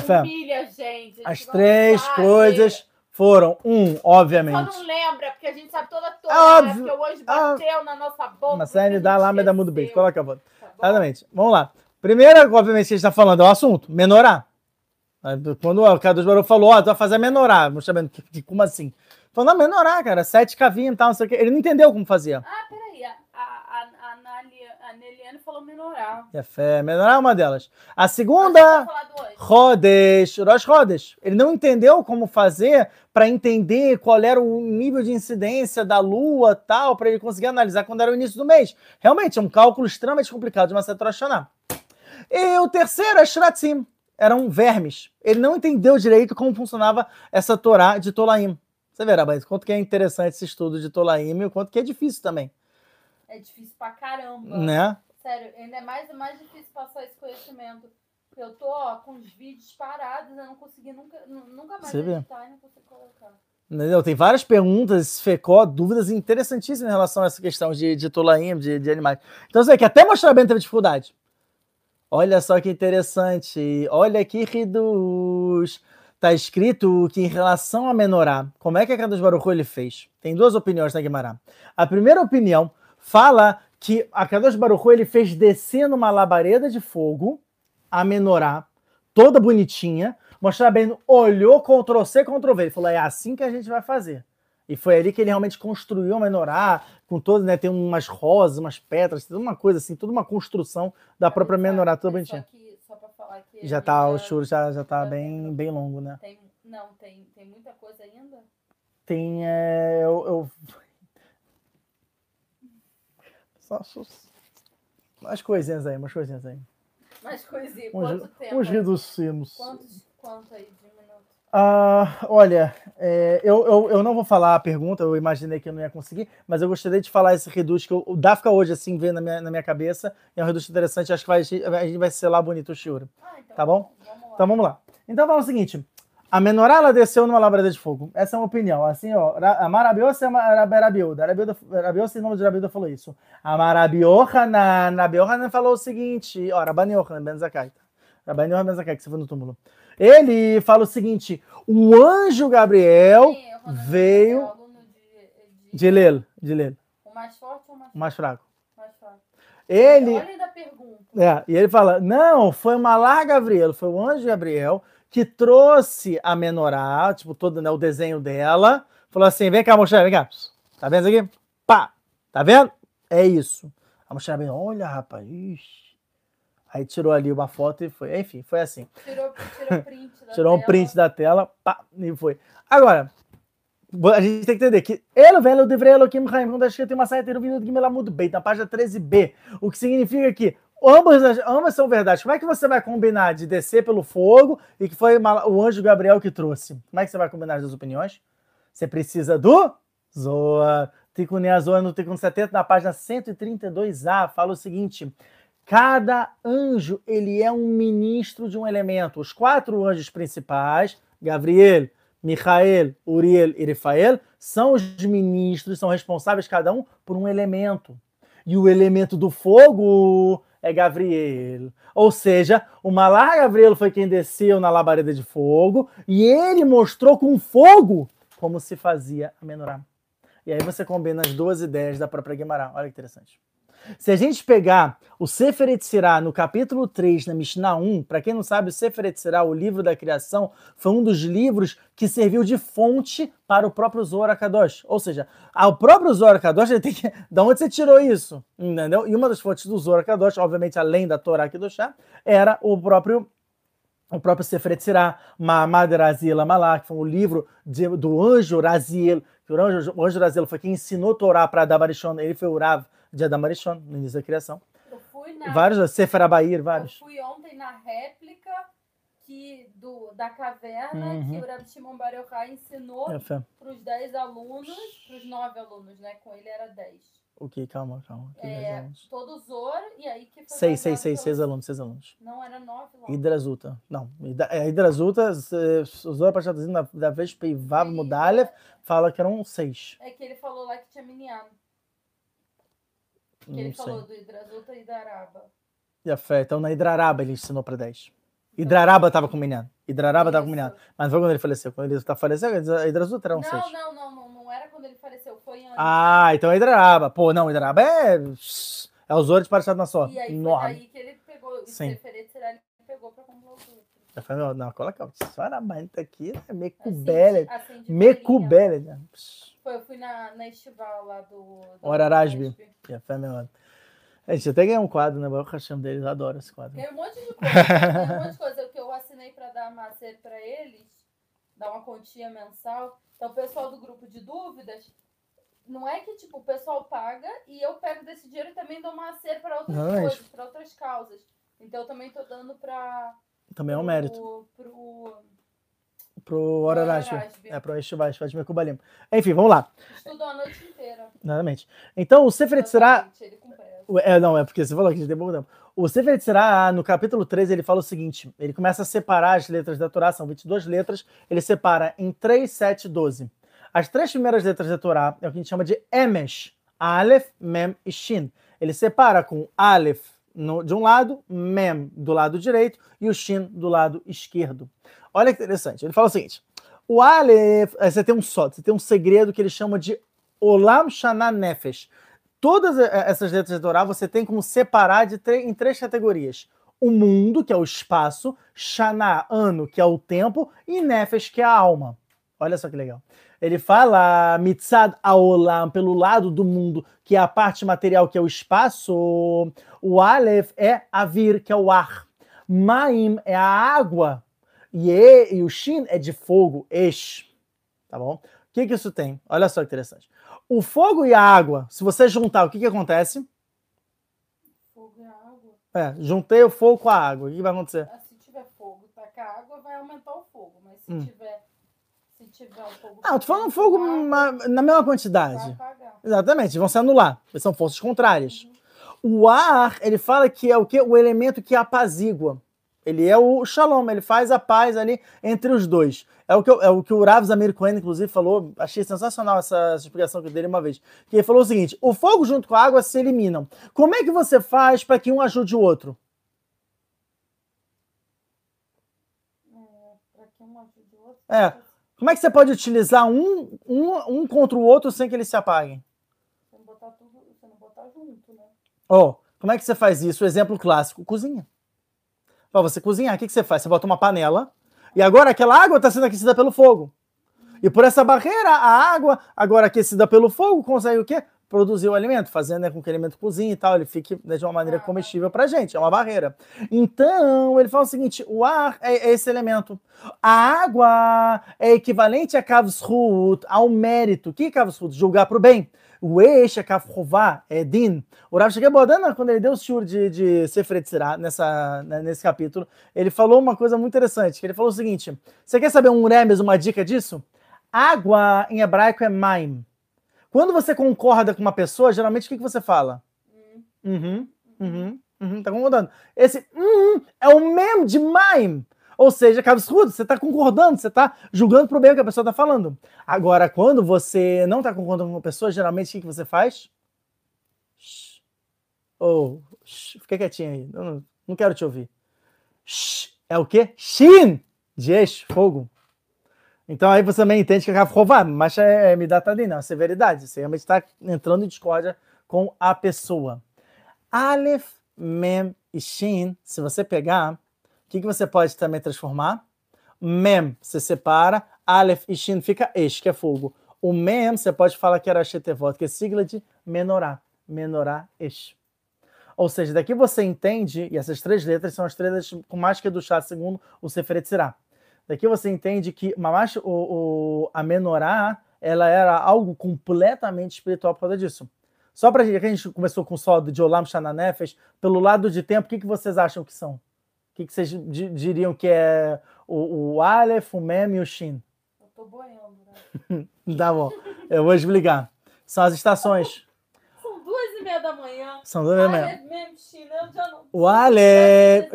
fé? Humilha a gente. As não três sabe. coisas foram, um, Só obviamente. não lembra, porque a gente sabe toda toda, É né? óbvio. Porque o anjo bateu na nossa boca. Mas porque a ele gente dá lá, mas dá mudo beijo. Coloca a voz. Tá? Exatamente. Vamos lá. Primeira, obviamente, que a gente está falando é o assunto, menorar. Quando o Carlos Barão falou, ó, tu vai fazer menorar. Vamos sabendo como assim? Falou, não, menorar, cara, sete cavinhos e tal, não sei o quê. Ele não entendeu como fazia. Ah, peraí. A, a, a, a, Nali- Neliane falou menorar. E a fé, menorar é uma delas. A segunda. Rodes, Rosh Rodes. Ele não entendeu como fazer para entender qual era o nível de incidência da lua tal, para ele conseguir analisar quando era o início do mês. Realmente, é um cálculo extremamente complicado de uma certa Roshana. E o terceiro é Shratzim. Eram vermes. Ele não entendeu direito como funcionava essa Torá de Tolaim. Você verá, mas quanto que é interessante esse estudo de Tolaim e o quanto que é difícil também, É difícil pra caramba. né? Sério, ainda é mais, mais difícil passar esse conhecimento. Eu tô ó, com os vídeos parados, eu não consegui nunca, nu- nunca mais Você vê. editar e não consigo colocar. Entendeu? Tem várias perguntas, fecó, dúvidas interessantíssimas em relação a essa questão de, de tolaim, de, de animais. Então, você vê que até mostrar bem teve dificuldade. Olha só que interessante. Olha que riduz. Tá escrito que em relação a menorá, como é que a Kadosh Baruch ele fez? Tem duas opiniões na Guimará. A primeira opinião fala que a Baruch Hu ele fez descer numa labareda de fogo a menorá, toda bonitinha. Mostrar bem, olhou, Ctrl C, Ctrl V. Ele falou: é assim que a gente vai fazer. E foi ali que ele realmente construiu a menorá, com todo, né? Tem umas rosas, umas pedras, tem uma coisa assim, toda uma construção da própria menorá, toda bonitinha. Só, que, só pra falar que. Já a tá, o churro já, já tá bem, bem longo, né? Tem, não, tem, tem muita coisa ainda? Tem. É, eu, eu... Só, só- umas coisinhas aí, umas coisinhas aí. Mais coisinha. Uns, Quanto tempo? uns reducimos. Quantos, quanto aí de minutos? Ah, olha, é, eu, eu, eu não vou falar a pergunta, eu imaginei que eu não ia conseguir, mas eu gostaria de falar esse reduz que eu- o Dafka hoje, assim, vê na minha, na minha cabeça. É um reduz interessante, acho que vai, a gente vai selar bonito o Shiura. Ah, então Tá bom? Vamos. Então vamos lá. Então fala o seguinte: A menorá ela desceu numa labareda de fogo. Essa é uma opinião. Assim, ó, Ra- a Marabiosa é a Rabiuda. Rabiuda, em nome de Rabiuda, falou isso. A Marabiohanan, Rabiohanan falou o seguinte, ó, Rabani Yohanan Ben Zakkai. tá? Rabani Yohanan Ben Zakkai, que você foi no túmulo. Ele fala o seguinte, o anjo Gabriel veio- de, de, de Lel, de Lel, O mais forte ou o mais, o mais fraco. mais fraco? Ele, Olha ainda a pergunta. É, e ele fala: não, foi o Malar Gabriel, foi o anjo Gabriel que trouxe a menorá, tipo, todo né, o desenho dela. Falou assim: vem cá, Moshe, vem cá. Tá vendo isso aqui? Pá! Tá vendo? É isso. A Moshe bem, olha, rapaz. ixi. Aí tirou ali uma foto e foi. Enfim, foi assim. Tirou, tirou print da Tirou um tela. print da tela, pá, e foi. Agora, a gente tem que entender que ele vem no Devrei Elohim Chaim, quando acho que tem uma saída ter vindo do Gimelamud Beit, na página 13b, o que significa que ambas, as- ambas são verdades. Como é que você vai combinar de descer pelo fogo e que foi o anjo Gabriel que trouxe? Como é que você vai combinar as duas opiniões? Você precisa do Zoar. Tikkun Zoar no Tikkun 70, na página 132a, fala o seguinte: Cada anjo, ele é um ministro de um elemento. Os quatro anjos principais, Gabriel, Michael, Uriel e Rafael, são os ministros, são responsáveis cada um por um elemento. E o elemento do fogo é Gabriel. Ou seja, o Malar Gabriel foi quem desceu na labareda de fogo e ele mostrou com fogo como se fazia a menorá. E aí você combina as duas ideias da própria Guimarães. Olha que interessante. Se a gente pegar o Sefer Yetzirah no capítulo 3, na Mishnah 1, para quem não sabe, o Sefer Yetzirah, o livro da criação, foi um dos livros que serviu de fonte para o próprio Zohar Kadosh. Ou seja, o próprio Zohar Kadosh, ele tem que... Da onde você tirou isso? Entendeu? E uma das fontes do Zohar Kadosh, obviamente, além da Torá Kedoshá, era o próprio o próprio Sefer Yetzirah, Amalak, que foi um livro de- do anjo Raziel, que o anjo, anjo Raziel foi quem ensinou Torá para Adam Arishon, ele foi o Rav de Adam Arishon, no início da criação. Eu fui na. Vários, Sefer Abair, Eu vários. fui ontem na réplica que, do, da caverna Uhum. que o Rabi Shimon Bar Yochai ensinou É, para os 10 alunos, para os 9 alunos, né? Com ele era 10. O que? Calma, calma. Que É, todo Zor e aí que foi Seis, seis, seis, seis alunos, seis alunos. Não, era 9 lá. Hidrazuta. Não, é, Hidrazuta, usou a parte da, da vez Peivav Aí, Mudalev, fala que eram seis. É que ele falou lá que tinha Minyan. Que Não ele sei. falou do Hidrazuta e da Araba. E a fé. Então na Hidraraba ele ensinou para 10. Hidraraba estava com o menino. Hidraraba estava com o Isso. menino. Mas não foi quando ele faleceu. Quando ele tá faleceu, a Hidrazuta eram Não, seis. não, não, não, não era quando ele faleceu, foi antes. Ah, então é Hidraraba. Pô, não, Hidraraba é. É os olhos parados na só. e aí Enorme. daí que ele pegou, Sim. Será ele pegou pra comprar os outros. Eu falei, não, não, coloca. Sinceramente, aqui é meio Acendi- cubele. acendi Meio velhinha. cubele. né? Foi, eu fui na, na estival lá do... do Ora Rasbi. Rasbi. E a fé, meu. A gente até ganhou um quadro, né? O Hashem deles, eu adoro esse quadro. Tem um monte de coisa. tem um monte de coisa que eu assinei pra dar macer pra eles, dar uma continha mensal. Então, o pessoal do grupo de dúvidas, não é que tipo, o pessoal paga e eu pego desse dinheiro e também dou macer pra outras Não, é coisas, pra outras causas. Então, eu também tô dando pra. Também é um mérito. Pro Pro Rasbi. Rasbi. É, pro Eshivai, Shvat Mekubalim. Enfim, vamos lá. estudou a noite inteira. Exatamente. Então, o Sefer. O- É, não, é porque você falou que a gente tem pouco tempo. O Sefer Yetzirah, no capítulo 13, ele fala o seguinte: ele começa a separar as letras da Torá, são 22 letras, ele separa em 3, 7 12. As três primeiras letras da Torá é o que a gente chama de Emesh, Aleph, Mem e Shin. Ele separa com Aleph no- de um lado, Mem do lado direito e o Shin do lado esquerdo. Olha que interessante. Ele fala o seguinte: o Aleph, eh, você tem um só, você tem um segredo que ele chama de Olam Shana Nefesh todas eh, essas letras da Torá você tem como separar de em três categorias. O mundo, que é o espaço, Shana, ano, que é o tempo, e Nefesh, que é a alma. Olha só que legal. Ele fala Mitzad Aolam, pelo lado do mundo, que é a parte material, que é o espaço. O Aleph é Avir, que é o ar. Maim é a água. E, e, o Shin é de fogo, Esh. Tá bom? O que, que isso tem? Olha só que interessante. O fogo e a água, se você juntar, o que, que acontece? Fogo e água. É, juntei o fogo com a água. O que vai acontecer? Ah, Se tiver fogo e tacar água, vai aumentar o fogo. Mas se Hum. tiver. Se tiver um fogo. Ah, eu tô falando fogo ma- na mesma quantidade. Exatamente, vão se anular. São forças contrárias. Uhum. O ar, ele fala que é o quê? O elemento que apazigua. Ele é o shalom, ele faz a paz ali entre os dois. É o que, eu, é o, que o Rav Zamir Cohen, inclusive, falou. Achei sensacional essa, essa explicação dei uma vez. Que ele falou o seguinte: o fogo junto com a água se eliminam. Como é que você faz para que um ajude o outro? É. Como é que você pode utilizar um, um, um contra o outro sem que eles se apaguem? Botar tudo, você não botar junto, né? Oh, como é que você faz isso? O exemplo clássico: cozinha. Para você cozinhar, o que, que você faz? Você bota uma panela e agora aquela água está sendo aquecida pelo fogo. E por essa barreira, a água, agora aquecida pelo fogo, consegue o quê? Produzir o alimento, fazendo né, com que o alimento cozinhe e tal, ele fique né, de uma maneira comestível para gente, é uma barreira. Então, ele fala o seguinte: o ar é, é esse elemento. A água é equivalente a Kavsrut, ao mérito. O que é Kavsrut? Julgar para o bem. O Eish é. O Rav Shekebodana, quando ele deu o shiur de, de Sefer nessa, né, nesse capítulo, ele falou uma coisa muito interessante, que ele falou o seguinte, você quer saber um remes, uma dica disso? Água em hebraico é maim. Quando você concorda com uma pessoa, geralmente o que, que você fala? Uhum, uhum, uhum, tá concordando. Esse uhum é o mesmo de maim. Ou seja, absurdo, você está concordando, você está julgando o bem o que a pessoa está falando. Agora, quando você não está concordando com a pessoa, geralmente o que, que você faz? Ou, oh, fica quietinho aí, não, não quero te ouvir. Shh, é o quê? Shin, de eixo, fogo. Então aí você também entende que a Rová, mas é, é me dá não, é severidade. Você realmente está entrando em discórdia com a pessoa. Aleph, Mem e Shin, se você pegar, que, que você pode também transformar? Mem, você separa. Aleph e Shin fica Esh, que é fogo. O Mem, você pode falar que era Shetevot, que é sigla de Menorá. Menorá Esh. Ou seja, daqui você entende, e essas três letras são as três letras com mais que do chá, segundo o Seferet Sirah. Daqui você entende que mamash, o, o, a menorá ela era algo completamente espiritual por causa disso. Só para a gente, a gente começou com o sol de Olam Shananefesh, pelo lado de tempo, o que, que vocês acham que são? Que, que vocês diriam que é o, o Aleph, o Mem e o Shin? Eu tô boiando, né? tá bom, eu vou explicar. São as estações. São duas e meia da manhã. São duas e meia da manhã. Mem, Shin, eu já não... O Aleph...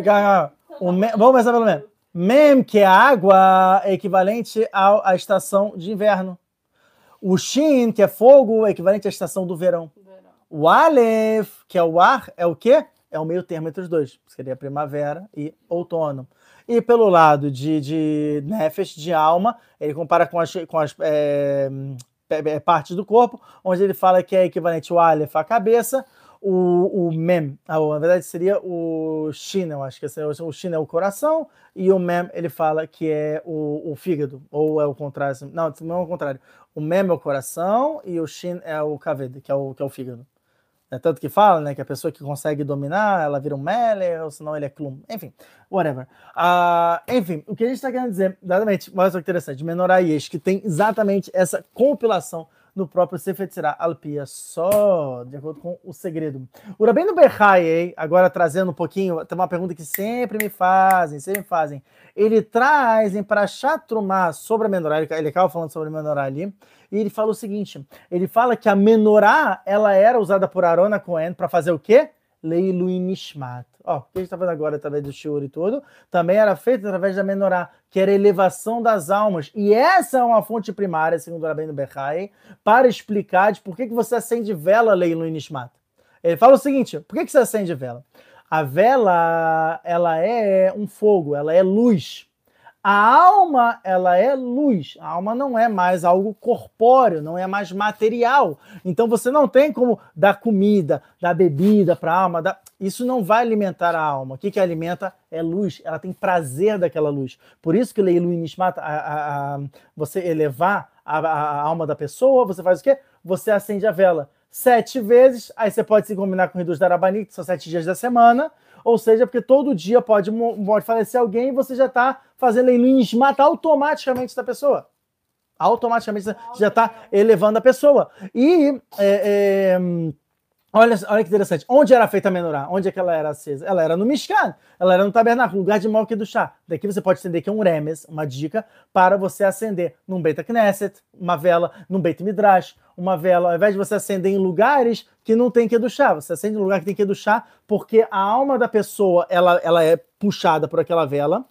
O Mem, vamos começar pelo Mem. Mem, que é água, é equivalente à, à estação de inverno. O Shin, que é fogo, é equivalente à estação do verão. verão. O Aleph, que é o ar, é o quê? É o meio termo entre os dois, seria primavera e outono. E pelo lado de, de de alma, ele compara com as, com as é, partes do corpo, onde ele fala que é equivalente ao Aleph, a cabeça, o, o Mem, ah, na verdade seria o Shin, eu acho que o Shin é o coração, e o Mem ele fala que é o, o fígado, ou é o contrário, assim, não, não é o contrário. O Mem é o coração e o Shin é o Kaved, que é o, que é o fígado. É tanto que fala, né, que a pessoa que consegue dominar, ela vira um Meller, ou senão ele é Klum. Enfim, whatever. Uh, enfim, o que a gente está querendo dizer, exatamente, que interessante, Menorá Yesh, que tem exatamente essa compilação no próprio Sefer Tzirah Alpia, só de acordo com o segredo. O Rabino Bechai, agora trazendo um pouquinho, tem uma pergunta que sempre me fazem, sempre me fazem. Ele traz em Parashat Trumah sobre a menorá, ele acaba falando sobre a menorá ali, e ele fala o seguinte, ele fala que a menorá, ela era usada por Arona Cohen para fazer o quê? Leilu Nishmat. Ó, o que a gente está fazendo agora através do Shiur e tudo, também era feito através da menorá, que era a elevação das almas. E essa é uma fonte primária, segundo o Rabino Bechai, para explicar de por que, que você acende vela Leilu Nishmat. Ele fala o seguinte, por que, que você acende vela? A vela, ela é um fogo, ela é luz. A alma, ela é luz. A alma não é mais algo corpóreo, não é mais material. Então você não tem como dar comida, dar bebida para a alma. Dar... Isso não vai alimentar a alma. O que, que alimenta é luz. Ela tem prazer daquela luz. Por isso que Leilu Nishmat, a, a, você elevar a, a, alma da pessoa, você faz o quê? Você acende a vela sete vezes. Aí você pode se combinar com o Reduz Darabani, que são sete dias da semana ou seja, porque todo dia pode, pode falecer alguém e você já está fazendo a matar automaticamente da pessoa. Automaticamente já está elevando a pessoa. E é, é, olha, olha que interessante. Onde era feita a menorá? Onde é que ela era acesa? Ela era no Mishkan, ela era no tabernáculo, lugar de Malki do chá. Daqui você pode entender que é um remes, uma dica para você acender num Beit Knesset, uma vela, num Beit Midrash, uma vela, ao invés de você acender em lugares que não tem que chá, você acende em lugar que tem que chá, porque a alma da pessoa ela, ela é puxada por aquela vela.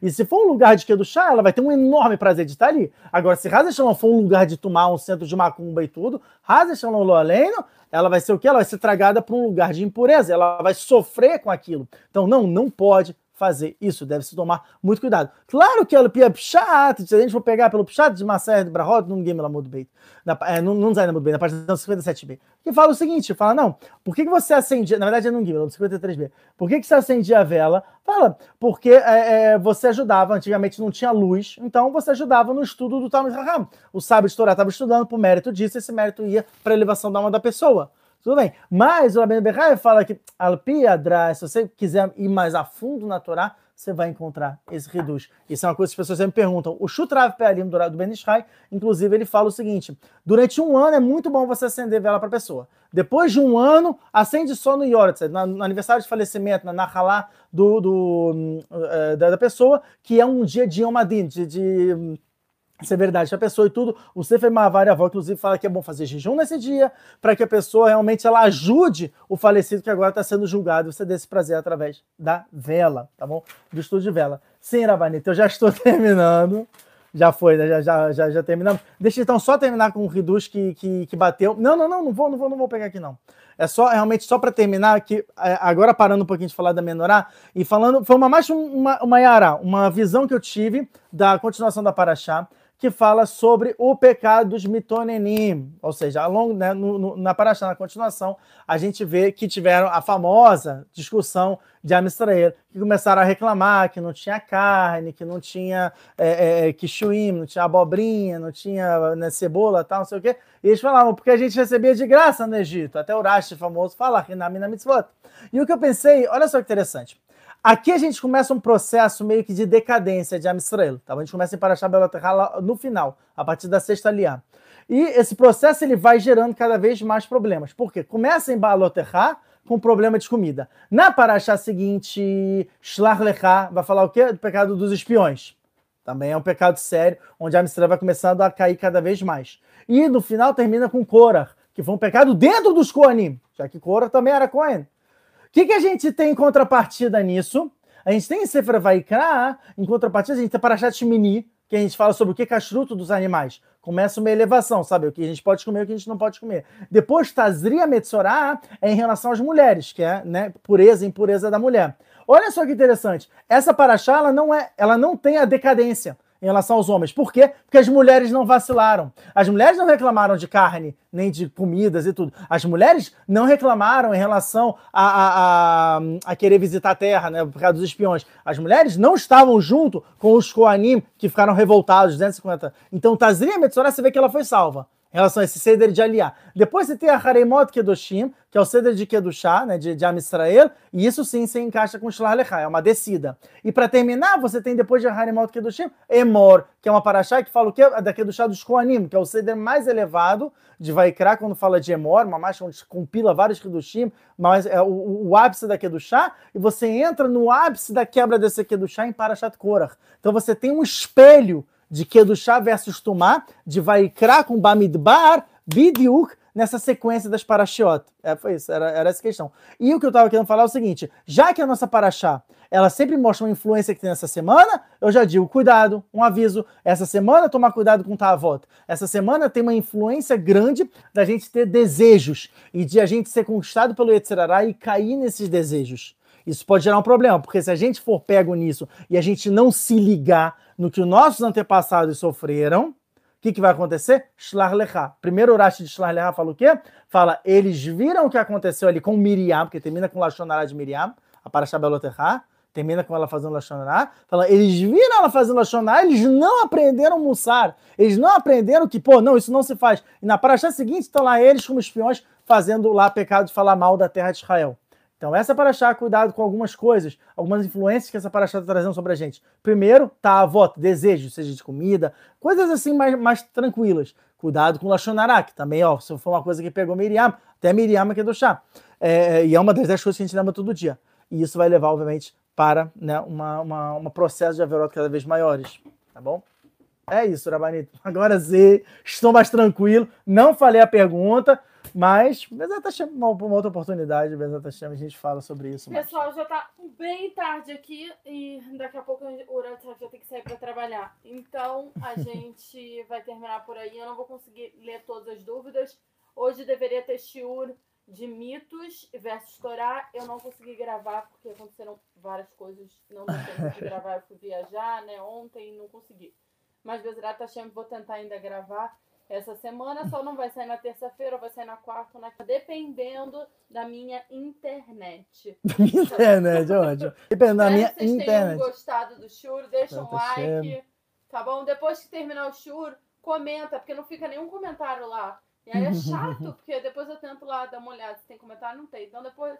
E se for um lugar de que chá, ela vai ter um enorme prazer de estar ali. Agora, se Rasa Shalom for um lugar de tomar um centro de macumba e tudo, Rasa Shalom Loaleno, ela vai ser o quê? Ela vai ser tragada para um lugar de impureza, ela vai sofrer com aquilo. Então, não, não pode fazer isso, deve se tomar muito cuidado. Claro que ela pia pshat, se a gente for pegar pelo pshat de Maser de Brahot, não game muito bem, é, não, não muito bem, na página 57b, que fala o seguinte, fala, não, por que, que você acendia, na verdade é no game, no 53b, por que, que você acendia a vela? Fala, porque é, é, você ajudava, antigamente não tinha luz, então você ajudava no estudo do Talmud Raham. O sábio de Torá estava estudando por mérito disso, esse mérito ia para a elevação da alma da pessoa. Tudo bem. Mas o Rabino Bechai fala que Alpiadra, se você quiser ir mais a fundo na Torá, você vai encontrar esse reduz. Isso é uma coisa que as pessoas sempre perguntam. O Shutrav Pealim do, do Ben Ishai, inclusive, ele fala o seguinte: durante um ano é muito bom você acender vela para a pessoa. Depois de um ano, acende só no Yortzed, no aniversário de falecimento, na Nahalá do, do, uh, da, da, pessoa, que é um dia de Yom Adin, de, de isso é verdade, a pessoa e tudo. O Sefer avó, inclusive, fala que é bom fazer jejum nesse dia, para que a pessoa realmente ela ajude o falecido que agora está sendo julgado. Você dê esse prazer através da vela, tá bom? Do estudo de vela. Sim, Rabanita, eu já estou terminando. Já foi, né? já, já, já, já terminamos. Deixa então só terminar com o Riduz que, que, que bateu. Não, não, não, não vou, não vou, não vou pegar aqui não. É só realmente só para terminar que é, agora parando um pouquinho de falar da menorá e falando, foi uma mais uma uma yara, uma visão que eu tive da continuação da paraxá que fala sobre o pecado dos mitonenim, ou seja, ao longo, né, no, no, na Paraxá, na continuação, a gente vê que tiveram a famosa discussão de Amistrael, que começaram a reclamar que não tinha carne, que não tinha é, é, quichuim, não tinha abobrinha, não tinha né, cebola, tal, não sei o quê. E eles falavam, porque a gente recebia de graça no Egito. Até o Rashi famoso fala, Rinamina Mitzvot. E o que eu pensei, olha só que interessante. Aqui a gente começa um processo meio que de decadência de Amisrael. Tá? A gente começa em Parashah Beloterra no final, a partir da sexta liá. E esse processo ele vai gerando cada vez mais problemas. Por quê? Começa em Baloterra com problema de comida. Na Parashá seguinte, Shlach Lecha vai falar o quê? Do pecado dos espiões. Também é um pecado sério, onde a Amisrael vai começando a cair cada vez mais. E no final termina com Korah, que foi um pecado dentro dos Koanim, já que Korah também era Kohen. O que, que a gente tem em contrapartida nisso? A gente tem em Sefer Vaikra, em contrapartida, a gente tem Parashat Mini, que a gente fala sobre o que é castruto dos animais. Começa uma elevação, sabe? O que a gente pode comer e o que a gente não pode comer. Depois, Tazria Metzorah é em relação às mulheres, que é né, pureza e impureza da mulher. Olha só que interessante. Essa paraxá, ela não, é, ela não tem a decadência em relação aos homens. Por quê? Porque as mulheres não vacilaram. As mulheres não reclamaram de carne, nem de comidas e tudo. As mulheres não reclamaram em relação a, a, a, a querer visitar a terra, né, por causa dos espiões. As mulheres não estavam junto com os Koanim que ficaram revoltados, 250. Então, Tazria Metzorah, você vê que ela foi salva em relação a esse ceder de Aliá. Depois você tem a Haremot Kedoshim, que é o ceder de Kedushá, né, de, de Am Israel, e isso sim se encaixa com Shlar Lechá, é uma descida. E para terminar, você tem depois de Haremot Kedoshim, Emor, que é uma paraxá que fala o quê? Da Kedushá dos Koanim, que é o ceder mais elevado de Vaikra, quando fala de Emor, uma marcha onde compila vários Kedushim, mas é o, o, ápice da Kedushá, e você entra no ápice da quebra desse Kedushá em Parashat Korach. Então você tem um espelho de Kedushá versus Tumá, de Vaikra com Bamidbar, Bidiuk, nessa sequência das Parashiot. É, foi isso, era, era essa questão. E o que eu estava querendo falar é o seguinte: já que a nossa Parashá ela sempre mostra uma influência que tem nessa semana, eu já digo, cuidado, um aviso. Essa semana, tomar cuidado com o Tavot. Essa semana tem uma influência grande da gente ter desejos e de a gente ser conquistado pelo Yetzirará e cair nesses desejos. Isso pode gerar um problema, porque se a gente for pego nisso e a gente não se ligar no que os nossos antepassados sofreram, o que, que vai acontecer? Shlar Lechá. Primeiro Urashi de Shlar Lechá fala o quê? Fala, eles viram o que aconteceu ali com Miriam, porque termina com Lachonará de Miriam, a Parashá Beloterá, termina com ela fazendo Lachonará. Fala, eles viram ela fazendo Lachonará, eles não aprenderam Mussar. Eles não aprenderam que, pô, não, isso não se faz. E na Parashá seguinte estão lá eles como espiões fazendo lá pecado de falar mal da terra de Israel. Então, essa paraxá, cuidado com algumas coisas, algumas influências que essa paraxá está trazendo sobre a gente. Primeiro, tá a voto, desejo, seja de comida, coisas assim mais, mais tranquilas. Cuidado com o Lachonará, que também, ó, se for uma coisa que pegou Miriam, até Miriam aqui do chá. É, e é uma das dez coisas que a gente lembra todo dia. E isso vai levar, obviamente, para né, uma, uma, processo de averota cada vez maiores. Tá bom? É isso, Rabanito. Agora sim, estou mais tranquilo. Não falei a pergunta, mas Bezerra tá uma, uma outra oportunidade, Bezerra tá a gente fala sobre isso. Pessoal, já tá bem tarde aqui e daqui a pouco o Urata já tem que sair para trabalhar. Então a gente vai terminar por aí. Eu não vou conseguir ler todas as dúvidas. Hoje deveria ter shiur de mitos versus Torá. Eu não consegui gravar porque aconteceram várias coisas. Não deu tempo de gravar. Eu fui viajar, né? Ontem não consegui. Mas Bezerra Hashem, vou tentar ainda gravar essa semana. Só não vai sair na terça-feira, vai sair na quarta, na dependendo da minha internet. internet, ótimo. Dependendo da minha vocês internet. tenham gostado do churro, deixa um like, tá bom? Depois que terminar o churro, comenta, porque não fica nenhum comentário lá. E aí é chato, porque depois eu tento lá dar uma olhada se tem comentário, não tem. Então depois,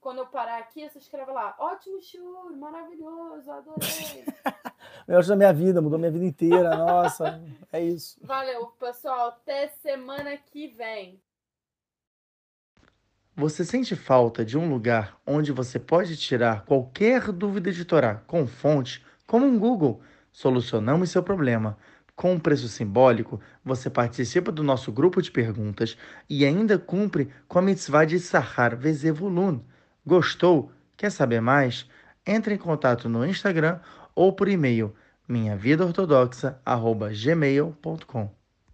quando eu parar aqui, você escreve lá, ótimo churro, maravilhoso, adorei. melhor da minha vida, mudou minha vida inteira. Nossa, é isso. Valeu, pessoal. Até semana que vem. Você sente falta de um lugar onde você pode tirar qualquer dúvida de Torá com fonte, como um Google? Solucionamos seu problema. Com um preço simbólico, você participa do nosso grupo de perguntas e ainda cumpre com a mitzvah de Sahar Vezevulun. Gostou? Quer saber mais? Entre em contato no Instagram ou por e-mail minhavidaortodoxa@gmail.com.